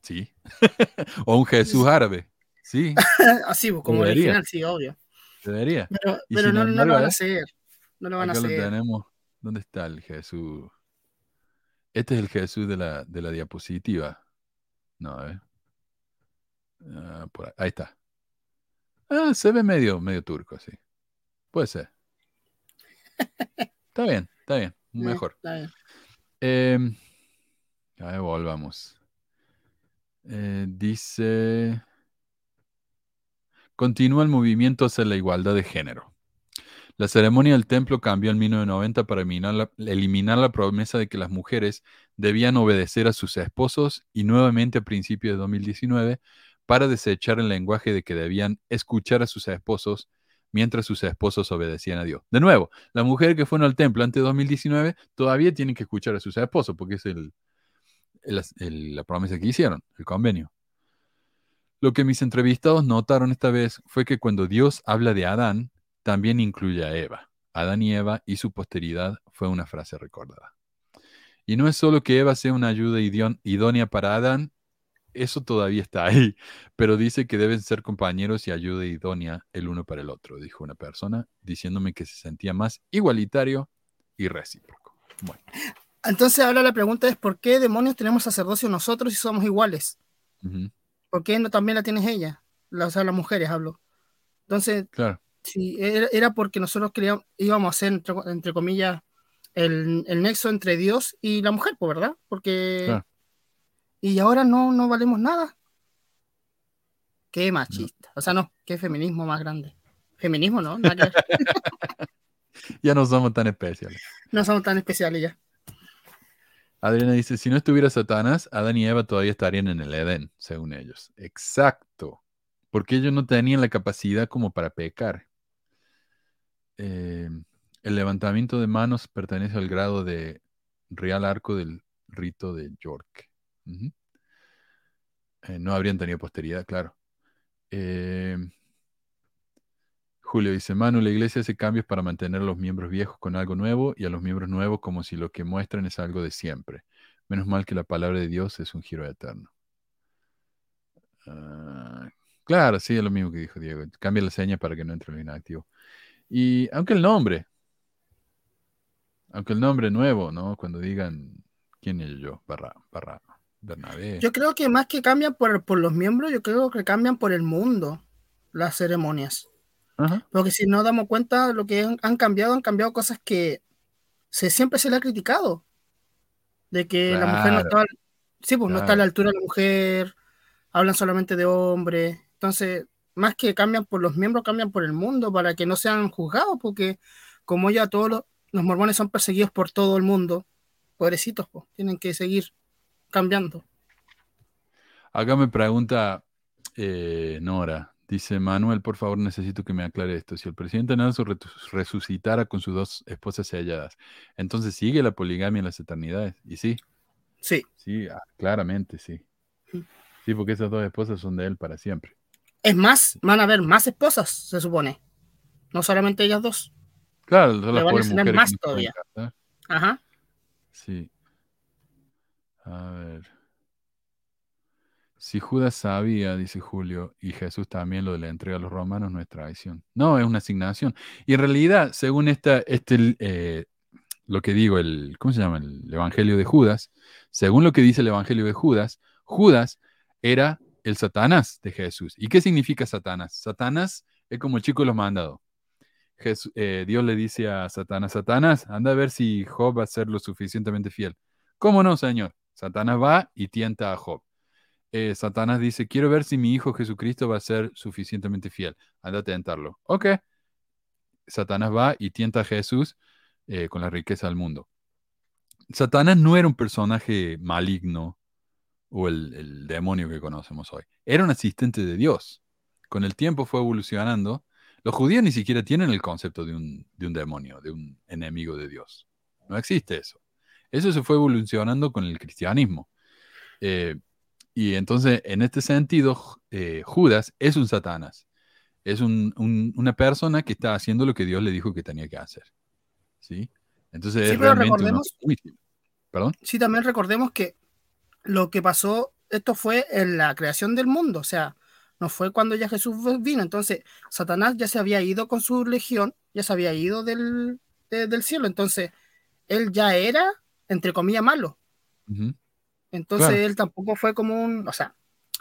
Sí. [laughs] o un Jesús árabe. Sí. [laughs] Así, pues, como original, sí, obvio. Debería. Pero, no, lo van a hacer. No lo van a hacer. tenemos. ¿Dónde está el Jesús? Este es el Jesús de la, de la diapositiva. No, a ver. Ah, ahí está. Ah, se ve medio, medio turco, sí. Puede ser. Está bien, está bien. [laughs] Mejor. Eh, a ver, volvamos. Eh, dice. Continúa el movimiento hacia la igualdad de género. La ceremonia del templo cambió en 1990 para eliminar la, promesa de que las mujeres debían obedecer a sus esposos y nuevamente a principios de 2019 para desechar el lenguaje de que debían escuchar a sus esposos, mientras sus esposos obedecían a Dios. De nuevo, la mujer que fueron al templo antes de 2019 todavía tienen que escuchar a sus esposos porque es la promesa que hicieron, el convenio. Lo que mis entrevistados notaron esta vez fue que cuando Dios habla de Adán, también incluye a Eva. Adán y Eva y su posteridad fue una frase recordada. Y no es solo que Eva sea una ayuda idónea para Adán, eso todavía está ahí, pero dice que deben ser compañeros y ayuda idónea el uno para el otro, dijo una persona, diciéndome que se sentía más igualitario y recíproco. Bueno, Entonces ahora la pregunta es, ¿por qué demonios tenemos sacerdocio nosotros si somos iguales? ujú, ¿Por qué no también la tienes ella? La- o sea, las mujeres hablo. Entonces, claro, Sí, era, era porque nosotros queríamos, íbamos a hacer, entre, entre comillas, el, el nexo entre Dios y la mujer, pues, ¿verdad? Porque... Claro. Y ahora no, no valemos nada. Qué machista. O sea, no, qué feminismo más grande. Feminismo, ¿no? [laughs] Ya no somos tan especiales. no somos tan especiales ya. Adriana dice, si no estuviera Satanás, Adán y Eva todavía estarían en el Edén, según ellos. Exacto, porque ellos no tenían la capacidad como para pecar. Eh, el levantamiento de manos pertenece al grado de real arco del rito de York. Eh, no habrían tenido posteridad, claro. Eh, Julio dice, Manu, la iglesia hace cambios para mantener a los miembros viejos con algo nuevo y a los miembros nuevos como si lo que muestran es algo de siempre. Menos mal que la palabra de Dios es un giro eterno. Ah, claro, sí, es lo mismo que dijo Diego. Cambia la seña para que no entre lo inactivo. Y aunque el nombre, aunque el nombre nuevo, ¿no? Cuando digan, ¿quién es yo? Barra, barra, Bernabé. Yo creo que más que cambian por, por los miembros, yo creo que cambian por el mundo las ceremonias. Ajá, Porque si no damos cuenta, lo que han, han cambiado, han cambiado cosas que se, siempre se le ha criticado. De que la mujer no está, sí, pues no está a la altura de la mujer, hablan solamente de hombres. Entonces, más que cambian por los miembros, cambian por el mundo para que no sean juzgados, porque como ya todos los, los mormones son perseguidos por todo el mundo, pobrecitos, pues, tienen que seguir cambiando. Acá me pregunta eh, Nora. Dice Manuel, por favor, necesito que me aclare esto. Si el presidente Nelson resucitara con sus dos esposas selladas, entonces sigue la poligamia en las eternidades. Y sí, Sí. sí, ah, claramente sí. Sí, porque esas dos esposas son de él para siempre. Es más, van a haber más esposas, se supone. No solamente ellas dos. Claro, son las van a mujeres más todavía. Ajá. Sí. A ver. Si Judas sabía, dice Julio, y Jesús también lo de la entrega a los romanos, no es traición. No, es una asignación. Y en realidad, según esta, este, eh, lo que digo, el, ¿cómo se llama? El Evangelio de Judas, según lo que dice el Evangelio de Judas, Judas era el Satanás de Jesús. ¿Y qué significa Satanás? Satanás es como el chico de los mandados. Jesús- eh, Dios le dice a Satanás, Satanás, anda a ver si Job va a ser lo suficientemente fiel. ¿Cómo no, Señor? Satanás va y tienta a Job. Eh, Satanás dice, quiero ver si mi hijo Jesucristo va a ser suficientemente fiel. Anda a tentarlo. Ok. Satanás va y tienta a Jesús eh, con la riqueza del mundo. Satanás no era un personaje maligno o el, demonio que conocemos hoy. Era un asistente de Dios. Con el tiempo fue evolucionando. Los judíos ni siquiera tienen el concepto de un demonio, de un enemigo de Dios. No existe eso. Eso se fue evolucionando con el cristianismo. Eh, y entonces, en este sentido, eh, Judas es un Satanás. Es un- un- una persona que está haciendo lo que Dios le dijo que tenía que hacer. ¿Sí? Entonces, Sí, es pero realmente recordemos-. ¿Perdón? Sí, también recordemos que lo que pasó, esto fue en la creación del mundo, o sea, no fue cuando ya Jesús vino. Entonces, Satanás ya se había ido con su legión, ya se había ido del, de- del cielo. Entonces, él ya era, entre comillas, malo. Entonces, Claro. él tampoco fue como un, o sea,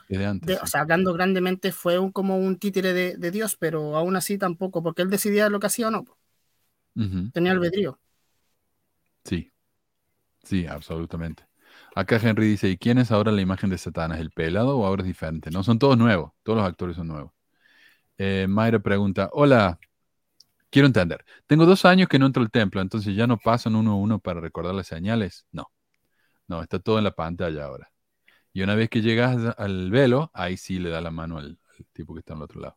Desde antes. de- sí. o sea, hablando grandemente, fue un, como un títere de, de Dios, pero aún así tampoco, porque él decidía lo que hacía o no, tenía albedrío. Sí, sí, absolutamente. Acá Henry dice, ¿y quién es ahora la imagen de Satanás? ¿El pelado o ahora es diferente? No, son todos nuevos, todos los actores son nuevos. Eh, Mayra pregunta, hola, quiero entender, tengo dos años que no entro al templo, entonces ya no pasan uno a uno para recordar las señales. No, no, está todo en la pantalla ahora. Y una vez que llegas al velo, ahí sí le da la mano al, al tipo que está al otro lado.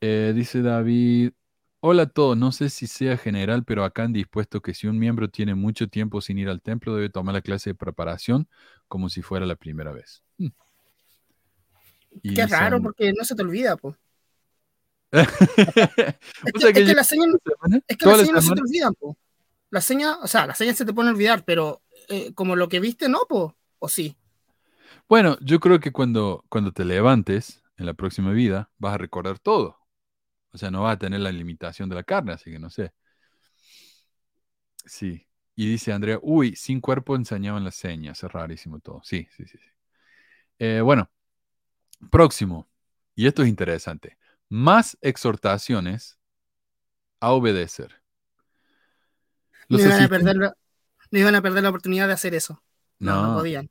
Eh, dice David, hola a todos, no sé si sea general, pero acá han dispuesto que si un miembro tiene mucho tiempo sin ir al templo, debe tomar la clase de preparación como si fuera la primera vez. Hmm. Y Qué raro, porque no se te olvida, pues. [laughs] Es que, es que yo- las señas, es que las señas no se te olvidan, po. Las señas, o sea, las señas se te pueden olvidar, pero eh, como lo que viste, no, po. O sí. Bueno, yo creo que cuando, cuando te levantes en la próxima vida, vas a recordar todo. O sea, no vas a tener la limitación de la carne, así que no sé. Sí. Y dice Andrea, uy, sin cuerpo enseñaban las señas, es rarísimo todo. Sí, sí, sí. sí. Eh, bueno, próximo. Y esto es interesante. Más exhortaciones a obedecer. No iban, a perder la, no iban a perder la oportunidad de hacer eso. No, no, No. podían.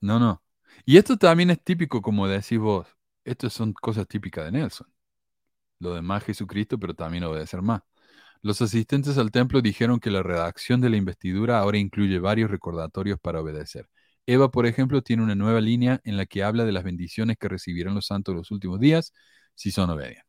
No, no. Y esto también es típico, como decís vos. Estas son cosas típicas de Nelson. Lo de más Jesucristo, pero también obedecer más. Los asistentes al templo dijeron que la redacción de la investidura ahora incluye varios recordatorios para obedecer. Eva, por ejemplo, tiene una nueva línea en la que habla de las bendiciones que recibirán los santos en los últimos días si son obedientes.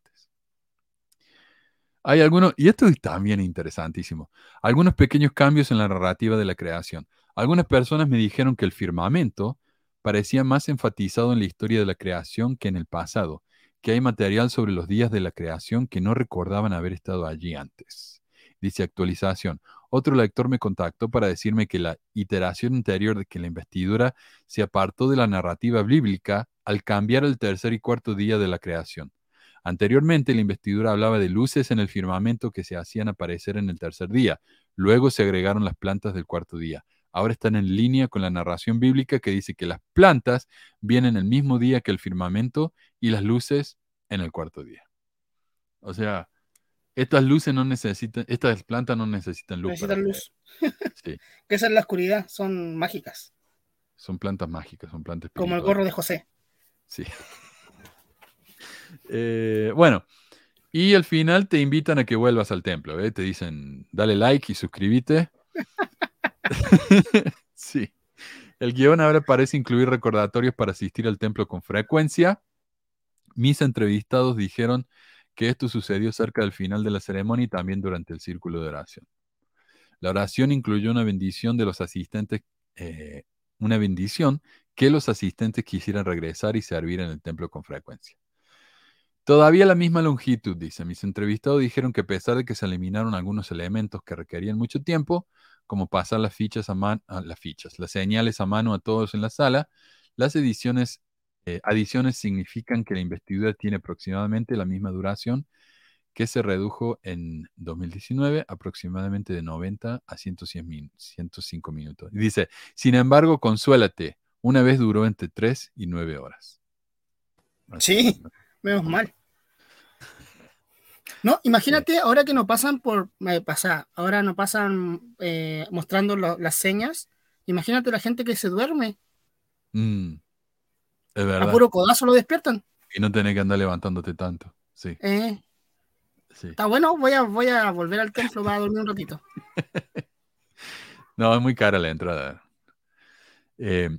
Hay algunos, y esto es también interesantísimo, algunos pequeños cambios en la narrativa de la creación. Algunas personas me dijeron que el firmamento parecía más enfatizado en la historia de la creación que en el pasado, que hay material sobre los días de la creación que no recordaban haber estado allí antes. Dice actualización. Otro lector me contactó para decirme que la iteración anterior de que la investidura se apartó de la narrativa bíblica al cambiar el tercer y cuarto día de la creación. Anteriormente la investidura hablaba de luces en el firmamento que se hacían aparecer en el tercer día. Luego se agregaron las plantas del cuarto día. Ahora están en línea con la narración bíblica que dice que las plantas vienen el mismo día que el firmamento y las luces en el cuarto día. O sea, estas luces no necesitan, estas plantas no necesitan luz. Necesitan luz. [laughs] Sí, Que esa es la oscuridad, son mágicas. son plantas mágicas, son plantas Como el gorro de José. Sí. Eh, bueno, y al final te invitan a que vuelvas al templo, ¿eh? Te dicen, dale like y suscríbete. [laughs] sí. El guion ahora parece incluir recordatorios para asistir al templo con frecuencia. Mis entrevistados dijeron que esto sucedió cerca del final de la ceremonia y también durante el círculo de oración. La oración incluyó una bendición de los asistentes, eh, una bendición que los asistentes quisieran regresar y servir en el templo con frecuencia. Todavía la misma longitud, dice. Mis entrevistados dijeron que a pesar de que se eliminaron algunos elementos que requerían mucho tiempo, como pasar las fichas a mano, las fichas, las señales a mano a todos en la sala, las ediciones, eh, adiciones significan que la investidura tiene aproximadamente la misma duración que se redujo en 2019 aproximadamente de 90 a 110 min- 105 minutos. Y dice, sin embargo, consuélate, una vez duró entre 3 y 9 horas. Así Sí. Menos mal. No, imagínate ahora que no pasan por. eh, pasa, ahora no pasan eh, mostrando lo- las señas. Imagínate la gente que se duerme. Mm, es A verdad. puro codazo lo despiertan. Y no tenés que andar levantándote tanto. Sí, Eh, sí. está bueno, voy a, voy a volver al templo para dormir un ratito. [laughs] No, es muy cara la entrada. Eh,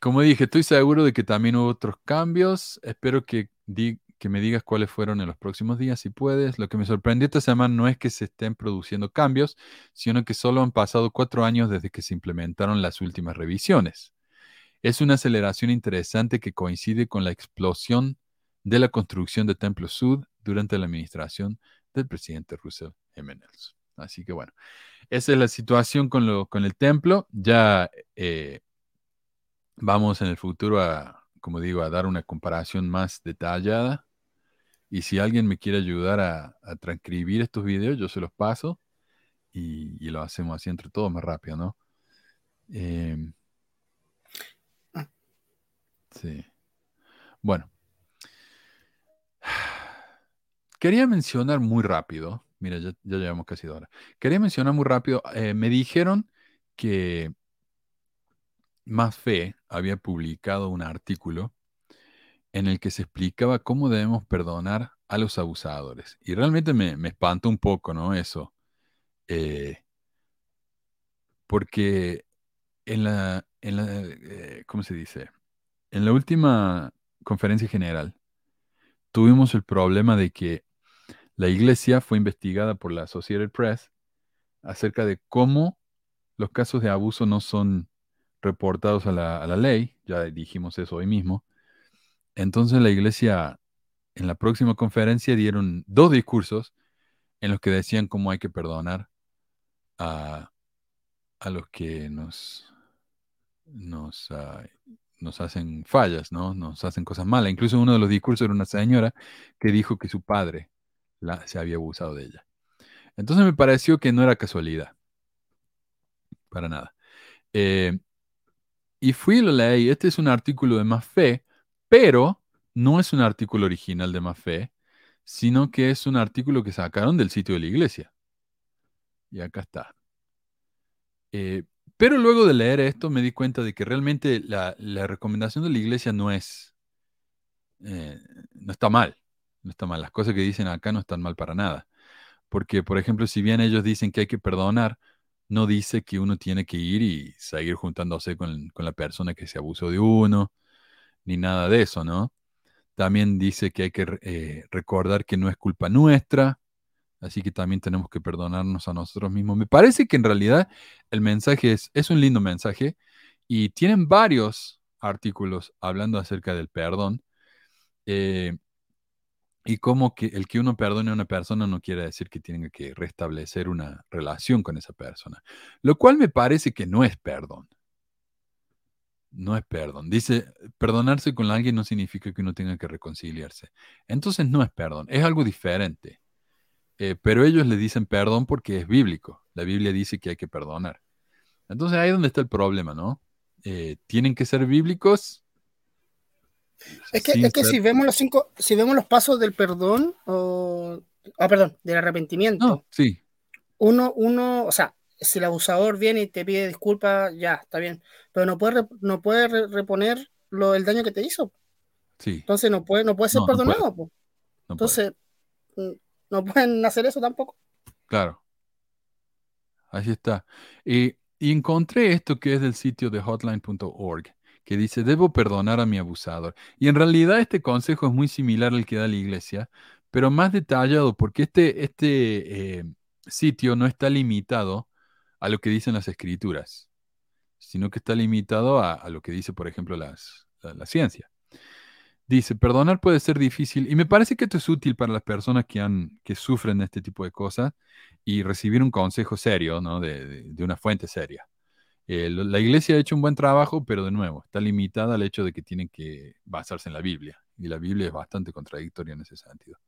como dije, estoy seguro de que también hubo otros cambios. Espero que, di- que me digas cuáles fueron en los próximos días, si puedes. Lo que me sorprendió esta semana no es que se estén produciendo cambios, sino que solo han pasado cuatro años desde que se implementaron las últimas revisiones. Es una aceleración interesante que coincide con la explosión de la construcción de Templo Sud durante la administración del presidente Russell M. Nelson. Así que bueno, esa es la situación con, lo, con el templo. Ya eh, vamos en el futuro a, como digo, a dar una comparación más detallada. Y si alguien me quiere ayudar a, a transcribir estos videos, yo se los paso y, y lo hacemos así entre todos más rápido, ¿no? Eh, sí. Bueno. Quería mencionar muy rápido, mira, ya, ya llevamos casi dos horas. Quería mencionar muy rápido, eh, me dijeron que Más Fe había publicado un artículo en el que se explicaba cómo debemos perdonar a los abusadores. Y realmente me, me espantó un poco, ¿no? Eso. Eh, porque en la, en la eh, ¿cómo se dice? En la última conferencia general tuvimos el problema de que la iglesia fue investigada por la Associated Press acerca de cómo los casos de abuso no son reportados a la, a la ley, ya dijimos eso hoy mismo. Entonces la iglesia en la próxima conferencia dieron dos discursos en los que decían cómo hay que perdonar a, a los que nos, ah, nos hacen fallas, ¿no? Nos hacen cosas malas. Incluso uno de los discursos era una señora que dijo que su padre la, se había abusado de ella. Entonces me pareció que no era casualidad. Para nada. Eh, y fui y lo leí. Este es un artículo de Más Fe, pero no es un artículo original de Fe, sino que es un artículo que sacaron del sitio de la iglesia. Y acá está. Eh, pero luego de leer esto me di cuenta de que realmente la, recomendación de la iglesia no es, eh, no está mal, no está mal. Las cosas que dicen acá no están mal para nada. Porque, por ejemplo, si bien ellos dicen que hay que perdonar, no dice que uno tiene que ir y seguir juntándose con, la persona que se abusó de uno, ni nada de eso, ¿no? También dice que hay que eh, recordar que no es culpa nuestra, Así que también tenemos que perdonarnos a nosotros mismos. Me parece que en realidad el mensaje es, es un lindo mensaje y tienen varios artículos hablando acerca del perdón. Eh, y como que el que uno perdone a una persona no quiere decir que tenga que restablecer una relación con esa persona. Lo cual me parece que no es perdón. No es perdón. Dice, perdonarse con alguien no significa que uno tenga que reconciliarse. Entonces no es perdón, es algo diferente. Eh, pero ellos le dicen perdón porque es bíblico. La Biblia dice que hay que perdonar. Entonces ahí es donde está el problema, ¿no? Eh, ¿Tienen que ser bíblicos? Es que, es que si vemos los cinco, si vemos los pasos del perdón, o, ah, perdón, del arrepentimiento. sí. Uno, uno, o sea, si el abusador viene y te pide disculpas, ya, está bien. Pero no puede, no puede reponer lo, el daño que te hizo. Sí. Entonces no puede, no puede ser perdonado. Entonces, no pueden hacer eso tampoco. Claro. Así está. Y, encontré esto que es del sitio de hotline.org, que dice, debo perdonar a mi abusador. Y en realidad este consejo es muy similar al que da la iglesia, pero más detallado, porque este, este eh, sitio no está limitado a lo que dicen las escrituras, sino que está limitado a, lo que dice, por ejemplo, la ciencia. Dice, perdonar puede ser difícil y me parece que esto es útil para las personas que, han, que sufren este tipo de cosas y recibir un consejo serio, ¿no? De, de, una fuente seria. Eh, la iglesia ha hecho un buen trabajo, pero de nuevo, está limitada al hecho de que tienen que basarse en la Biblia y la Biblia es bastante contradictoria en ese sentido.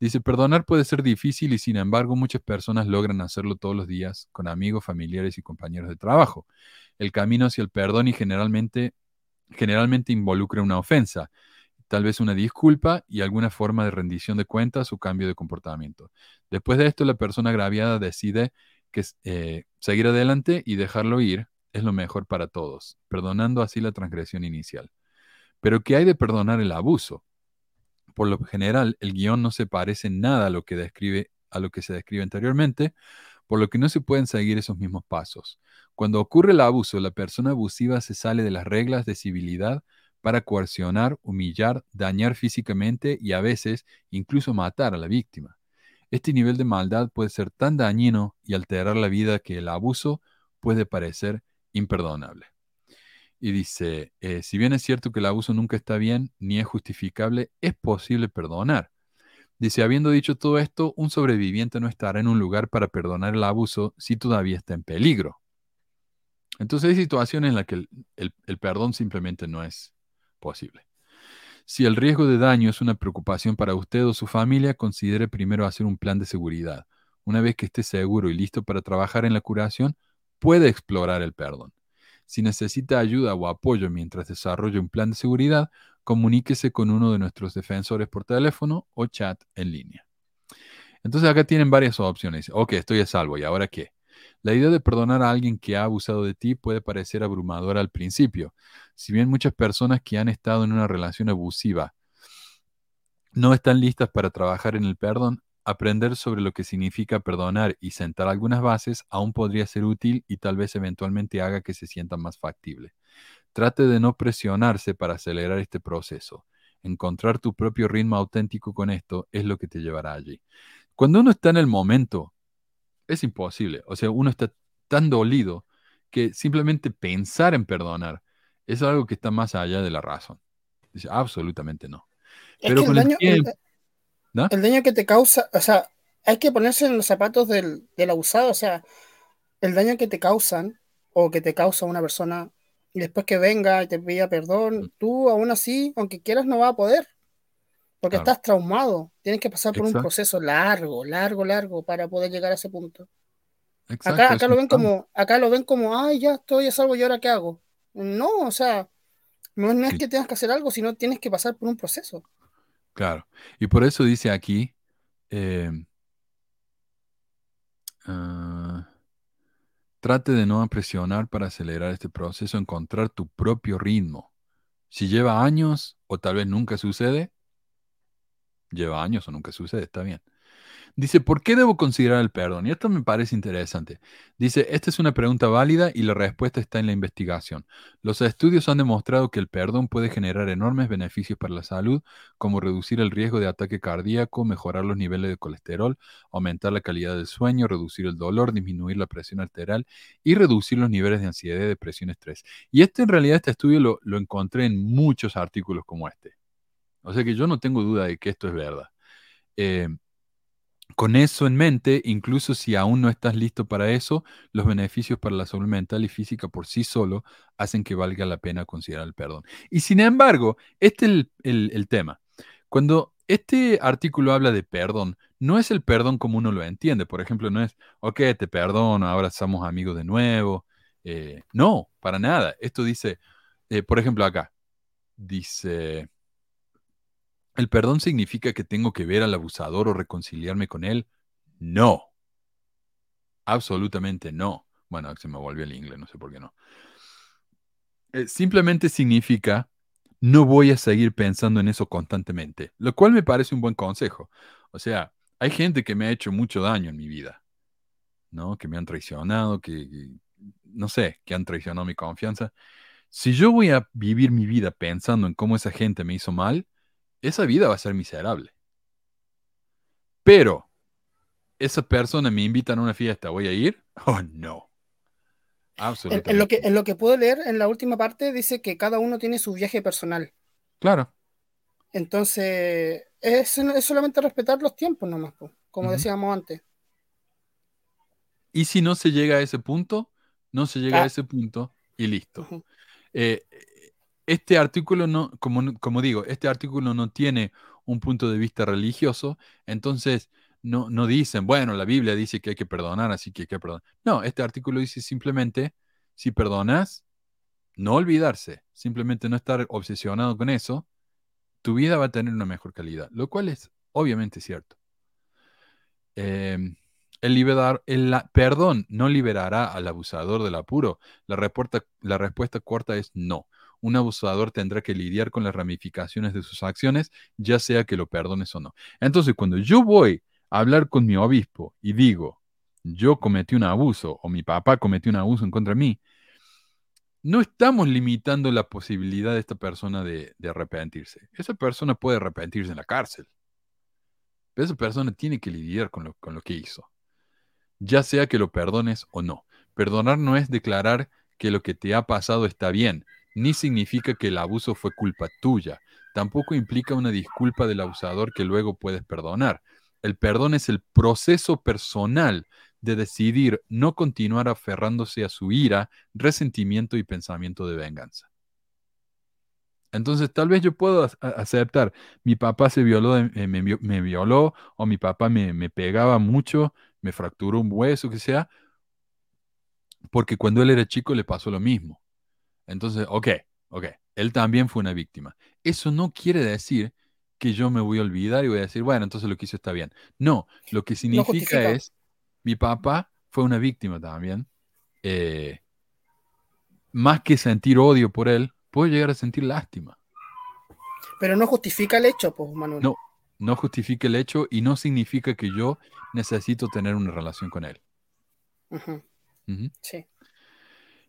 Dice, perdonar puede ser difícil y sin embargo muchas personas logran hacerlo todos los días con amigos, familiares y compañeros de trabajo. El camino hacia el perdón y generalmente, generalmente involucra una ofensa tal vez una disculpa y alguna forma de rendición de cuentas o cambio de comportamiento. Después de esto, la persona agraviada decide que eh, seguir adelante y dejarlo ir es lo mejor para todos, perdonando así la transgresión inicial. Pero ¿qué hay de perdonar el abuso? Por lo general, el guion no se parece nada a lo que describe a lo que se describe anteriormente, por lo que no se pueden seguir esos mismos pasos. Cuando ocurre el abuso, la persona abusiva se sale de las reglas de civilidad para coercionar, humillar, dañar físicamente y a veces incluso matar a la víctima. Este nivel de maldad puede ser tan dañino y alterar la vida que el abuso puede parecer imperdonable. Y dice, eh, si bien es cierto que el abuso nunca está bien ni es justificable, es posible perdonar. Dice, habiendo dicho todo esto, un sobreviviente no estará en un lugar para perdonar el abuso si todavía está en peligro. Entonces hay situaciones en las que el perdón simplemente no es posible. Si el riesgo de daño es una preocupación para usted o su familia, considere primero hacer un plan de seguridad. Una vez que esté seguro y listo para trabajar en la curación, puede explorar el perdón. Si necesita ayuda o apoyo mientras desarrolle un plan de seguridad, comuníquese con uno de nuestros defensores por teléfono o chat en línea. Entonces acá tienen varias opciones. Ok, estoy a salvo. ¿Y ahora qué? La idea de perdonar a alguien que ha abusado de ti puede parecer abrumadora al principio. Si bien muchas personas que han estado en una relación abusiva no están listas para trabajar en el perdón, aprender sobre lo que significa perdonar y sentar algunas bases aún podría ser útil y tal vez eventualmente haga que se sienta más factible. Trate de no presionarse para acelerar este proceso. encontrar tu propio ritmo auténtico con esto es lo que te llevará allí. Cuando uno está en el momento, es imposible. O sea, uno está tan dolido que simplemente pensar en perdonar es algo que está más allá de la razón. Dice, absolutamente no. Es Pero que con el daño, tiempo- ¿no? el daño que te causa, o sea, hay que ponerse en los zapatos del, del abusado, o sea, el daño que te causan o que te causa una persona y después que venga y te pida Mm. perdón, tú aún así, aunque quieras, no vas a poder, porque Claro. estás traumado, tienes que pasar por un proceso largo, largo, largo para poder llegar a ese punto. Exacto, Acá, lo ven como, acá lo ven como, ay, ya estoy a salvo y ahora qué hago. No, o sea, no, no es que tengas que hacer algo, sino tienes que pasar por un proceso. Claro. Y por eso dice aquí, eh, ah, trate de no presionar para acelerar este proceso, encontrar tu propio ritmo. Si lleva años o tal vez nunca sucede, lleva años o nunca sucede, está bien. Dice, ¿por qué debo considerar el perdón? Y esto me parece interesante. Dice, esta es una pregunta válida y la respuesta está en la investigación. Los estudios han demostrado que el perdón puede generar enormes beneficios para la salud, como reducir el riesgo de ataque cardíaco, mejorar los niveles de colesterol, aumentar la calidad del sueño, reducir el dolor, disminuir la presión arterial y reducir los niveles de ansiedad, depresión, estrés. Y este en realidad, este estudio lo, lo encontré en muchos artículos como este. O sea que yo no tengo duda de que esto es verdad. Eh, con eso en mente, incluso si aún no estás listo para eso, los beneficios para la salud mental y física por sí solo hacen que valga la pena considerar el perdón. Y sin embargo, este es el, el- tema. Cuando este artículo habla de perdón, no es el perdón como uno lo entiende. Por ejemplo, no es, ok, te perdono, ahora somos amigos de nuevo. Eh, no, para nada. Esto dice, eh, por ejemplo, acá, dice... ¿El perdón significa que tengo que ver al abusador o reconciliarme con él? No. Absolutamente no. Bueno, se me volvió el inglés, no sé por qué no. Eh, simplemente significa no voy a seguir pensando en eso constantemente, lo cual me parece un buen consejo. O sea, hay gente que me ha hecho mucho daño en mi vida, ¿no? Que me han traicionado, que, que- no sé, que han traicionado mi confianza. Si yo voy a vivir mi vida pensando en cómo esa gente me hizo mal, esa vida va a ser miserable. Pero, esa persona me invita a una fiesta, ¿voy a ir? [laughs] Oh, no. En, Absolutamente. en lo que, en lo que puedo leer, en la última parte, dice que cada uno tiene su viaje personal. Claro, Entonces, es, es solamente respetar los tiempos nomás, como decíamos antes. y si no se llega a ese punto, no se llega a Ah. ese punto y listo. Eh, este artículo no, como, digo, este artículo no tiene un punto de vista religioso, entonces no, no dicen, bueno, la Biblia dice que hay que perdonar, así que hay que perdonar. No, este artículo dice simplemente, si perdonas, no olvidarse, simplemente no estar obsesionado con eso, tu vida va a tener una mejor calidad, lo cual es obviamente cierto. Eh, el, liberar, el la- perdón no liberará al abusador del apuro. La respuesta, la respuesta corta es no. Un abusador tendrá que lidiar con las ramificaciones de sus acciones, ya sea que lo perdones o no. Entonces, cuando yo voy a hablar con mi obispo y digo, yo cometí un abuso o mi papá cometió un abuso en contra de mí, no estamos limitando la posibilidad de esta persona de, arrepentirse. Esa persona puede arrepentirse en la cárcel. Pero esa persona tiene que lidiar con lo, con lo que hizo. Ya sea que lo perdones o no. Perdonar no es declarar que lo que te ha pasado está bien, ni significa que el abuso fue culpa tuya. Tampoco implica una disculpa del abusador que luego puedes perdonar. El perdón es el proceso personal de decidir no continuar aferrándose a su ira, resentimiento y pensamiento de venganza. Entonces, tal vez yo puedo aceptar, mi papá se violó, eh, me violó, o mi papá me, me pegaba mucho, me fracturó un hueso, que sea, porque cuando él era chico le pasó lo mismo. Entonces, ok, ok, él también fue una víctima. Eso no quiere decir que yo me voy a olvidar y voy a decir, bueno, entonces lo que hizo está bien. No, lo que significa es, mi papá fue una víctima también. eh, más que sentir odio por él, puedo llegar a sentir lástima. Pero no justifica el hecho, pues, Manuel. No, no justifica el hecho y no significa que yo necesito tener una relación con él. Sí.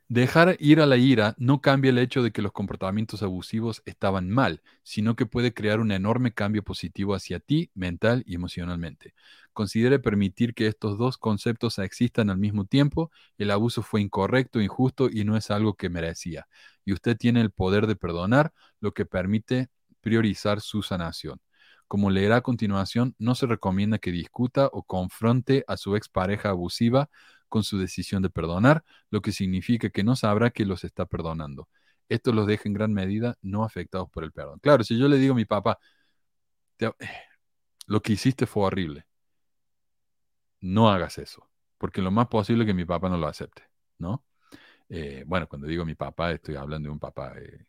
Dejar ir a la ira no cambia el hecho de que los comportamientos abusivos estaban mal, sino que puede crear un enorme cambio positivo hacia ti, mental y emocionalmente. Considere permitir que estos dos conceptos existan al mismo tiempo. El abuso fue incorrecto, injusto y no es algo que merecía. Y usted tiene el poder de perdonar, lo que permite priorizar su sanación. Como leerá a continuación, no se recomienda que discuta o confronte a su expareja abusiva con su decisión de perdonar, lo que significa que no sabrá que los está perdonando. Esto los deja en gran medida no afectados por el perdón. Claro, si yo le digo a mi papá, [sighs] lo que hiciste fue horrible, no hagas eso, porque lo más posible es que mi papá no lo acepte, ¿no? Eh, bueno, cuando digo mi papá, estoy hablando de un papá eh,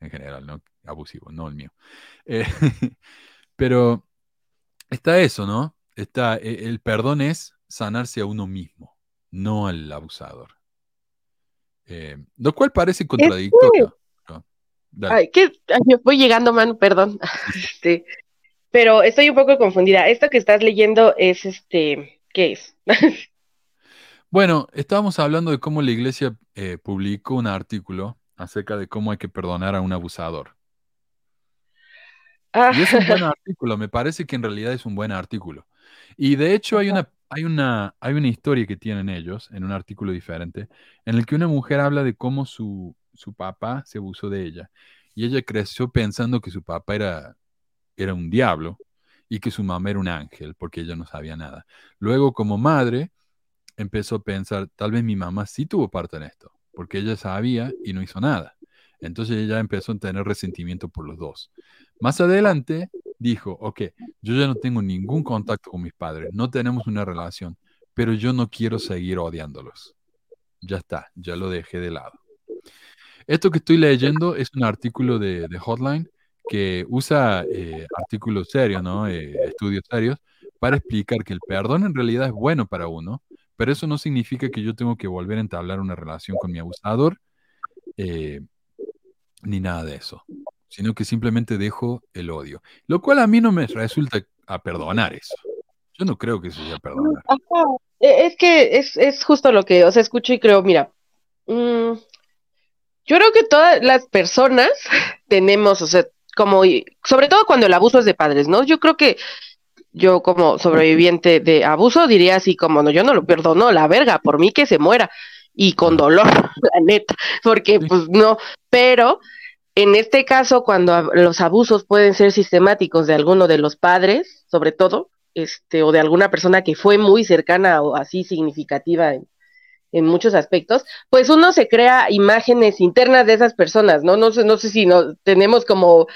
en general, ¿no? Abusivo, no el mío. Eh, [laughs] pero está eso, ¿no? Está, el perdón es sanarse a uno mismo no al abusador. Eh, lo cual parece contradictorio. Ay, que voy llegando, mano, perdón. [laughs] Este, pero estoy un poco confundida. Esto que estás leyendo es este, ¿qué es? [laughs] bueno, estábamos hablando de cómo la iglesia eh, publicó un artículo acerca de cómo hay que perdonar a un abusador. Y es un buen ah. [laughs] artículo, me parece que en realidad es un buen artículo. Y de hecho hay una hay una, hay una historia que tienen ellos en un artículo diferente, en el que una mujer habla de cómo su, su papá se abusó de ella. Y ella creció pensando que su papá era, era un diablo y que su mamá era un ángel, porque ella no sabía nada. Luego, como madre, empezó a pensar, tal vez mi mamá sí tuvo parte en esto, porque ella sabía y no hizo nada. Entonces ella empezó a tener resentimiento por los dos. Más adelante dijo, ok, yo ya no tengo ningún contacto con mis padres, no tenemos una relación, pero yo no quiero seguir odiándolos. Ya está, ya lo dejé de lado. Esto que estoy leyendo es un artículo de, Hotline que usa eh, artículos serios, ¿no? Eh, estudios serios, para explicar que el perdón en realidad es bueno para uno, pero eso no significa que yo tengo que volver a entablar una relación con mi abusador, eh, ni nada de eso sino que simplemente dejo el odio. Lo cual a mí no me resulta a perdonar eso. Yo no creo que eso sea perdonar. E, es que es, justo lo que, o sea, escucho y creo, mira, mm, yo creo que todas las personas [laughs] tenemos, o sea, como, sobre todo cuando el abuso es de padres, ¿no? Yo creo que yo como sobreviviente de abuso diría así como, no, yo no lo perdono, la verga, por mí que se muera y con dolor, [laughs] la neta, porque pues no, pero en este caso, cuando los abusos pueden ser sistemáticos de alguno de los padres, sobre todo, este, o de alguna persona que fue muy cercana o así significativa en, muchos aspectos, pues uno se crea imágenes internas de esas personas, ¿no? No sé, no sé si no, tenemos como,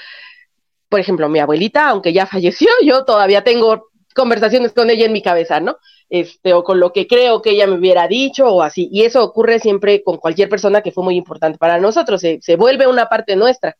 por ejemplo, mi abuelita, aunque ya falleció, [laughs] yo todavía tengo conversaciones con ella en mi cabeza, ¿no? Este, o con lo que creo que ella me hubiera dicho, o así. Y eso ocurre siempre con cualquier persona que fue muy importante para nosotros, se, vuelve una parte nuestra.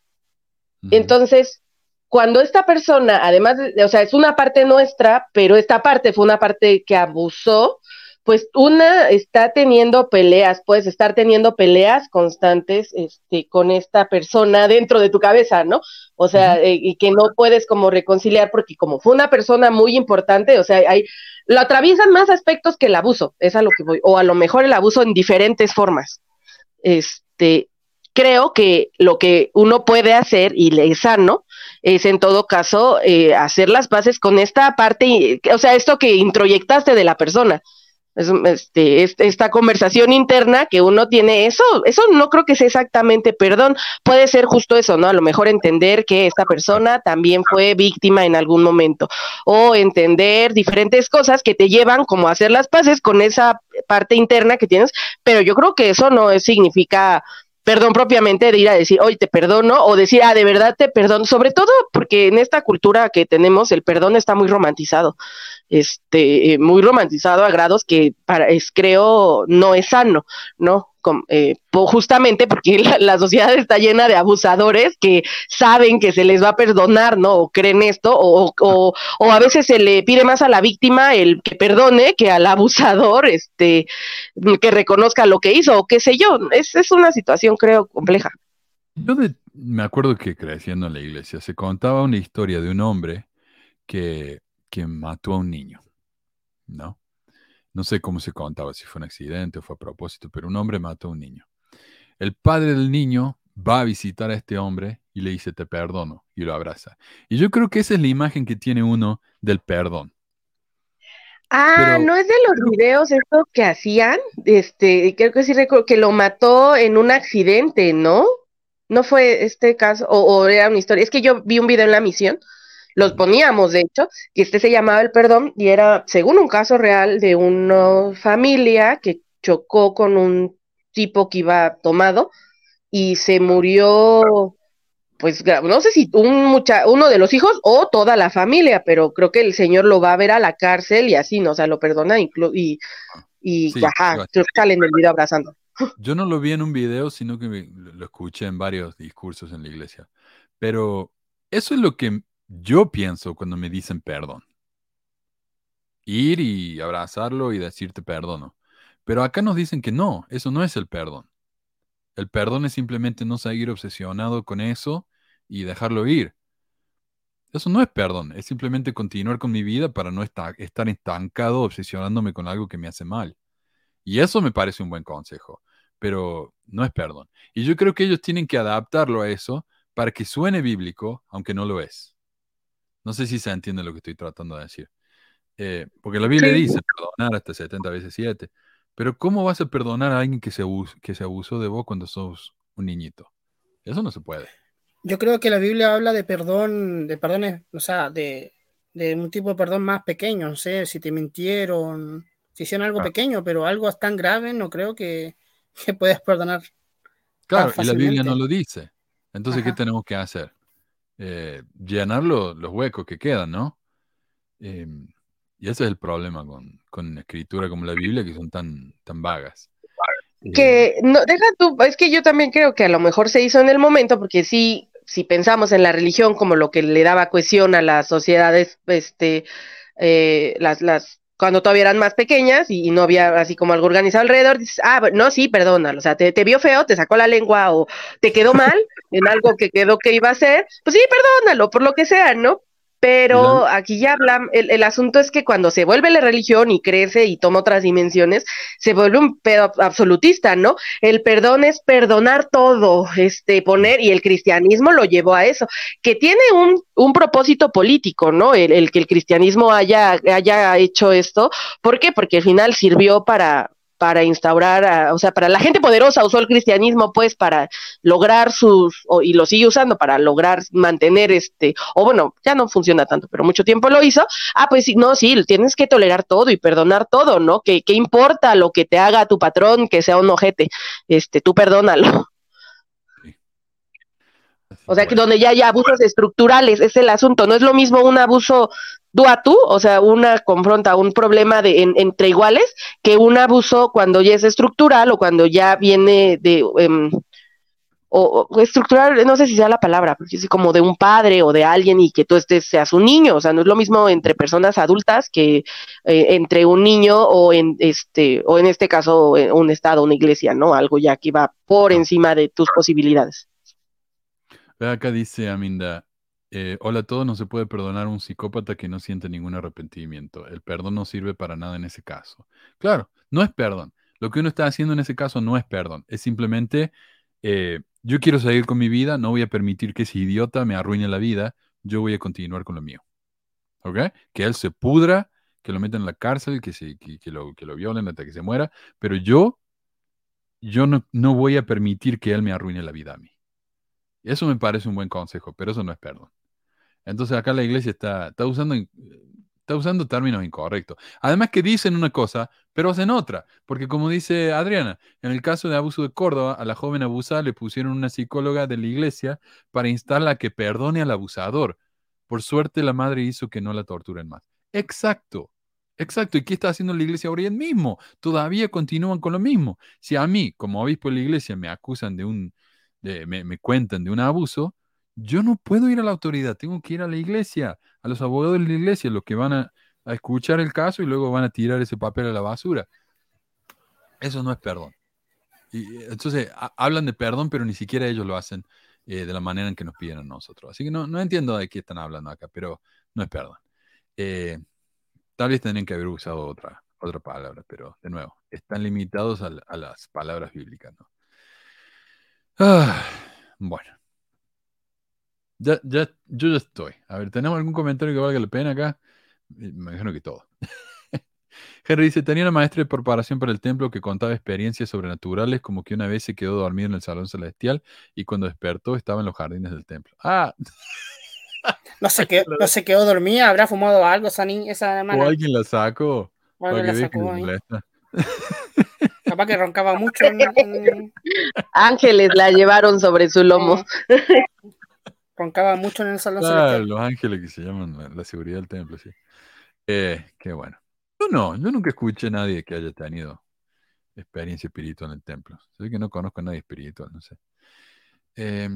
Entonces, cuando esta persona, además, de, o sea, es una parte nuestra, pero esta parte fue una parte que abusó, pues una está teniendo peleas, puedes estar teniendo peleas constantes este, con esta persona dentro de tu cabeza, ¿no? O sea, eh, y que no puedes como reconciliar porque como fue una persona muy importante, o sea, hay, lo atraviesan más aspectos que el abuso, es a lo que voy, o a lo mejor el abuso en diferentes formas. Este, creo que lo que uno puede hacer y le es sano es en todo caso eh, hacer las bases con esta parte, o sea, esto que introyectaste de la persona es, este, esta conversación interna que uno tiene, eso, eso no creo que sea exactamente perdón, puede ser justo eso, ¿no? A lo mejor entender que esta persona también fue víctima en algún momento, o entender diferentes cosas que te llevan como a hacer las paces con esa parte interna que tienes, pero yo creo que eso no significa perdón propiamente de ir a decir, hoy te perdono, o decir, ah, de verdad te perdono, sobre todo porque en esta cultura que tenemos el perdón está muy romantizado este, eh, muy romantizado a grados que para, es, creo no es sano, ¿no? Eh, justamente porque [laughs] la, sociedad está llena de abusadores que saben que se les va a perdonar, ¿no? O creen esto, o, o, o, a veces se le pide más a la víctima el que perdone que al abusador, este, que reconozca lo que hizo, o qué sé yo. Es, es una situación, creo, compleja. Yo me acuerdo que creciendo en la iglesia se contaba una historia de un hombre que que mató a un niño, ¿no? No sé cómo se contaba, si fue un accidente o fue a propósito, pero un hombre mató a un niño. el padre del niño va a visitar a este hombre y le dice, te perdono, y lo abraza. Y yo creo que esa es la imagen que tiene uno del perdón. Ah, Pero- no es de los videos estos que hacían, este, creo que sí recuerdo que lo mató en un accidente, ¿no? No fue este caso, o, o era una historia, es que yo vi un video en la misión, los poníamos de hecho, que este se llamaba El Perdón y era según un caso real de una familia que chocó con un tipo que iba tomado y se murió, pues no sé si un mucha, uno de los hijos o toda la familia, pero creo que el señor lo va a ver a la cárcel y así, ¿no? O sea, lo perdona inclu- y, y Sí, ajá, sale en el video abrazando. Yo no lo vi en un video, sino que lo escuché en varios discursos en la iglesia. Pero eso es lo que yo pienso cuando me dicen perdón. Ir y abrazarlo y decirte perdono. Pero acá nos dicen que no, eso no es el perdón. El perdón es simplemente no seguir obsesionado con eso y dejarlo ir. Eso no es perdón, es simplemente continuar con mi vida para no esta- estar estancado obsesionándome con algo que me hace mal. Y eso me parece un buen consejo, pero no es perdón. Y yo creo que ellos tienen que adaptarlo a eso para que suene bíblico, aunque no lo es. No sé si se entiende lo que estoy tratando de decir. Eh, porque la Biblia Sí. dice perdonar hasta 70 veces 7. Pero ¿cómo vas a perdonar a alguien que se, que se abusó de vos cuando sos un niñito? Eso no se puede. Yo creo que la Biblia habla de perdón, de perdones, o sea, de, de un tipo de perdón más pequeño, no sé, si te mintieron, si hicieron algo pequeño, pero algo tan grave, no creo que, [laughs] que puedas perdonar. Claro, y la Biblia no lo dice. Entonces, ¿qué tenemos que hacer? Eh, llenar lo- los huecos que quedan, ¿no? Eh, y ese es el problema con, con escritura como la Biblia, que son tan, tan vagas. Eh, Que no, deja tú, es que yo también creo que a lo mejor se hizo en el momento, porque sí, si pensamos en la religión como lo que le daba cohesión a las sociedades, este, eh, las, las, cuando todavía eran más pequeñas y, no había así como algo organizado alrededor, dices, ah, no, sí, perdónalo, o sea, te, te vio feo, te sacó la lengua o te quedó mal en algo que quedó que iba a hacer, pues sí, perdónalo, por lo que sea, ¿no? Pero aquí ya hablan, el, el asunto es que cuando se vuelve la religión y crece y toma otras dimensiones, se vuelve un pedo absolutista, ¿no? El perdón es perdonar todo, este, poner, y el cristianismo lo llevó a eso, que tiene un, un propósito político, ¿no? El, el que el cristianismo haya, haya hecho esto. ¿Por qué? Porque al final sirvió para, para instaurar, a- o sea, para la gente poderosa usó el cristianismo pues para lograr sus, o- y lo sigue usando para lograr mantener este, o bueno, ya no funciona tanto, pero mucho tiempo lo hizo. Ah, pues sí, no, sí, tienes que tolerar todo y perdonar todo, ¿no? ¿Qué, qué importa lo que te haga tu patrón, que sea un ojete? Este, tú perdónalo. [laughs] O sea, que donde ya hay abusos estructurales, es el asunto. No es lo mismo un abuso tú a tú, o sea, una confronta un problema de, en- entre iguales, que un abuso cuando ya es estructural o cuando ya viene de... em, o, o estructural, no sé si sea la palabra, porque es como de un padre o de alguien y que tú estés, seas un niño, o sea, no es lo mismo entre personas adultas que eh, entre un niño o en este, o en este caso eh, un estado, una iglesia, ¿no? Algo ya que va por encima de tus posibilidades. Ve acá dice Aminda, eh, hola a todos, no se puede perdonar a un psicópata que no siente ningún arrepentimiento. El perdón no sirve para nada en ese caso. Claro, no es perdón. Lo que uno está haciendo en ese caso no es perdón. Es simplemente, eh, yo quiero seguir con mi vida, no voy a permitir que ese idiota me arruine la vida, yo voy a continuar con lo mío. ¿Ok? Que él se pudra, que lo metan en la cárcel, que, se, lo violen hasta que se muera, pero yo, yo no, no voy a permitir que él me arruine la vida a mí. Eso me parece un buen consejo, pero eso no es perdón. Entonces acá la iglesia está, está, usando, está usando términos incorrectos. Además que dicen una cosa, pero hacen otra. Porque como dice Adriana, en el caso de abuso de Córdoba, a la joven abusada le pusieron una psicóloga de la iglesia para instarla a que perdone al abusador. Por suerte la madre hizo que no la torturen más. Exacto. Exacto. ¿Y qué está haciendo la iglesia ahora mismo? Todavía continúan con lo mismo. Si a mí, como obispo de la iglesia, me acusan de un, de, me, me cuentan de un abuso, yo no puedo ir a la autoridad, tengo que ir a la iglesia, a los abogados de la iglesia, los que van a, escuchar el caso y luego van a tirar ese papel a la basura. Eso no es perdón. Y entonces a, hablan de perdón, pero ni siquiera ellos lo hacen eh, de la manera en que nos piden a nosotros. Así que no, no entiendo de qué están hablando acá, pero no es perdón. Eh, tal vez tendrían que haber usado otra, otra palabra, pero de nuevo, están limitados a, a las palabras bíblicas. ¿no? Ah, bueno. Ya, ya, yo ya estoy. A ver, ¿tenemos algún comentario que valga la pena acá? Me imagino que todo. [laughs] Henry dice, tenía una maestra de preparación para el templo que contaba experiencias sobrenaturales, como que una vez se quedó dormido en el salón celestial y cuando despertó estaba en los jardines del templo. Ah, No se [laughs] quedó, no se quedó dormida, habrá fumado algo esa niña, esa o hermana. alguien la sacó. O alguien para la sacó. [laughs] Capaz que roncaba mucho. en- en- Ángeles la llevaron sobre su lomo. Roncaba mucho en el salón celestial. los ángeles que se llaman la, la seguridad del templo, sí. Eh, qué bueno. Yo no, yo nunca escuché a nadie que haya tenido experiencia espiritual en el templo. Sé que no conozco a nadie espiritual, no sé. Eh,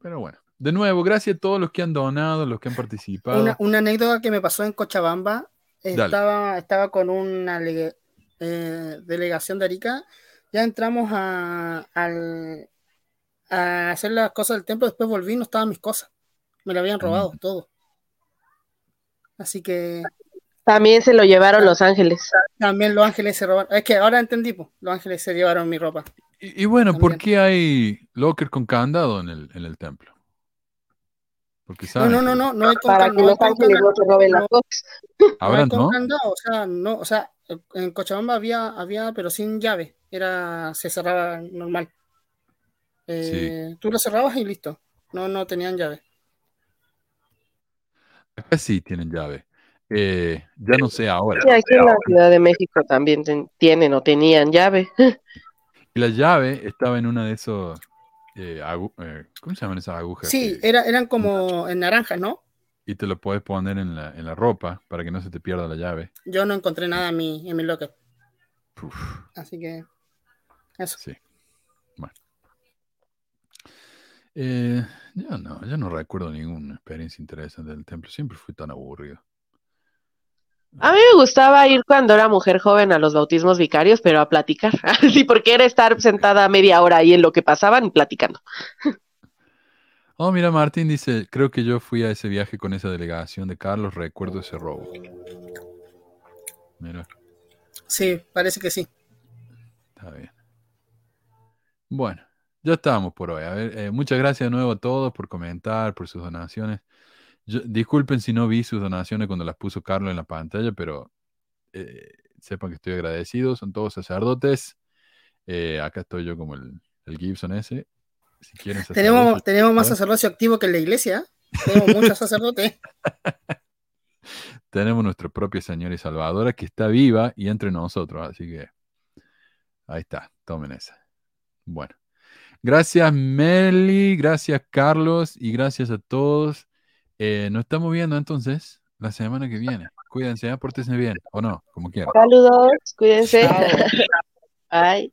pero bueno, de nuevo, gracias a todos los que han donado, los que han participado. Una, una anécdota que me pasó en Cochabamba. Dale. Estaba, estaba con una eh, delegación de Arica. Ya entramos a, al- a hacer las cosas del templo. Después volví y no estaban mis cosas. Me lo habían robado Mm. todo. Así que También se lo llevaron los ángeles. también los ángeles se robaron. Es que ahora entendí, po, los ángeles se llevaron mi ropa. Y, y bueno, ¿por También. qué hay locker con candado en el, en el templo? Porque No, saben no, no, no, no hay con Para que los ángeles candado, no se roben las no. cosas. no hay Habrán, con ¿no? candado, o sea, no, o sea, en Cochabamba había, había, pero sin llave, era, se cerraba normal. Eh, Tú lo cerrabas y listo, no, no tenían llave. Acá sí tienen llave. Eh, ya no sé ahora. Sí, aquí en la Ciudad de México también ten- tienen o tenían llave. Y la llave estaba en una de esos. eh, agu- eh, ¿Cómo se llaman esas agujas? Sí, que- era, eran como en naranja, ¿no? y te lo puedes poner en la, en la ropa para que no se te pierda la llave. Yo no encontré nada en mi, en mi locker, Uf, así que eso. sí. Bueno. Eh, yo no, yo no recuerdo ninguna experiencia interesante del templo. Siempre fui tan aburrido. A mí me gustaba ir cuando era mujer joven a los bautismos vicarios, pero a platicar. [laughs] Sí, porque era estar sentada media hora ahí en lo que pasaban y platicando. Oh, mira, Martín dice, creo que yo fui a ese viaje con esa delegación de Carlos, recuerdo ese robo. Mira, Sí, parece que sí. está bien. Bueno, ya estamos por hoy. A ver, eh, muchas gracias de nuevo a todos por comentar, por sus donaciones. Yo- disculpen si no vi sus donaciones cuando las puso Carlos en la pantalla, pero eh, sepan que estoy agradecido. Son todos sacerdotes. Eh, acá estoy yo como el, el Gibson ese. Si quieren [laughs] Tenemos, tenemos más sacerdocio activo que en la iglesia. Tenemos muchos sacerdotes. [laughs] tenemos nuestra propia Señora y Salvadora que está viva y entre nosotros. Así que ahí está, tomen esa. Bueno, gracias Meli, gracias Carlos y gracias a todos. Eh, nos estamos viendo entonces la semana que viene. Cuídense, ¿eh? pórtense bien o no, como quieran. Saludos, cuídense. [laughs] Bye.